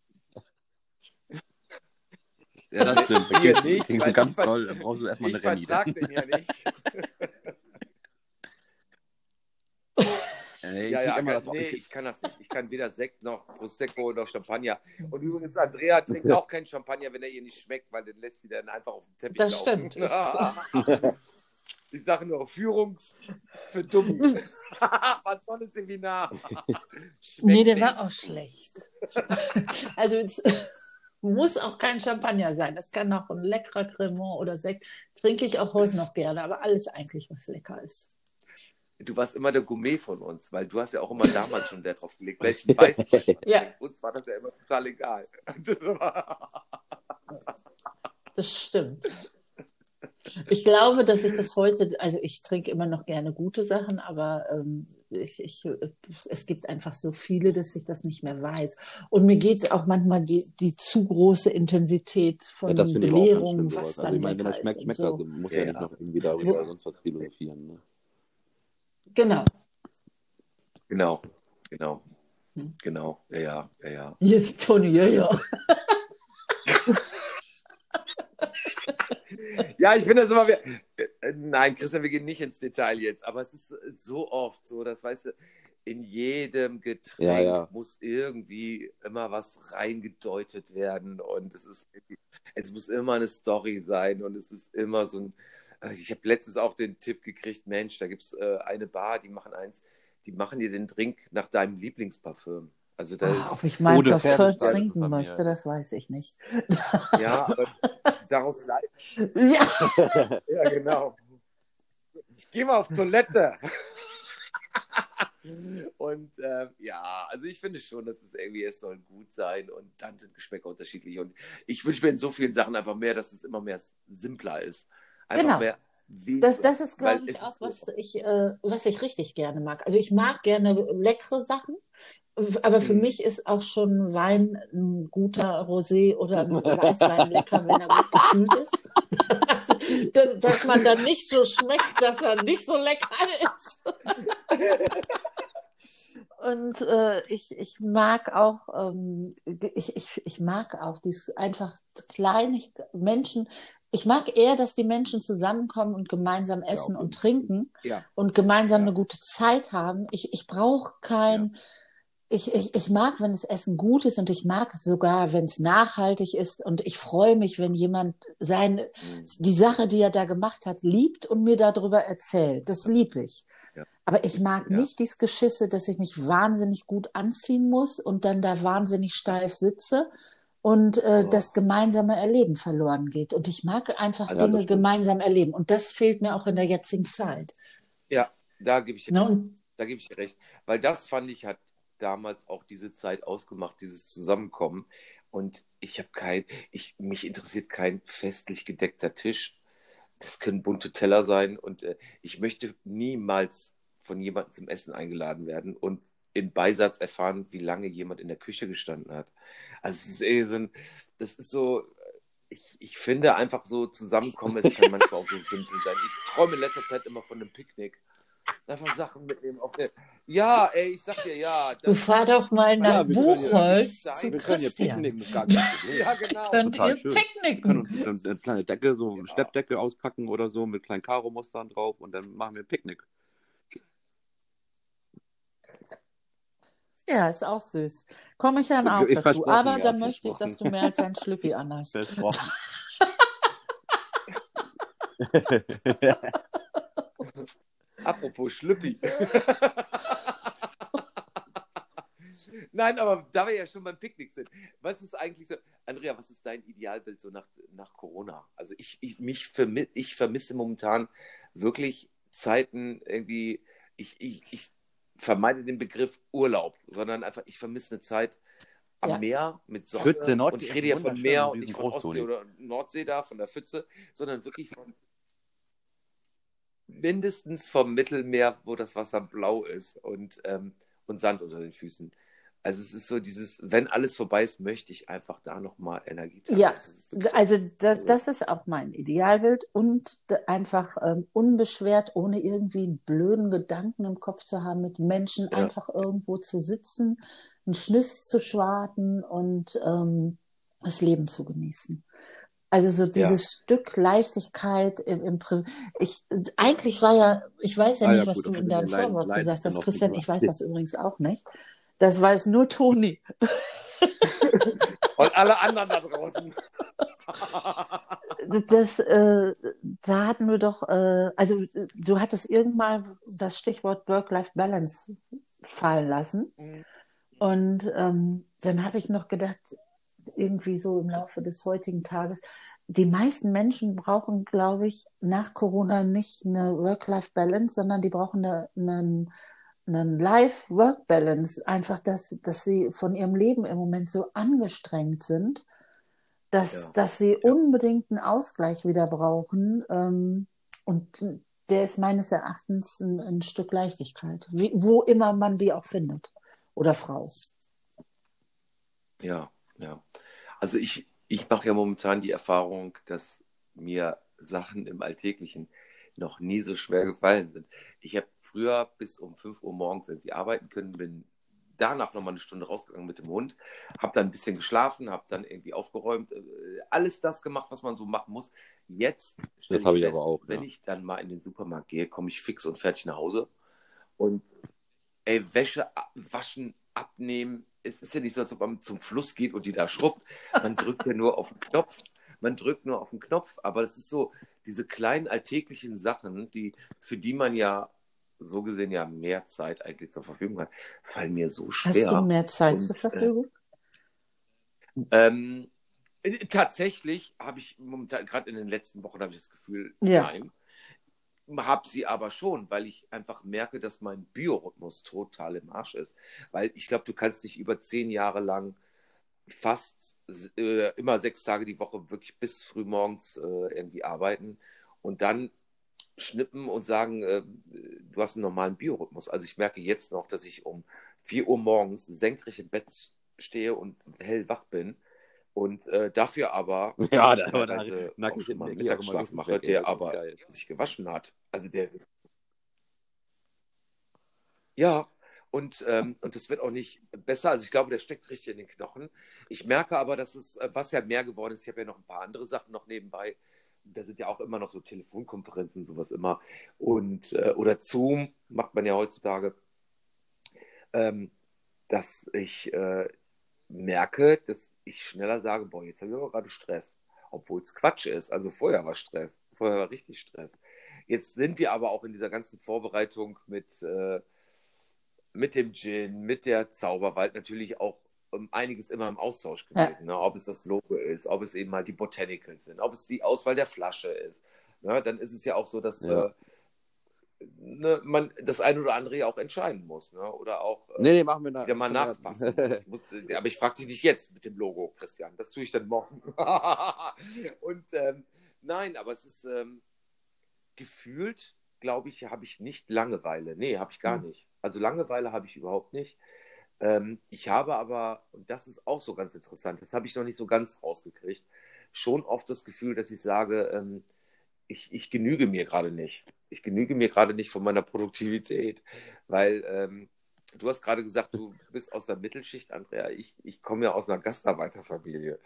Ja, das stimmt. Hier Vergiss, nicht, du ganz ich ver- toll, dann brauchst du erstmal Ich eine Rallye. vertrag den ja nicht. Ey, ich Ja, ja, kann, das nee, ich, ich kann das nicht. Ich kann weder Sekt noch Prosecco noch Champagner. Und übrigens, Andrea trinkt auch keinen Champagner, wenn er ihr nicht schmeckt, weil den lässt sie dann einfach auf dem Teppich Das laufen. stimmt. Ich- sage nur, Führungs für Dummies. Was tolles Seminar. Schmeckt Nee, der war auch schlecht. also es muss auch kein Champagner sein. Das kann auch ein leckerer Cremant oder Sekt. Trinke ich auch heute noch gerne, aber alles eigentlich, was lecker ist. Du warst immer der Gourmet von uns, weil du hast ja auch immer damals schon Wert drauf gelegt, welchen Weißen. Ja. Uns war das ja immer total egal. Das stimmt. Ich glaube, dass ich das heute, also ich trinke immer noch gerne gute Sachen, aber ähm, ich, ich, es gibt einfach so viele, dass ich das nicht mehr weiß. Und mir geht auch manchmal die, die zu große Intensität von ja, Belehrung, was dann Also ich meine, wenn das schmeckt, schmeckt so. Muss Ja, ja, nicht noch irgendwie darüber sonst was philosophieren. Ne? Genau. Genau, genau, Hm. genau. Ja, ja, ja, ja. Jetzt, Toni, ja, ja. Ja, ich finde das immer. wieder- Äh, Nein, Christian, wir gehen nicht ins Detail jetzt, aber es ist so oft so, dass, weißt du, in jedem Getränk Ja, ja. muss irgendwie immer was reingedeutet werden und es ist, es muss immer eine Story sein und es ist immer so ein. Ich habe letztens auch den Tipp gekriegt, Mensch, da gibt es äh, eine Bar, die machen eins, die machen dir den Drink nach deinem Lieblingsparfüm. Also da Ah, ist, ob ich mein Parfum Pferdestall trinken möchte, das weiß ich nicht. ja, aber daraus leidet Ja, Ja, genau. Ich gehe mal auf Toilette. Und ähm, ja, also ich finde schon, dass es irgendwie, es soll gut sein und dann sind Geschmäcker unterschiedlich. Und ich wünsche mir in so vielen Sachen einfach mehr, dass es immer mehr simpler ist. Einfach Genau. mehr das, das ist, glaube ich, auch, was ich, äh, was ich richtig gerne mag. Also ich mag gerne leckere Sachen, aber für Mhm. mich ist auch schon Wein ein guter Rosé oder ein Weißwein lecker, wenn er gut gekühlt ist. dass, dass man dann nicht so schmeckt, dass er nicht so lecker ist. Und äh, ich, ich mag auch, ähm, ich, ich, ich mag auch dieses einfach kleine Menschen. Ich mag eher, dass die Menschen zusammenkommen und gemeinsam essen auf und trinken Ja. und gemeinsam Ja. eine gute Zeit haben. Ich, ich brauche kein, ich, ich, ich mag, wenn das Essen gut ist und ich mag sogar, wenn es nachhaltig ist und ich freue mich, wenn jemand seine, Mhm. die Sache, die er da gemacht hat, liebt und mir darüber erzählt. Das liebe ich. Ja. Aber ich mag Ja. nicht dieses Geschisse, dass ich mich wahnsinnig gut anziehen muss und dann da wahnsinnig steif sitze und äh, Oh. das gemeinsame Erleben verloren geht. Und ich mag einfach Also, Dinge gemeinsam erleben. Und das fehlt mir auch in der jetzigen Zeit. Ja, da gebe ich, Ne? Und da gebe ich dir recht. Weil das fand ich, hat damals auch diese Zeit ausgemacht, dieses Zusammenkommen. Und ich habe kein, ich, mich interessiert kein festlich gedeckter Tisch. Das können bunte Teller sein und äh, ich möchte niemals von jemandem zum Essen eingeladen werden und im Beisatz erfahren, wie lange jemand in der Küche gestanden hat. Also es ist eh so ein, das ist so, ich, ich finde einfach so zusammenkommen, es kann manchmal auch so simpel sein. Ich träume in letzter Zeit immer von einem Picknick. Einfach Sachen mitnehmen auf der. Ja, ey, ich sag dir ja. du fahr doch mal nach Ja, können ja- Buchholz wir zu Wir können hier Christian. picknicken, kein Problem. Ja, genau. Könnt Total ihr schön. Wir können picknicken? uns eine, eine kleine Decke, so eine Steppdecke auspacken oder so mit kleinen Karo-Mustern drauf und dann machen wir ein Picknick. Ja, ist auch süß. Komme ich dann auch Ist dazu. Aber ja, da möchte ich, dass du mehr als ein Schlüppi anhast. Versprochen. Apropos Schlüppi. Nein, aber da wir ja schon beim Picknick sind, was ist eigentlich so, Andrea, was ist dein Idealbild so nach, nach Corona? Also ich, ich, mich vermi ich vermisse momentan wirklich Zeiten irgendwie, ich, ich, ich vermeide den Begriff Urlaub, sondern einfach, ich vermisse eine Zeit am Ja. Meer mit Sonne. Pfütze, Nordsee und ich rede ja von Meer und nicht von Ostsee oder Nordsee da, von der Pfütze, sondern wirklich von mindestens vom Mittelmeer, wo das Wasser blau ist und, ähm, und Sand unter den Füßen. Also es ist so dieses, wenn alles vorbei ist, möchte ich einfach da nochmal Energie tanken. Ja, Das ist wirklich so. Also da, das ist auch mein Idealbild und einfach ähm, unbeschwert, ohne irgendwie einen blöden Gedanken im Kopf zu haben, mit Menschen Ja. einfach irgendwo zu sitzen, einen Schnüss zu schwarten und ähm, das Leben zu genießen. Also so dieses Stück Leichtigkeit im, im Pri ich eigentlich war ja, ich weiß ja Ah, nicht, ja, was gut, du in deinem Vorwort leiden gesagt hast, Christian, ich weiß das übrigens auch nicht. Das weiß nur Toni. Und alle anderen da draußen. Das, äh, da hatten wir doch, äh, also du hattest irgendwann das Stichwort Work-Life-Balance fallen lassen. Mhm. Und ähm, dann habe ich noch gedacht, irgendwie so im Laufe des heutigen Tages, die meisten Menschen brauchen, glaube ich, nach Corona nicht eine Work-Life-Balance, sondern die brauchen eine, einen, einen Life-Work-Balance. Einfach, dass, dass sie von ihrem Leben im Moment so angestrengt sind, dass, Ja. dass sie unbedingt einen Ausgleich wieder brauchen. Ähm, und der ist meines Erachtens ein, ein Stück Leichtigkeit, wie, wo immer man die auch findet. Oder Frau. Ja, ja. Also ich, ich mache ja momentan die Erfahrung, dass mir Sachen im Alltäglichen noch nie so schwer gefallen sind. Ich habe früher bis um 5 Uhr morgens irgendwie arbeiten können, bin danach nochmal eine Stunde rausgegangen mit dem Hund, habe dann ein bisschen geschlafen, habe dann irgendwie aufgeräumt, äh, alles das gemacht, was man so machen muss. Jetzt, Das habe ich fest, aber auch, Wenn ja. ich dann mal in den Supermarkt gehe, komme ich fix und fertig nach Hause und ey, Wäsche waschen, abnehmen. Es ist ja nicht so, als ob man zum Fluss geht und die da schrubbt. Man drückt ja nur auf den Knopf. Man drückt nur auf den Knopf. Aber das ist so, diese kleinen alltäglichen Sachen, die, für die man ja so gesehen ja mehr Zeit eigentlich zur Verfügung hat, fallen mir so schwer. Hast du mehr Zeit Und, zur äh, Verfügung? Ähm, äh, tatsächlich habe ich momentan, gerade in den letzten Wochen, habe ich das Gefühl, Ja. nein. Habe sie aber schon, weil ich einfach merke, dass mein Biorhythmus total im Arsch ist. Weil ich glaube, du kannst nicht über zehn Jahre lang fast äh, immer sechs Tage die Woche wirklich bis frühmorgens äh, irgendwie arbeiten und dann schnippen und sagen, äh, du hast einen normalen Biorhythmus. Also ich merke jetzt noch, dass ich um 4 Uhr morgens senkrecht im Bett stehe und hellwach bin und äh, dafür aber Ja, da aber da teilweise nack auch ich schon mal einen Energie auch immer Mittagsschlaf mache, der aber geil. sich gewaschen hat. Also der ja, und, ähm, und das wird auch nicht besser. Also ich glaube, der steckt richtig in den Knochen. Ich merke aber, dass es, äh, was ja mehr geworden ist, ich habe ja noch ein paar andere Sachen noch nebenbei. Da sind ja auch immer noch so Telefonkonferenzen, sowas immer. Und, äh, oder Zoom macht man ja heutzutage. Ähm, dass ich äh, merke, dass ich schneller sage, boah, jetzt habe ich aber gerade Stress. Obwohl es Quatsch ist. Also vorher war Stress. Vorher war richtig Stress. Jetzt sind wir aber auch in dieser ganzen Vorbereitung mit, äh, mit dem Gin, mit der Zauberwald natürlich auch um einiges immer im Austausch Ja. gewesen. Ne? Ob es das Logo ist, ob es eben halt die Botanicals sind, ob es die Auswahl der Flasche ist. Ne? Dann ist es ja auch so, dass Ja. äh, ne, man das eine oder andere ja auch entscheiden muss. Ne? Oder auch äh, Nee, nee, machen wir nach. wieder mal nachfassen. Muss, äh, aber ich frage dich nicht jetzt mit dem Logo, Christian. Das tue ich dann morgen. Und ähm, nein, aber es ist ähm, gefühlt, glaube ich, habe ich nicht Langeweile. Nee, habe ich gar Mhm. nicht. Also Langeweile habe ich überhaupt nicht. Ähm, ich habe aber, und das ist auch so ganz interessant, das habe ich noch nicht so ganz rausgekriegt, schon oft das Gefühl, dass ich sage, ähm, ich, ich genüge mir gerade nicht. Ich genüge mir gerade nicht von meiner Produktivität, weil ähm, du hast gerade gesagt, du bist aus der Mittelschicht, Andrea. Ich, ich komme ja aus einer Gastarbeiterfamilie.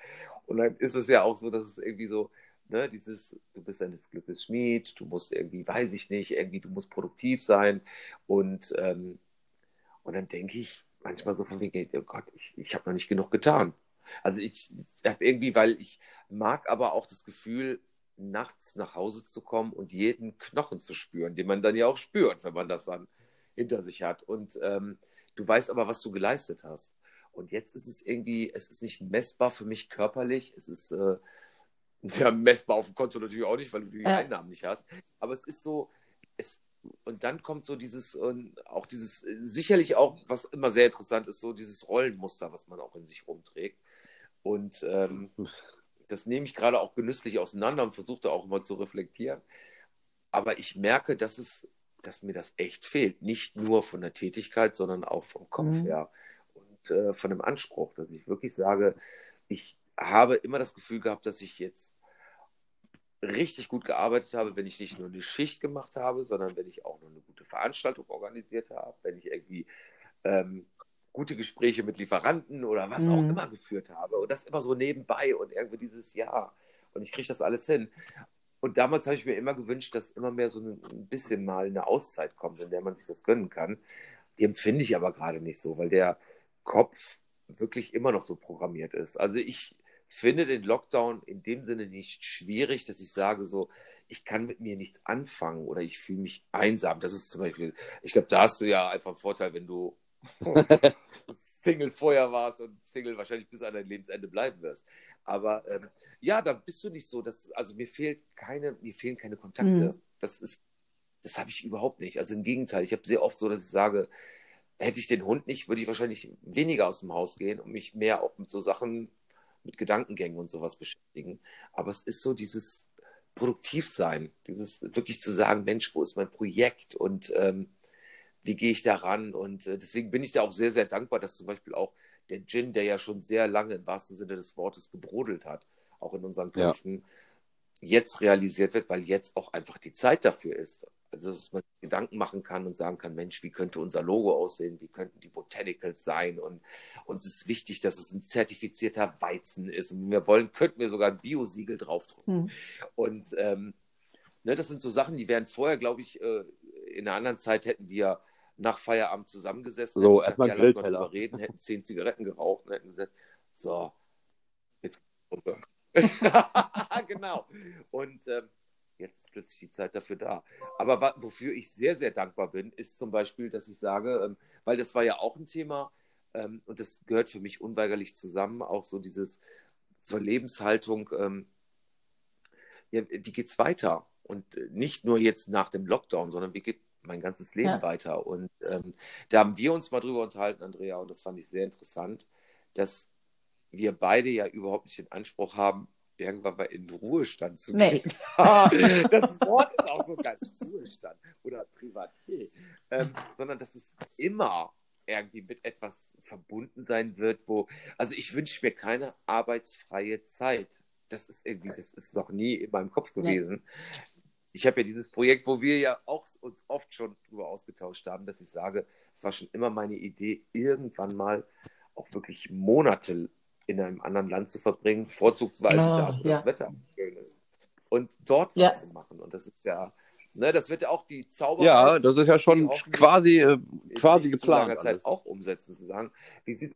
Und dann ist es ja auch so, dass es irgendwie so, ne, dieses, du bist eines Glückes Schmied, du musst irgendwie, weiß ich nicht, irgendwie, du musst produktiv sein. Und, ähm, und dann denke ich manchmal so von wegen, oh Gott, ich, ich habe noch nicht genug getan. Also ich habe irgendwie, weil ich mag aber auch das Gefühl, nachts nach Hause zu kommen und jeden Knochen zu spüren, den man dann ja auch spürt, wenn man das dann hinter sich hat. Und ähm, du weißt aber, was du geleistet hast. Und jetzt ist es irgendwie, es ist nicht messbar für mich körperlich, es ist äh, ja, messbar auf dem Konto natürlich auch nicht, weil du die Ja. Einnahmen nicht hast. Aber es ist so, es, und dann kommt so dieses, und auch dieses, äh, sicherlich auch, was immer sehr interessant ist, so dieses Rollenmuster, was man auch in sich rumträgt. Und ähm, das nehme ich gerade auch genüsslich auseinander und versuche da auch immer zu reflektieren. Aber ich merke, dass es, dass mir das echt fehlt. Nicht nur von der Tätigkeit, sondern auch vom Kopf Mhm. her und äh, von dem Anspruch, dass ich wirklich sage, ich habe immer das Gefühl gehabt, dass ich jetzt richtig gut gearbeitet habe, wenn ich nicht nur eine Schicht gemacht habe, sondern wenn ich auch noch eine gute Veranstaltung organisiert habe, wenn ich irgendwie ähm, gute Gespräche mit Lieferanten oder was auch Mhm. immer geführt habe und das immer so nebenbei und irgendwie dieses Jahr. und ich kriege das alles hin. Und damals habe ich mir immer gewünscht, dass immer mehr so ein bisschen mal eine Auszeit kommt, in der man sich das gönnen kann. Die empfinde ich aber gerade nicht so, weil der Kopf wirklich immer noch so programmiert ist. Also ich finde den Lockdown in dem Sinne nicht schwierig, dass ich sage so, ich kann mit mir nichts anfangen oder ich fühle mich einsam. Das ist zum Beispiel, ich glaube, da hast du ja einfach einen Vorteil, wenn du Single vorher warst und Single wahrscheinlich bis an dein Lebensende bleiben wirst. Aber ähm, ja, da bist du nicht so, dass, also mir fehlt keine, mir fehlen keine Kontakte. Mhm. Das ist, das habe ich überhaupt nicht. Also im Gegenteil, ich habe sehr oft so, dass ich sage, hätte ich den Hund nicht, würde ich wahrscheinlich weniger aus dem Haus gehen und mich mehr auch mit so Sachen, mit Gedankengängen und sowas beschäftigen. Aber es ist so dieses Produktivsein, dieses wirklich zu sagen, Mensch, wo ist mein Projekt und ähm, wie gehe ich daran? Und äh, deswegen bin ich da auch sehr, sehr dankbar, dass zum Beispiel auch der Gin, der ja schon sehr lange im wahrsten Sinne des Wortes gebrodelt hat, auch in unseren Köpfen, ja. jetzt realisiert wird, weil jetzt auch einfach die Zeit dafür ist. Also, dass man Gedanken machen kann und sagen kann, Mensch, wie könnte unser Logo aussehen? Wie könnten die Botanicals sein? Und uns ist wichtig, dass es ein zertifizierter Weizen ist. Und wenn wir wollen, könnten wir sogar ein Biosiegel draufdrücken. Mhm. Und ähm, ne, das sind so Sachen, die wären vorher, glaube ich, äh, in einer anderen Zeit hätten wir nach Feierabend zusammengesessen. So, erstmal ja, Grillteller. reden, hätten zehn Zigaretten geraucht und hätten gesagt, so, jetzt genau. Und ähm, jetzt ist plötzlich die Zeit dafür da. Aber wofür ich sehr, sehr dankbar bin, ist zum Beispiel, dass ich sage, ähm, weil das war ja auch ein Thema ähm, und das gehört für mich unweigerlich zusammen, auch so dieses zur Lebenshaltung, ähm, ja, wie geht's weiter? Und äh, nicht nur jetzt nach dem Lockdown, sondern wie geht mein ganzes Leben ja. weiter. Und ähm, da haben wir uns mal drüber unterhalten, Andrea, und das fand ich sehr interessant, dass wir beide ja überhaupt nicht den Anspruch haben, irgendwann mal in Ruhestand zu gehen. Nee. das Wort ist auch so ganz Ruhestand oder Privatier. Ähm, sondern dass es immer irgendwie mit etwas verbunden sein wird, wo, also ich wünsche mir keine arbeitsfreie Zeit. Das ist irgendwie, das ist noch nie in meinem Kopf gewesen. Nee ich habe ja dieses Projekt, wo wir ja auch uns oft schon darüber ausgetauscht haben, dass ich sage, es war schon immer meine Idee, irgendwann mal auch wirklich Monate in einem anderen Land zu verbringen, vorzugsweise oh, da, wo ja. das Wetter schön ist. Und dort was ja. zu machen. Und das ist ja, ne, das wird ja auch die Zauber. Ja, das ist ja schon quasi, äh, quasi geplant. Zeit auch umsetzen, zu sagen, wie sieht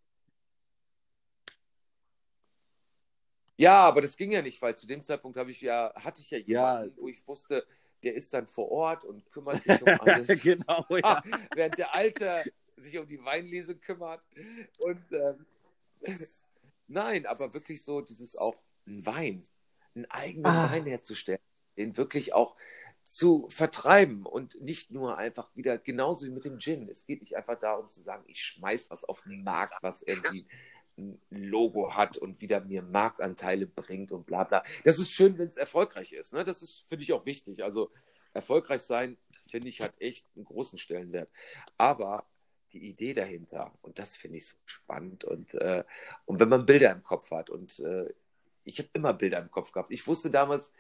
Ja, aber das ging ja nicht, weil zu dem Zeitpunkt habe ich ja, hatte ich ja jemanden, ja. wo ich wusste, der ist dann vor Ort und kümmert sich um alles. genau, ja. Während der Alte sich um die Weinlese kümmert. Und ähm, nein, aber wirklich so dieses auch ein Wein, einen eigenen ah. Wein herzustellen, den wirklich auch zu vertreiben und nicht nur einfach wieder genauso wie mit dem Gin. Es geht nicht einfach darum zu sagen, ich schmeiß was auf den Markt, was irgendwie ein Logo hat und wieder mir Marktanteile bringt und bla bla. Das ist schön, wenn es erfolgreich ist. Ne? Das ist, finde ich, auch wichtig. Also erfolgreich sein, finde ich, hat echt einen großen Stellenwert. Aber die Idee dahinter, und das finde ich so spannend. Und, äh, und wenn man Bilder im Kopf hat, und äh, ich habe immer Bilder im Kopf gehabt. Ich wusste damals,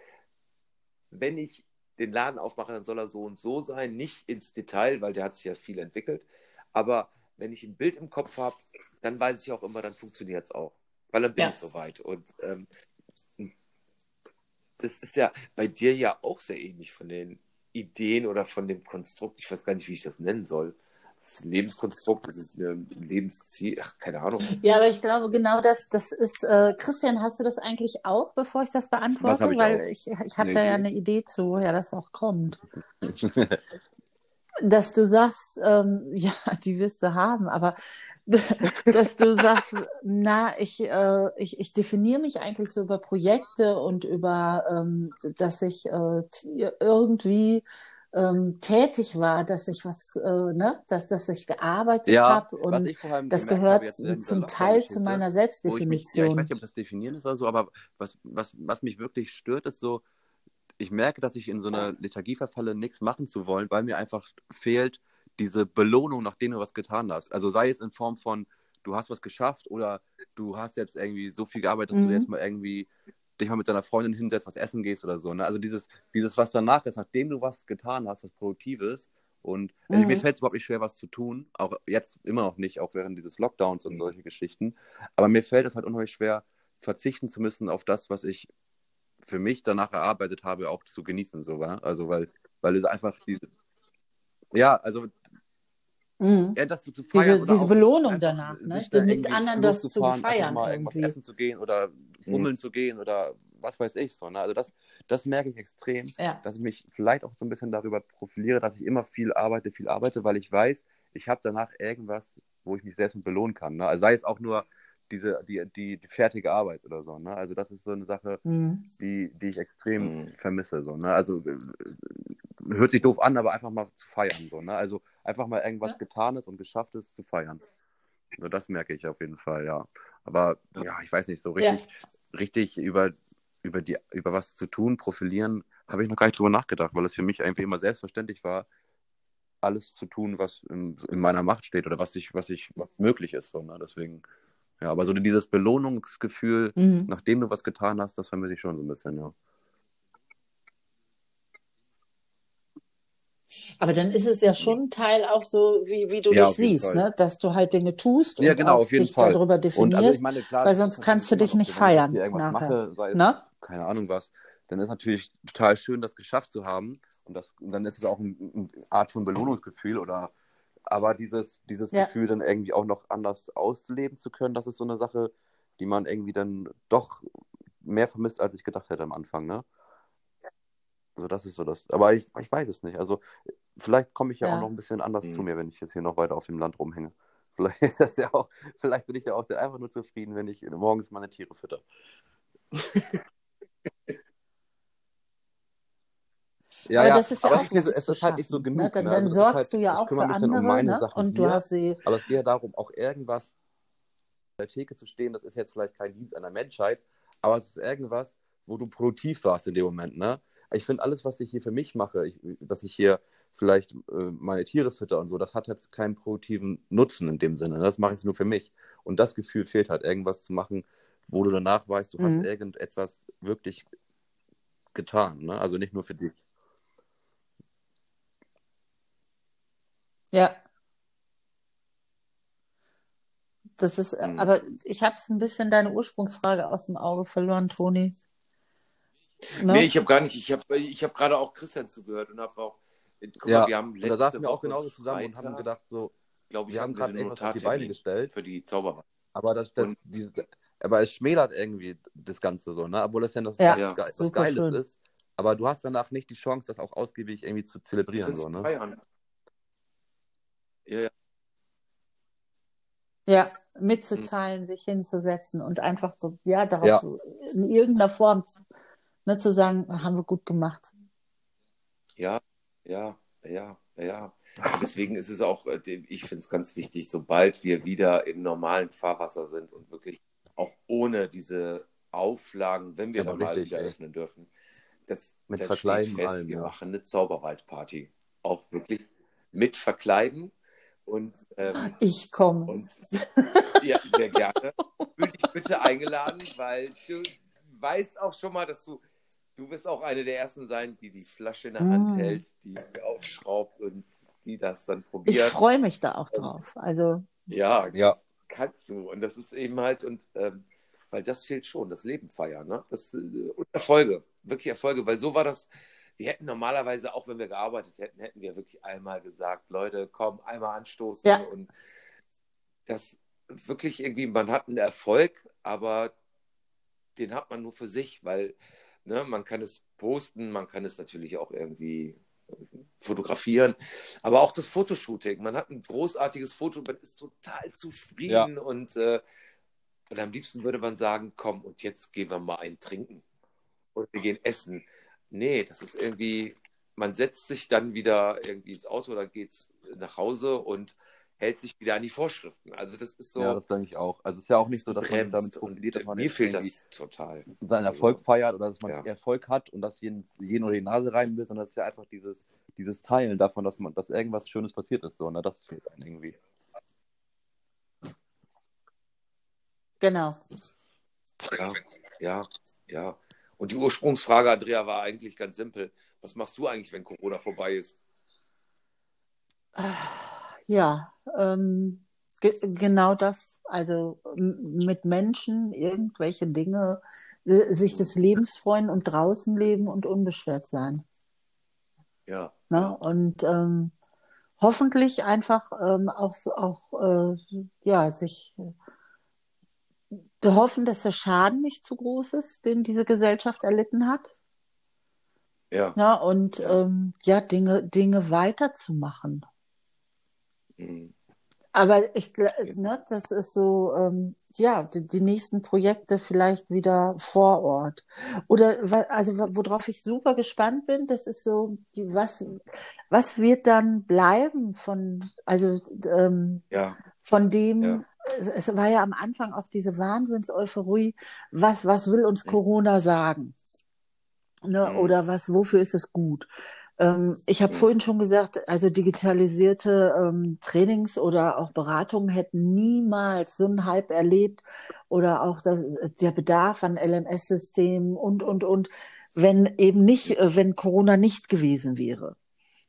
wenn ich den Laden aufmache, dann soll er so und so sein. Nicht ins Detail, weil der hat sich ja viel entwickelt. Aber wenn ich ein Bild im Kopf habe, dann weiß ich auch immer, dann funktioniert es auch. Weil dann bin ja. ich soweit. Und ähm, das ist ja bei dir ja auch sehr ähnlich von den Ideen oder von dem Konstrukt. Ich weiß gar nicht, wie ich das nennen soll. Lebenskonstrukt, das ist ein Lebensziel, ach, keine Ahnung. Ja, aber ich glaube, genau das, das ist, äh, Christian, hast du das eigentlich auch, bevor ich das beantworte? Ich Weil auch? ich, ich habe da ja eine Idee zu, ja, das auch kommt. dass du sagst, ähm, ja, die wirst du haben, aber dass du sagst, na, ich, äh, ich, ich definiere mich eigentlich so über Projekte und über, ähm, dass ich äh, irgendwie ähm, tätig war, dass ich was, äh, ne, dass, dass ich gearbeitet ja, habe und das gehört zum Teil zu meiner Selbstdefinition. Mich, ja, ich weiß nicht, ob das definieren ist oder so, aber was, was, was mich wirklich stört, ist so, ich merke, dass ich in so eine Lethargie verfalle, nichts machen zu wollen, weil mir einfach fehlt diese Belohnung, nachdem du was getan hast. Also sei es in Form von, du hast was geschafft oder du hast jetzt irgendwie so viel gearbeitet, dass mhm. du jetzt mal irgendwie dich mal mit deiner Freundin hinsetzt, was essen gehst oder so. Ne? Also dieses, dieses, was danach ist, nachdem du was getan hast, was Produktives. Und also mhm. mir fällt es überhaupt nicht schwer, was zu tun. Auch jetzt immer noch nicht, auch während dieses Lockdowns und solche Geschichten. Aber mir fällt es halt unheimlich schwer, verzichten zu müssen auf das, was ich für mich danach erarbeitet habe, auch zu genießen. So, wa? Also, weil, weil es einfach die, ja, also Mhm. ja, das zu zu feiern Diese, diese Belohnung danach, ne? da mit anderen das zu feiern mal irgendwas irgendwie. essen zu gehen oder rummeln zu gehen oder was weiß ich so. Ne? Also das, das merke ich extrem, Ja. dass ich mich vielleicht auch so ein bisschen darüber profiliere, dass ich immer viel arbeite, viel arbeite, weil ich weiß, ich habe danach irgendwas, wo ich mich selbst mit belohnen kann. Ne? Also sei es auch nur diese, die, die, die fertige Arbeit oder so. Ne? Also das ist so eine Sache, Mhm. die, die ich extrem Mhm. vermisse. So, ne? Also äh, hört sich doof an, aber einfach mal zu feiern. So, ne? Also einfach mal irgendwas Ja. Getanes und Geschafftes zu feiern. So, das merke ich auf jeden Fall, ja. Aber ja, ich weiß nicht, so Ja. richtig, richtig über, über, die, über was zu tun, profilieren, habe ich noch gar nicht drüber nachgedacht, weil es für mich einfach immer selbstverständlich war, alles zu tun, was in, in meiner Macht steht oder was ich, was ich, was möglich ist. So, ne? Deswegen, ja, aber so dieses Belohnungsgefühl, Mhm. nachdem du was getan hast, das vermisse ich schon so ein bisschen, ja. Aber dann ist es ja schon ein Teil auch so, wie, wie du Ja, dich siehst, Fall. ne? dass du halt Dinge tust und Ja, genau, auch auf jeden dich Fall. darüber Und definierst. also ich meine, klar, weil sonst kannst du dich nicht so, wenn ich feiern irgendwas nachher. mache, sei es Ne? keine Ahnung was, dann ist natürlich total schön, das geschafft zu haben. Und, das, und dann ist es auch ein- eine Art von Belohnungsgefühl oder aber dieses, dieses Ja. Gefühl dann irgendwie auch noch anders ausleben zu können, das ist so eine Sache, die man irgendwie dann doch mehr vermisst, als ich gedacht hätte am Anfang, ne? Also das ist so das. Aber ich, ich weiß es nicht. Also vielleicht komme ich ja, Ja. auch noch ein bisschen anders Mhm. zu mir, wenn ich jetzt hier noch weiter auf dem Land rumhänge. Vielleicht ist das ja auch, vielleicht bin ich ja auch dann einfach nur zufrieden, wenn ich morgens meine Tiere fütter. Ja, aber ja, das ist ja aber auch es ist, es ist halt nicht so schaffen, genug. Ne? Dann, ne? dann Also sorgst halt, du ja auch für um andere meine ne? Sachen und du hier, hast sie. aber es geht ja darum, auch irgendwas der Theke zu stehen, das ist jetzt vielleicht kein Dienst an der Menschheit, aber es ist irgendwas, wo du produktiv warst in dem Moment. Ne? Ich finde, alles, was ich hier für mich mache, ich, dass ich hier vielleicht äh, meine Tiere fütter und so, das hat jetzt keinen produktiven Nutzen in dem Sinne. Ne? Das mache ich nur für mich. Und das Gefühl fehlt halt, irgendwas zu machen, wo du danach weißt, du hast Mhm. irgendetwas wirklich getan. Ne? Also nicht nur für dich. Ja. Das ist, äh, Mhm. aber ich habe ein bisschen deine Ursprungsfrage aus dem Auge verloren, Toni. Ne? Nee, ich habe gar nicht, ich habe ich hab gerade auch Christian zugehört und habe auch, guck Ja, mal, wir haben letzte da saßen wir auch genauso zusammen und haben Freitag, gedacht, so, glaube ich, wir haben gerade irgendwas auf die Beine gestellt, für die Zauberer. aber das, das, Und- diese, aber es schmälert irgendwie das Ganze so, ne? Obwohl das ja, das, Ja, Ge- was super Geiles schön. ist. Aber du hast danach nicht die Chance, das auch ausgiebig irgendwie zu zelebrieren. So, ne? Feiern. Ja, ja. Ja, mitzuteilen, sich hinzusetzen und einfach so, ja, darauf Ja. so in irgendeiner Form ne, zu sagen, haben wir gut gemacht. Ja, ja, ja, ja. Und deswegen ist es auch, äh, ich finde es ganz wichtig, sobald wir wieder im normalen Fahrwasser sind und wirklich auch ohne diese Auflagen, wenn wir Aber dann mal richtig, wieder ey. öffnen dürfen, das, Mit das Verkleiden steht fest, allem, wir ja. machen eine Zauberwaldparty. Auch wirklich mit Verkleiden und, ähm, Ich komme. und ja, sehr gerne. Fühl dich bitte eingeladen, weil du weißt auch schon mal, dass du, du wirst auch eine der ersten sein, die die Flasche in der Hand Mm. hält, die aufschraubt und die das dann Ich probiert. freue mich da auch drauf. Also, Ja, Ja, kannst du. Und das ist eben halt, und ähm, weil das fehlt schon, das Leben feiern, ne? Das, äh, und Erfolge, wirklich Erfolge, weil so war das. Wir hätten normalerweise, auch wenn wir gearbeitet hätten, hätten wir wirklich einmal gesagt, Leute, komm, einmal anstoßen Ja. und das wirklich irgendwie, man hat einen Erfolg, aber den hat man nur für sich, weil ne, man kann es posten, man kann es natürlich auch irgendwie äh, fotografieren, aber auch das Fotoshooting. Man hat ein großartiges Foto, man ist total zufrieden und, äh, und am liebsten würde man sagen, komm, und jetzt gehen wir mal ein trinken und wir gehen essen. Nee, das ist irgendwie, man setzt sich dann wieder irgendwie ins Auto oder geht nach Hause und hält sich wieder an die Vorschriften. Also das ist so ja, das denke ich auch. Also es ist ja auch nicht so, dass man damit profitiert, dass man mir fehlt das total. seinen Erfolg feiert oder dass man Ja. Erfolg hat und das jeden, jeden oder die Nase reiben will, sondern es ist ja einfach dieses, dieses Teilen davon, dass man, dass irgendwas Schönes passiert ist. So, ne? Das fehlt einem irgendwie. genau. Ja, ja, ja. Und die Ursprungsfrage, Andrea, war eigentlich ganz simpel. Was machst du eigentlich, wenn Corona vorbei ist? Ja, ähm, Ge genau das. Also mit Menschen irgendwelche Dinge, äh, sich des Lebens freuen und draußen leben und unbeschwert sein. Ja. Ne? Und ähm, hoffentlich einfach ähm, auch, auch äh, ja, sich äh, hoffen, dass der Schaden nicht zu groß ist, den diese Gesellschaft erlitten hat. Ja. Ne? Und ähm, ja, Dinge, Dinge weiterzumachen. Mhm. Aber ich, ne, das ist so, ähm, ja, die, die, nächsten Projekte vielleicht wieder vor Ort. Oder, also, worauf ich super gespannt bin, das ist so, die, was, was wird dann bleiben von, also, ähm, ja. von dem, ja. es, es, war ja am Anfang auch diese Wahnsinns-Euphorie, was, was will uns Corona sagen? Ne, mhm. Oder was, wofür ist es gut? Ähm, ich habe vorhin schon gesagt, also digitalisierte ähm, Trainings oder auch Beratungen hätten niemals so einen Hype erlebt oder auch das, der Bedarf an LMS-Systemen und, und, und, wenn eben nicht, äh, wenn Corona nicht gewesen wäre.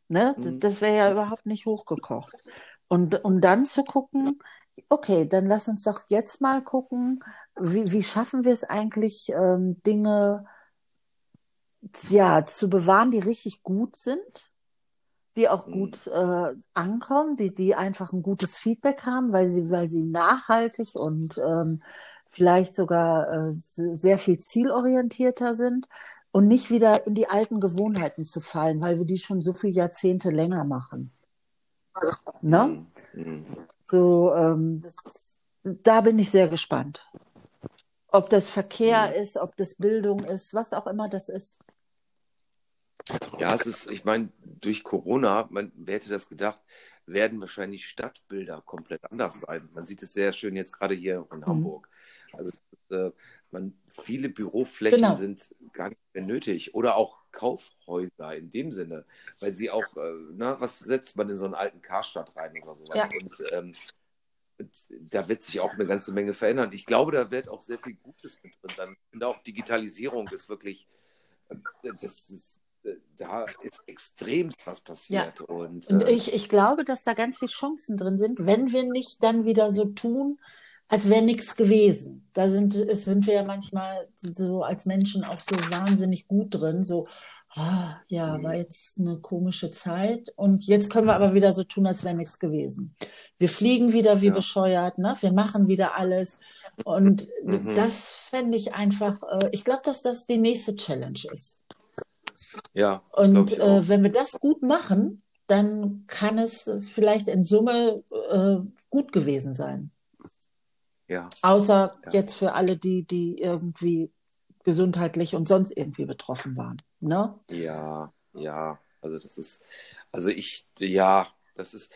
Ne? Mhm. Das wäre ja überhaupt nicht hochgekocht. Und um dann zu gucken, okay, dann lass uns doch jetzt mal gucken, wie, wie schaffen wir es eigentlich, ähm, Dinge ja, zu bewahren, die richtig gut sind, die auch mhm. gut äh, ankommen, die, die einfach ein gutes Feedback haben, weil sie, weil sie nachhaltig und ähm, vielleicht sogar äh, sehr viel zielorientierter sind und nicht wieder in die alten Gewohnheiten zu fallen, weil wir die schon so viele Jahrzehnte länger machen. Ne? Mhm. So, ähm, das, da bin ich sehr gespannt. Ob das Verkehr mhm. ist, ob das Bildung ist, was auch immer das ist. Ja, es ist, ich meine, durch Corona, man, wer hätte das gedacht, werden wahrscheinlich Stadtbilder komplett anders sein. Man sieht es sehr schön jetzt gerade hier in mhm. Hamburg. Also äh, man, viele Büroflächen genau. sind gar nicht mehr nötig. Oder auch Kaufhäuser in dem Sinne, weil sie auch, äh, na, was setzt man in so einen alten Karstadt rein oder sowas? Ja. Und ähm, da wird sich auch eine ganze Menge verändern. Ich glaube, da wird auch sehr viel Gutes mit drin. Dann, und auch Digitalisierung ist wirklich, äh, das ist da ist extremst was passiert. Ja. Und, und äh, ich, ich glaube, dass da ganz viele Chancen drin sind, wenn wir nicht dann wieder so tun, als wäre nichts gewesen. Da sind, sind wir ja manchmal so als Menschen auch so wahnsinnig gut drin, so, oh, ja, mhm. war jetzt eine komische Zeit und jetzt können wir aber wieder so tun, als wäre nichts gewesen. Wir fliegen wieder wie ja. bescheuert, ne? wir machen wieder alles und mhm. das fände ich einfach, äh, ich glaube, dass das die nächste Challenge ist. Ja. Und äh, wenn wir das gut machen, dann kann es vielleicht in Summe äh, gut gewesen sein. Ja. Außer ja. jetzt für alle, die, die irgendwie gesundheitlich und sonst irgendwie betroffen waren. Ne? Ja, ja. Also das ist, also ich, ja, das ist,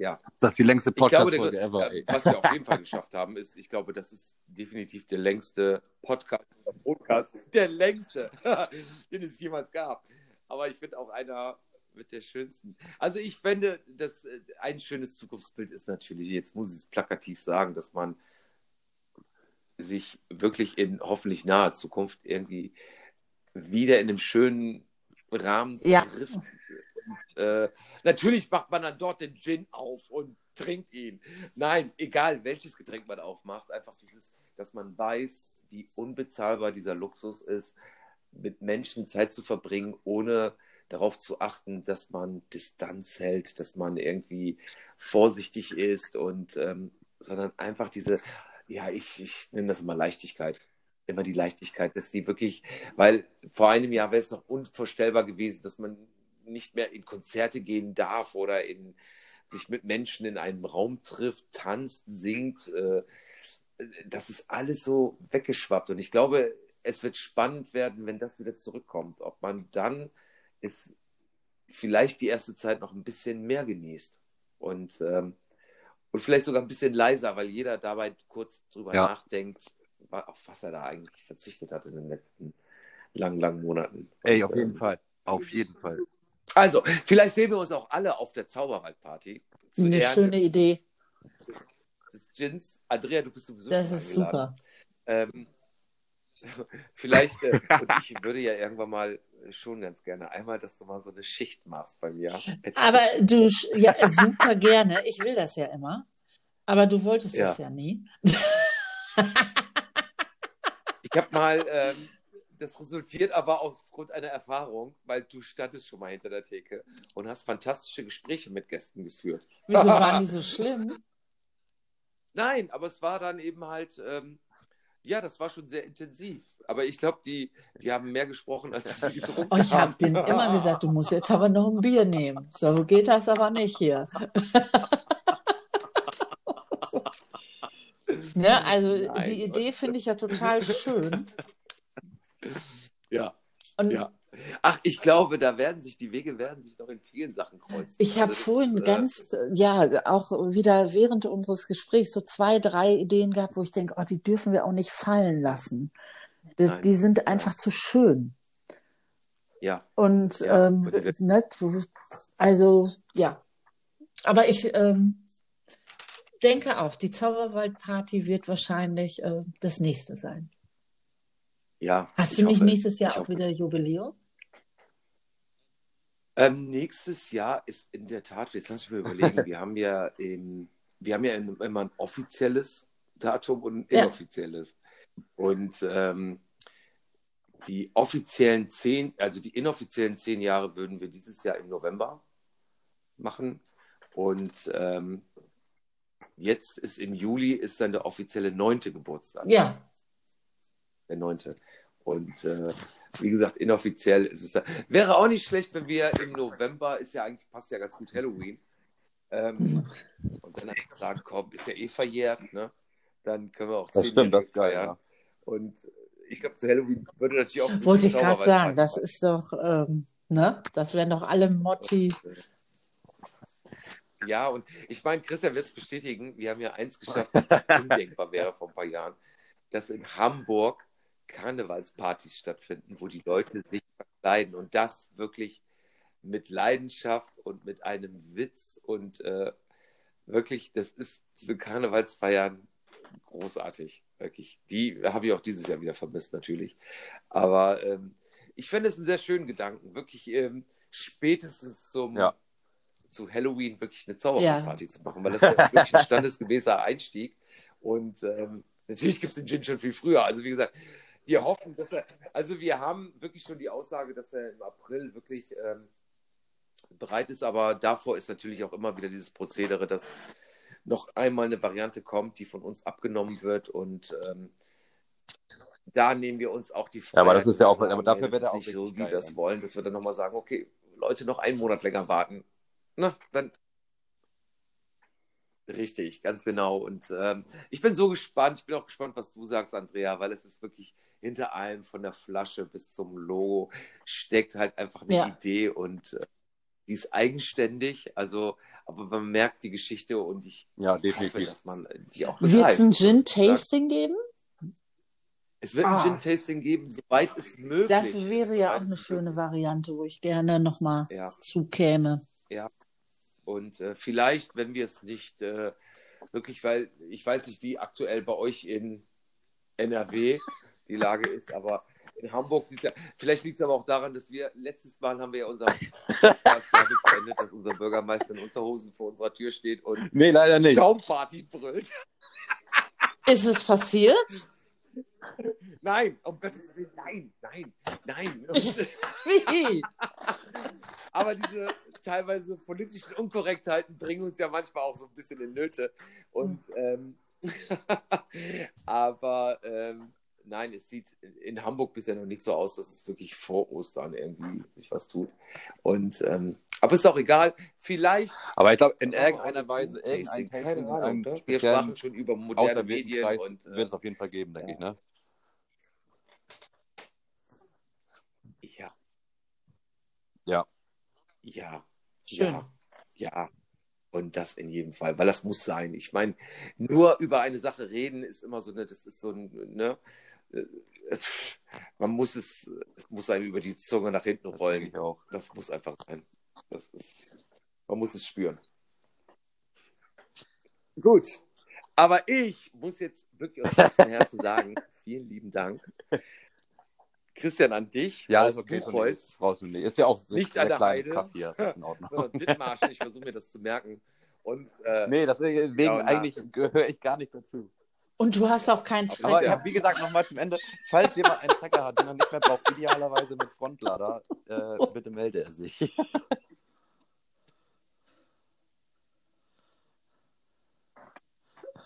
ja. Das ist die längste Podcast-Folge ever. Ey. Was wir auf jeden Fall geschafft haben, ist, ich glaube, das ist definitiv der längste Podcast, Podcast der längste, den es jemals gab. Aber ich finde auch einer mit der schönsten. Also ich finde, dass äh, ein schönes Zukunftsbild ist natürlich, jetzt muss ich es plakativ sagen, dass man sich wirklich in hoffentlich naher Zukunft irgendwie wieder in einem schönen Rahmen ja. trifft und, äh, natürlich macht man dann dort den Gin auf und trinkt ihn. Nein, egal welches Getränk man aufmacht, einfach dieses, dass man weiß, wie unbezahlbar dieser Luxus ist, mit Menschen Zeit zu verbringen, ohne darauf zu achten, dass man Distanz hält, dass man irgendwie vorsichtig ist und ähm, sondern einfach diese, ja, ich, ich nenne das immer Leichtigkeit. Immer die Leichtigkeit, dass die wirklich, weil vor einem Jahr wäre es noch unvorstellbar gewesen, dass man nicht mehr in Konzerte gehen darf oder in, sich mit Menschen in einem Raum trifft, tanzt, singt. Äh, das ist alles so weggeschwappt. Und ich glaube, es wird spannend werden, wenn das wieder zurückkommt. Ob man dann es vielleicht die erste Zeit noch ein bisschen mehr genießt. Und, ähm, und vielleicht sogar ein bisschen leiser, weil jeder dabei kurz drüber ja. nachdenkt, auf was er da eigentlich verzichtet hat in den letzten langen, langen Monaten. Ey, auf jeden ähm, Fall. Auf jeden Fall. Also, vielleicht sehen wir uns auch alle auf der Zauberwaldparty. Eine Ehren schöne Idee. Gins. Andrea, du bist sowieso Das ist super. Ähm, vielleicht, äh, ich würde ja irgendwann mal schon ganz gerne einmal, dass du mal so eine Schicht machst bei mir. Aber du, ja, super gerne. Ich will das ja immer. Aber du wolltest Ja. es ja nie. Ich habe mal, ähm, das resultiert aber aufgrund einer Erfahrung, weil du standest schon mal hinter der Theke und hast fantastische Gespräche mit Gästen geführt. Wieso waren die so schlimm? Nein, aber es war dann eben halt, ähm, ja, das war schon sehr intensiv. Aber ich glaube, die, die haben mehr gesprochen, als sie getrunken Oh, ich habe haben. denen immer gesagt, du musst jetzt aber noch ein Bier nehmen. So geht das aber nicht hier. ne, also Nein, die Idee finde ich ja total schön. Ja, Und ja. Ach, ich glaube, da werden sich, die Wege werden sich noch in vielen Sachen kreuzen. ich habe Also vorhin ist, äh, ganz, ja, auch wieder während unseres Gesprächs so zwei, drei Ideen gehabt, wo ich denke, oh, die dürfen wir auch nicht fallen lassen. Die, Nein. die sind einfach zu schön. Ja, Und Ja, ähm, ne, du- also ja. Aber ich ähm, denke auch, die Zauberwaldparty wird wahrscheinlich äh, das nächste sein. Ja. Hast ich du nicht hoffe. nächstes Jahr Ich auch hoffe. wieder Jubiläum? Ähm, nächstes Jahr ist in der Tat, jetzt lass mich mal überlegen, wir haben ja, im, wir haben ja immer ein offizielles Datum und ein Ja. inoffizielles. Und ähm, die offiziellen zehn, also die inoffiziellen zehn Jahre würden wir dieses Jahr im November machen. Und ähm, jetzt ist im Juli ist dann der offizielle neunte Geburtstag Ja. Der neunte. Und äh, wie gesagt, inoffiziell ist es. Wäre auch nicht schlecht, wenn wir im November, ist ja eigentlich, passt ja ganz gut Halloween. Ähm, und dann einfach sagen, komm, ist ja eh verjährt, ne? Dann können wir auch Das stimmt, das Jahre ist geil, ja. Und ich glaube, zu Halloween würde natürlich auch. Wollte ich gerade sagen, das ist doch, ähm, ne? Das wären doch alle Motti. Ja, und ich meine, Christian wird es bestätigen, wir haben ja eins geschafft, das undenkbar wäre vor ein paar Jahren, dass in Hamburg Karnevalspartys stattfinden, wo die Leute sich verkleiden und das wirklich mit Leidenschaft und mit einem Witz und äh, wirklich, das ist diese Karnevalsfeiern großartig, wirklich. Die habe ich auch dieses Jahr wieder vermisst, natürlich. Aber ähm, ich fände es einen sehr schönen Gedanken, wirklich ähm, spätestens zum Ja. zu Halloween wirklich eine Zauberparty zu machen, weil das ist wirklich ein standesgemäßer Einstieg. Und ähm, natürlich gibt es den Gin schon viel früher. Also wie gesagt, wir hoffen, dass er, also wir haben wirklich schon die Aussage, dass er im April wirklich ähm, bereit ist, aber davor ist natürlich auch immer wieder dieses Prozedere, dass noch einmal eine Variante kommt, die von uns abgenommen wird und ähm, da nehmen wir uns auch die Ja, aber das ist ja auch- aber dafür wird das er auch so, wie wir es dann. wollen, dass wir dann nochmal sagen, okay, Leute, noch einen Monat länger warten. Na, dann Richtig, ganz genau. Und ähm, ich bin so gespannt. Ich bin auch gespannt, was du sagst, Andrea, weil es ist wirklich hinter allem von der Flasche bis zum Logo steckt halt einfach eine Ja. Idee und äh, die ist eigenständig. Also, aber man merkt die Geschichte und ich Ja, hoffe, definitiv. dass man die auch Wird es begreift. ein Gin-Tasting geben? Es wird Ah. ein Gin-Tasting geben, soweit es möglich Das ist. wäre ja auch eine schöne Variante, wo ich gerne nochmal Ja. zukäme. Und äh, vielleicht, wenn wir es nicht äh, wirklich, weil ich weiß nicht, wie aktuell bei euch in NRW die Lage ist, aber in Hamburg sieht ja, vielleicht liegt es aber auch daran, dass wir, letztes Mal haben wir ja unser Podcast damit beendet, dass unser Bürgermeister in Unterhosen vor unserer Tür steht und Nee, leider nicht. Schaumparty brüllt. Ist es passiert? Nein, um Gottes Willen, nein, nein, nein. Wie? Aber diese teilweise politischen Unkorrektheiten bringen uns ja manchmal auch so ein bisschen in Nöte. Und ähm, aber ähm, nein, es sieht in Hamburg bisher noch nicht so aus, dass es wirklich vor Ostern irgendwie sich was tut. Und ähm, aber ist auch egal. Vielleicht Aber ich glaube, in irgendeiner Weise, ein irgendein Tasting. Ahnung, einem ne? Wir sprachen schon über moderne Medien Kreis und äh, wird es auf jeden Fall geben, denke ja. ich, ne? ja. Ja. Ja. Schön. Ja. Ja. Und das in jedem Fall, weil das muss sein. Ich meine, nur über eine Sache reden ist immer so, ne, das ist so ein, ne, äh, man muss es, es muss einem über die Zunge nach hinten rollen. ich auch. Das muss einfach sein. Das ist, man muss es spüren. Gut. Aber ich muss jetzt wirklich aus tiefstem Herzen sagen, vielen lieben Dank. Christian, an dich. Ja, aus ist okay. Buchholz. du nicht. Ist ja auch sehr, Nicht sehr an der kleines Heide. Kaff hier. Das ist in Ordnung. Dithmarschen. Ich versuche mir das zu merken. Und, äh, Nee, deswegen Ja, eigentlich gehöre ich gar nicht dazu. Und du hast auch keinen Aber ich Trecker. habe, wie gesagt, nochmal zum Ende, falls jemand einen Trecker hat, den er nicht mehr braucht, idealerweise mit Frontlader, äh, bitte melde er sich.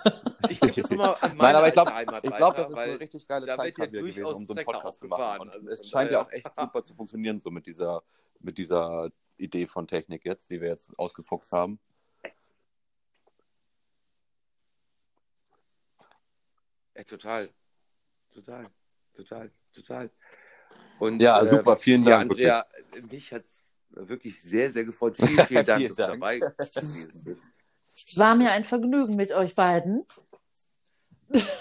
ich gebe das mal an Nein, aber ich glaube, glaube, das ist eine richtig geile Zeit ja gewesen, um so einen Podcast zu machen. Und Also es von scheint ja auch echt super zu funktionieren, so mit dieser, mit dieser Idee von Technik jetzt, die wir jetzt ausgefuchst haben. Ey, total. Total. Total. Total. Und, Ja, super, vielen Ja, Dank. Andrea, mich hat es wirklich sehr, sehr gefreut. Vielen, vielen Dank, Vielen dass du dabei gewesen bist. War mir ein Vergnügen mit euch beiden.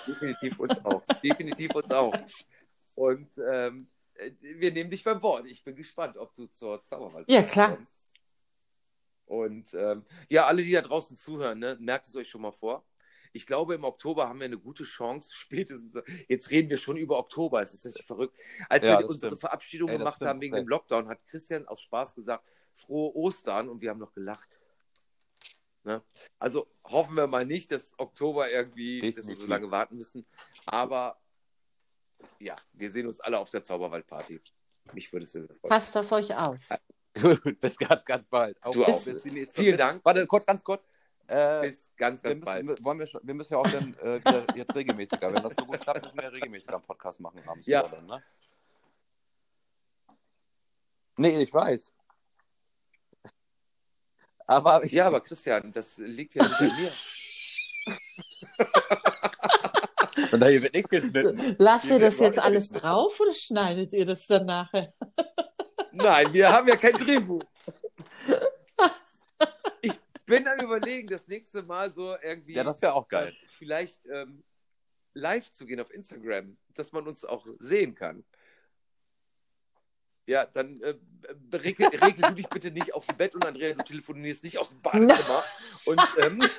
Definitiv uns auch. Definitiv uns auch. Und ähm, äh, wir nehmen dich beim Wort. Ich bin gespannt, ob du zur Zauberwald Ja, klar. kommst. Und ähm, ja, alle, die da draußen zuhören, ne, merkt es euch schon mal vor. Ich glaube, im Oktober haben wir eine gute Chance. Spätestens, jetzt reden wir schon über Oktober. Es ist nicht verrückt. Als Ja, wir unsere stimmt. Verabschiedung Ey, gemacht stimmt. haben wegen Ey. dem Lockdown, hat Christian aus Spaß gesagt, frohe Ostern und wir haben noch gelacht. Ne? Also hoffen wir mal nicht, dass Oktober irgendwie, dass wir so Definitiv. lange warten müssen. Aber ja, wir sehen uns alle auf der Zauberwaldparty. Mich würde es sehr freuen. Passt auf euch auf. Gut, bis ganz, ganz bald. Du auch. Bis die nächste- Vielen bis, Dank. Warte, kurz, ganz kurz. Äh, Bis ganz, wir, ganz bald. müssen, wollen wir, wir müssen ja auch dann äh, jetzt regelmäßiger. Wenn das so gut klappt, müssen wir ja regelmäßiger einen Podcast machen abends. Ja. Dann, ne? Nee, ich weiß. Aber Ja, aber Christian, das liegt ja nicht an mir. Und da hier wird nichts geschnitten. Lasst ihr das jetzt alles drauf oder schneidet ihr das dann nachher? Nein, wir haben ja kein Drehbuch. Ich bin am überlegen, das nächste Mal so irgendwie Ja, das wäre auch geil. äh, vielleicht ähm, live zu gehen auf Instagram, dass man uns auch sehen kann. Ja, dann äh, regel, regel du dich bitte nicht auf dem Bett und Andrea, du telefonierst nicht aus dem Badezimmer. Und ähm,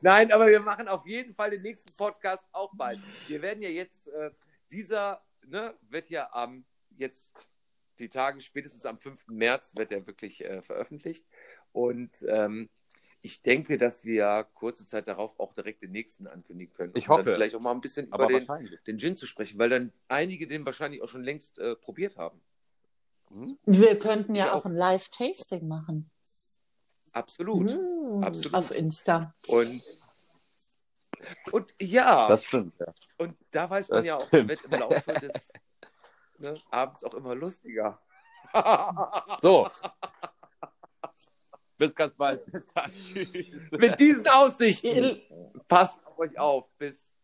Nein, aber wir machen auf jeden Fall den nächsten Podcast auch bald. Wir werden ja jetzt, äh, dieser ne, wird ja am, jetzt die Tage, spätestens am 5. März wird er wirklich äh, veröffentlicht. Und ähm, ich denke, dass wir kurze Zeit darauf auch direkt den nächsten ankündigen können. Ich hoffe vielleicht auch mal ein bisschen über den, den Gin zu sprechen, weil dann einige den wahrscheinlich auch schon längst äh, probiert haben. Hm? Wir könnten ja Ja, auch ein Live-Tasting machen. Absolut. Mm, absolut. Auf Insta. Und, und ja, Das stimmt, ja. und da weiß man Das ja auch, stimmt. wird im Laufe des ne, abends auch immer lustiger. So. Bis ganz bald. Bis dann. Tschüss. Mit diesen Aussichten. Passt auf euch auf. Bis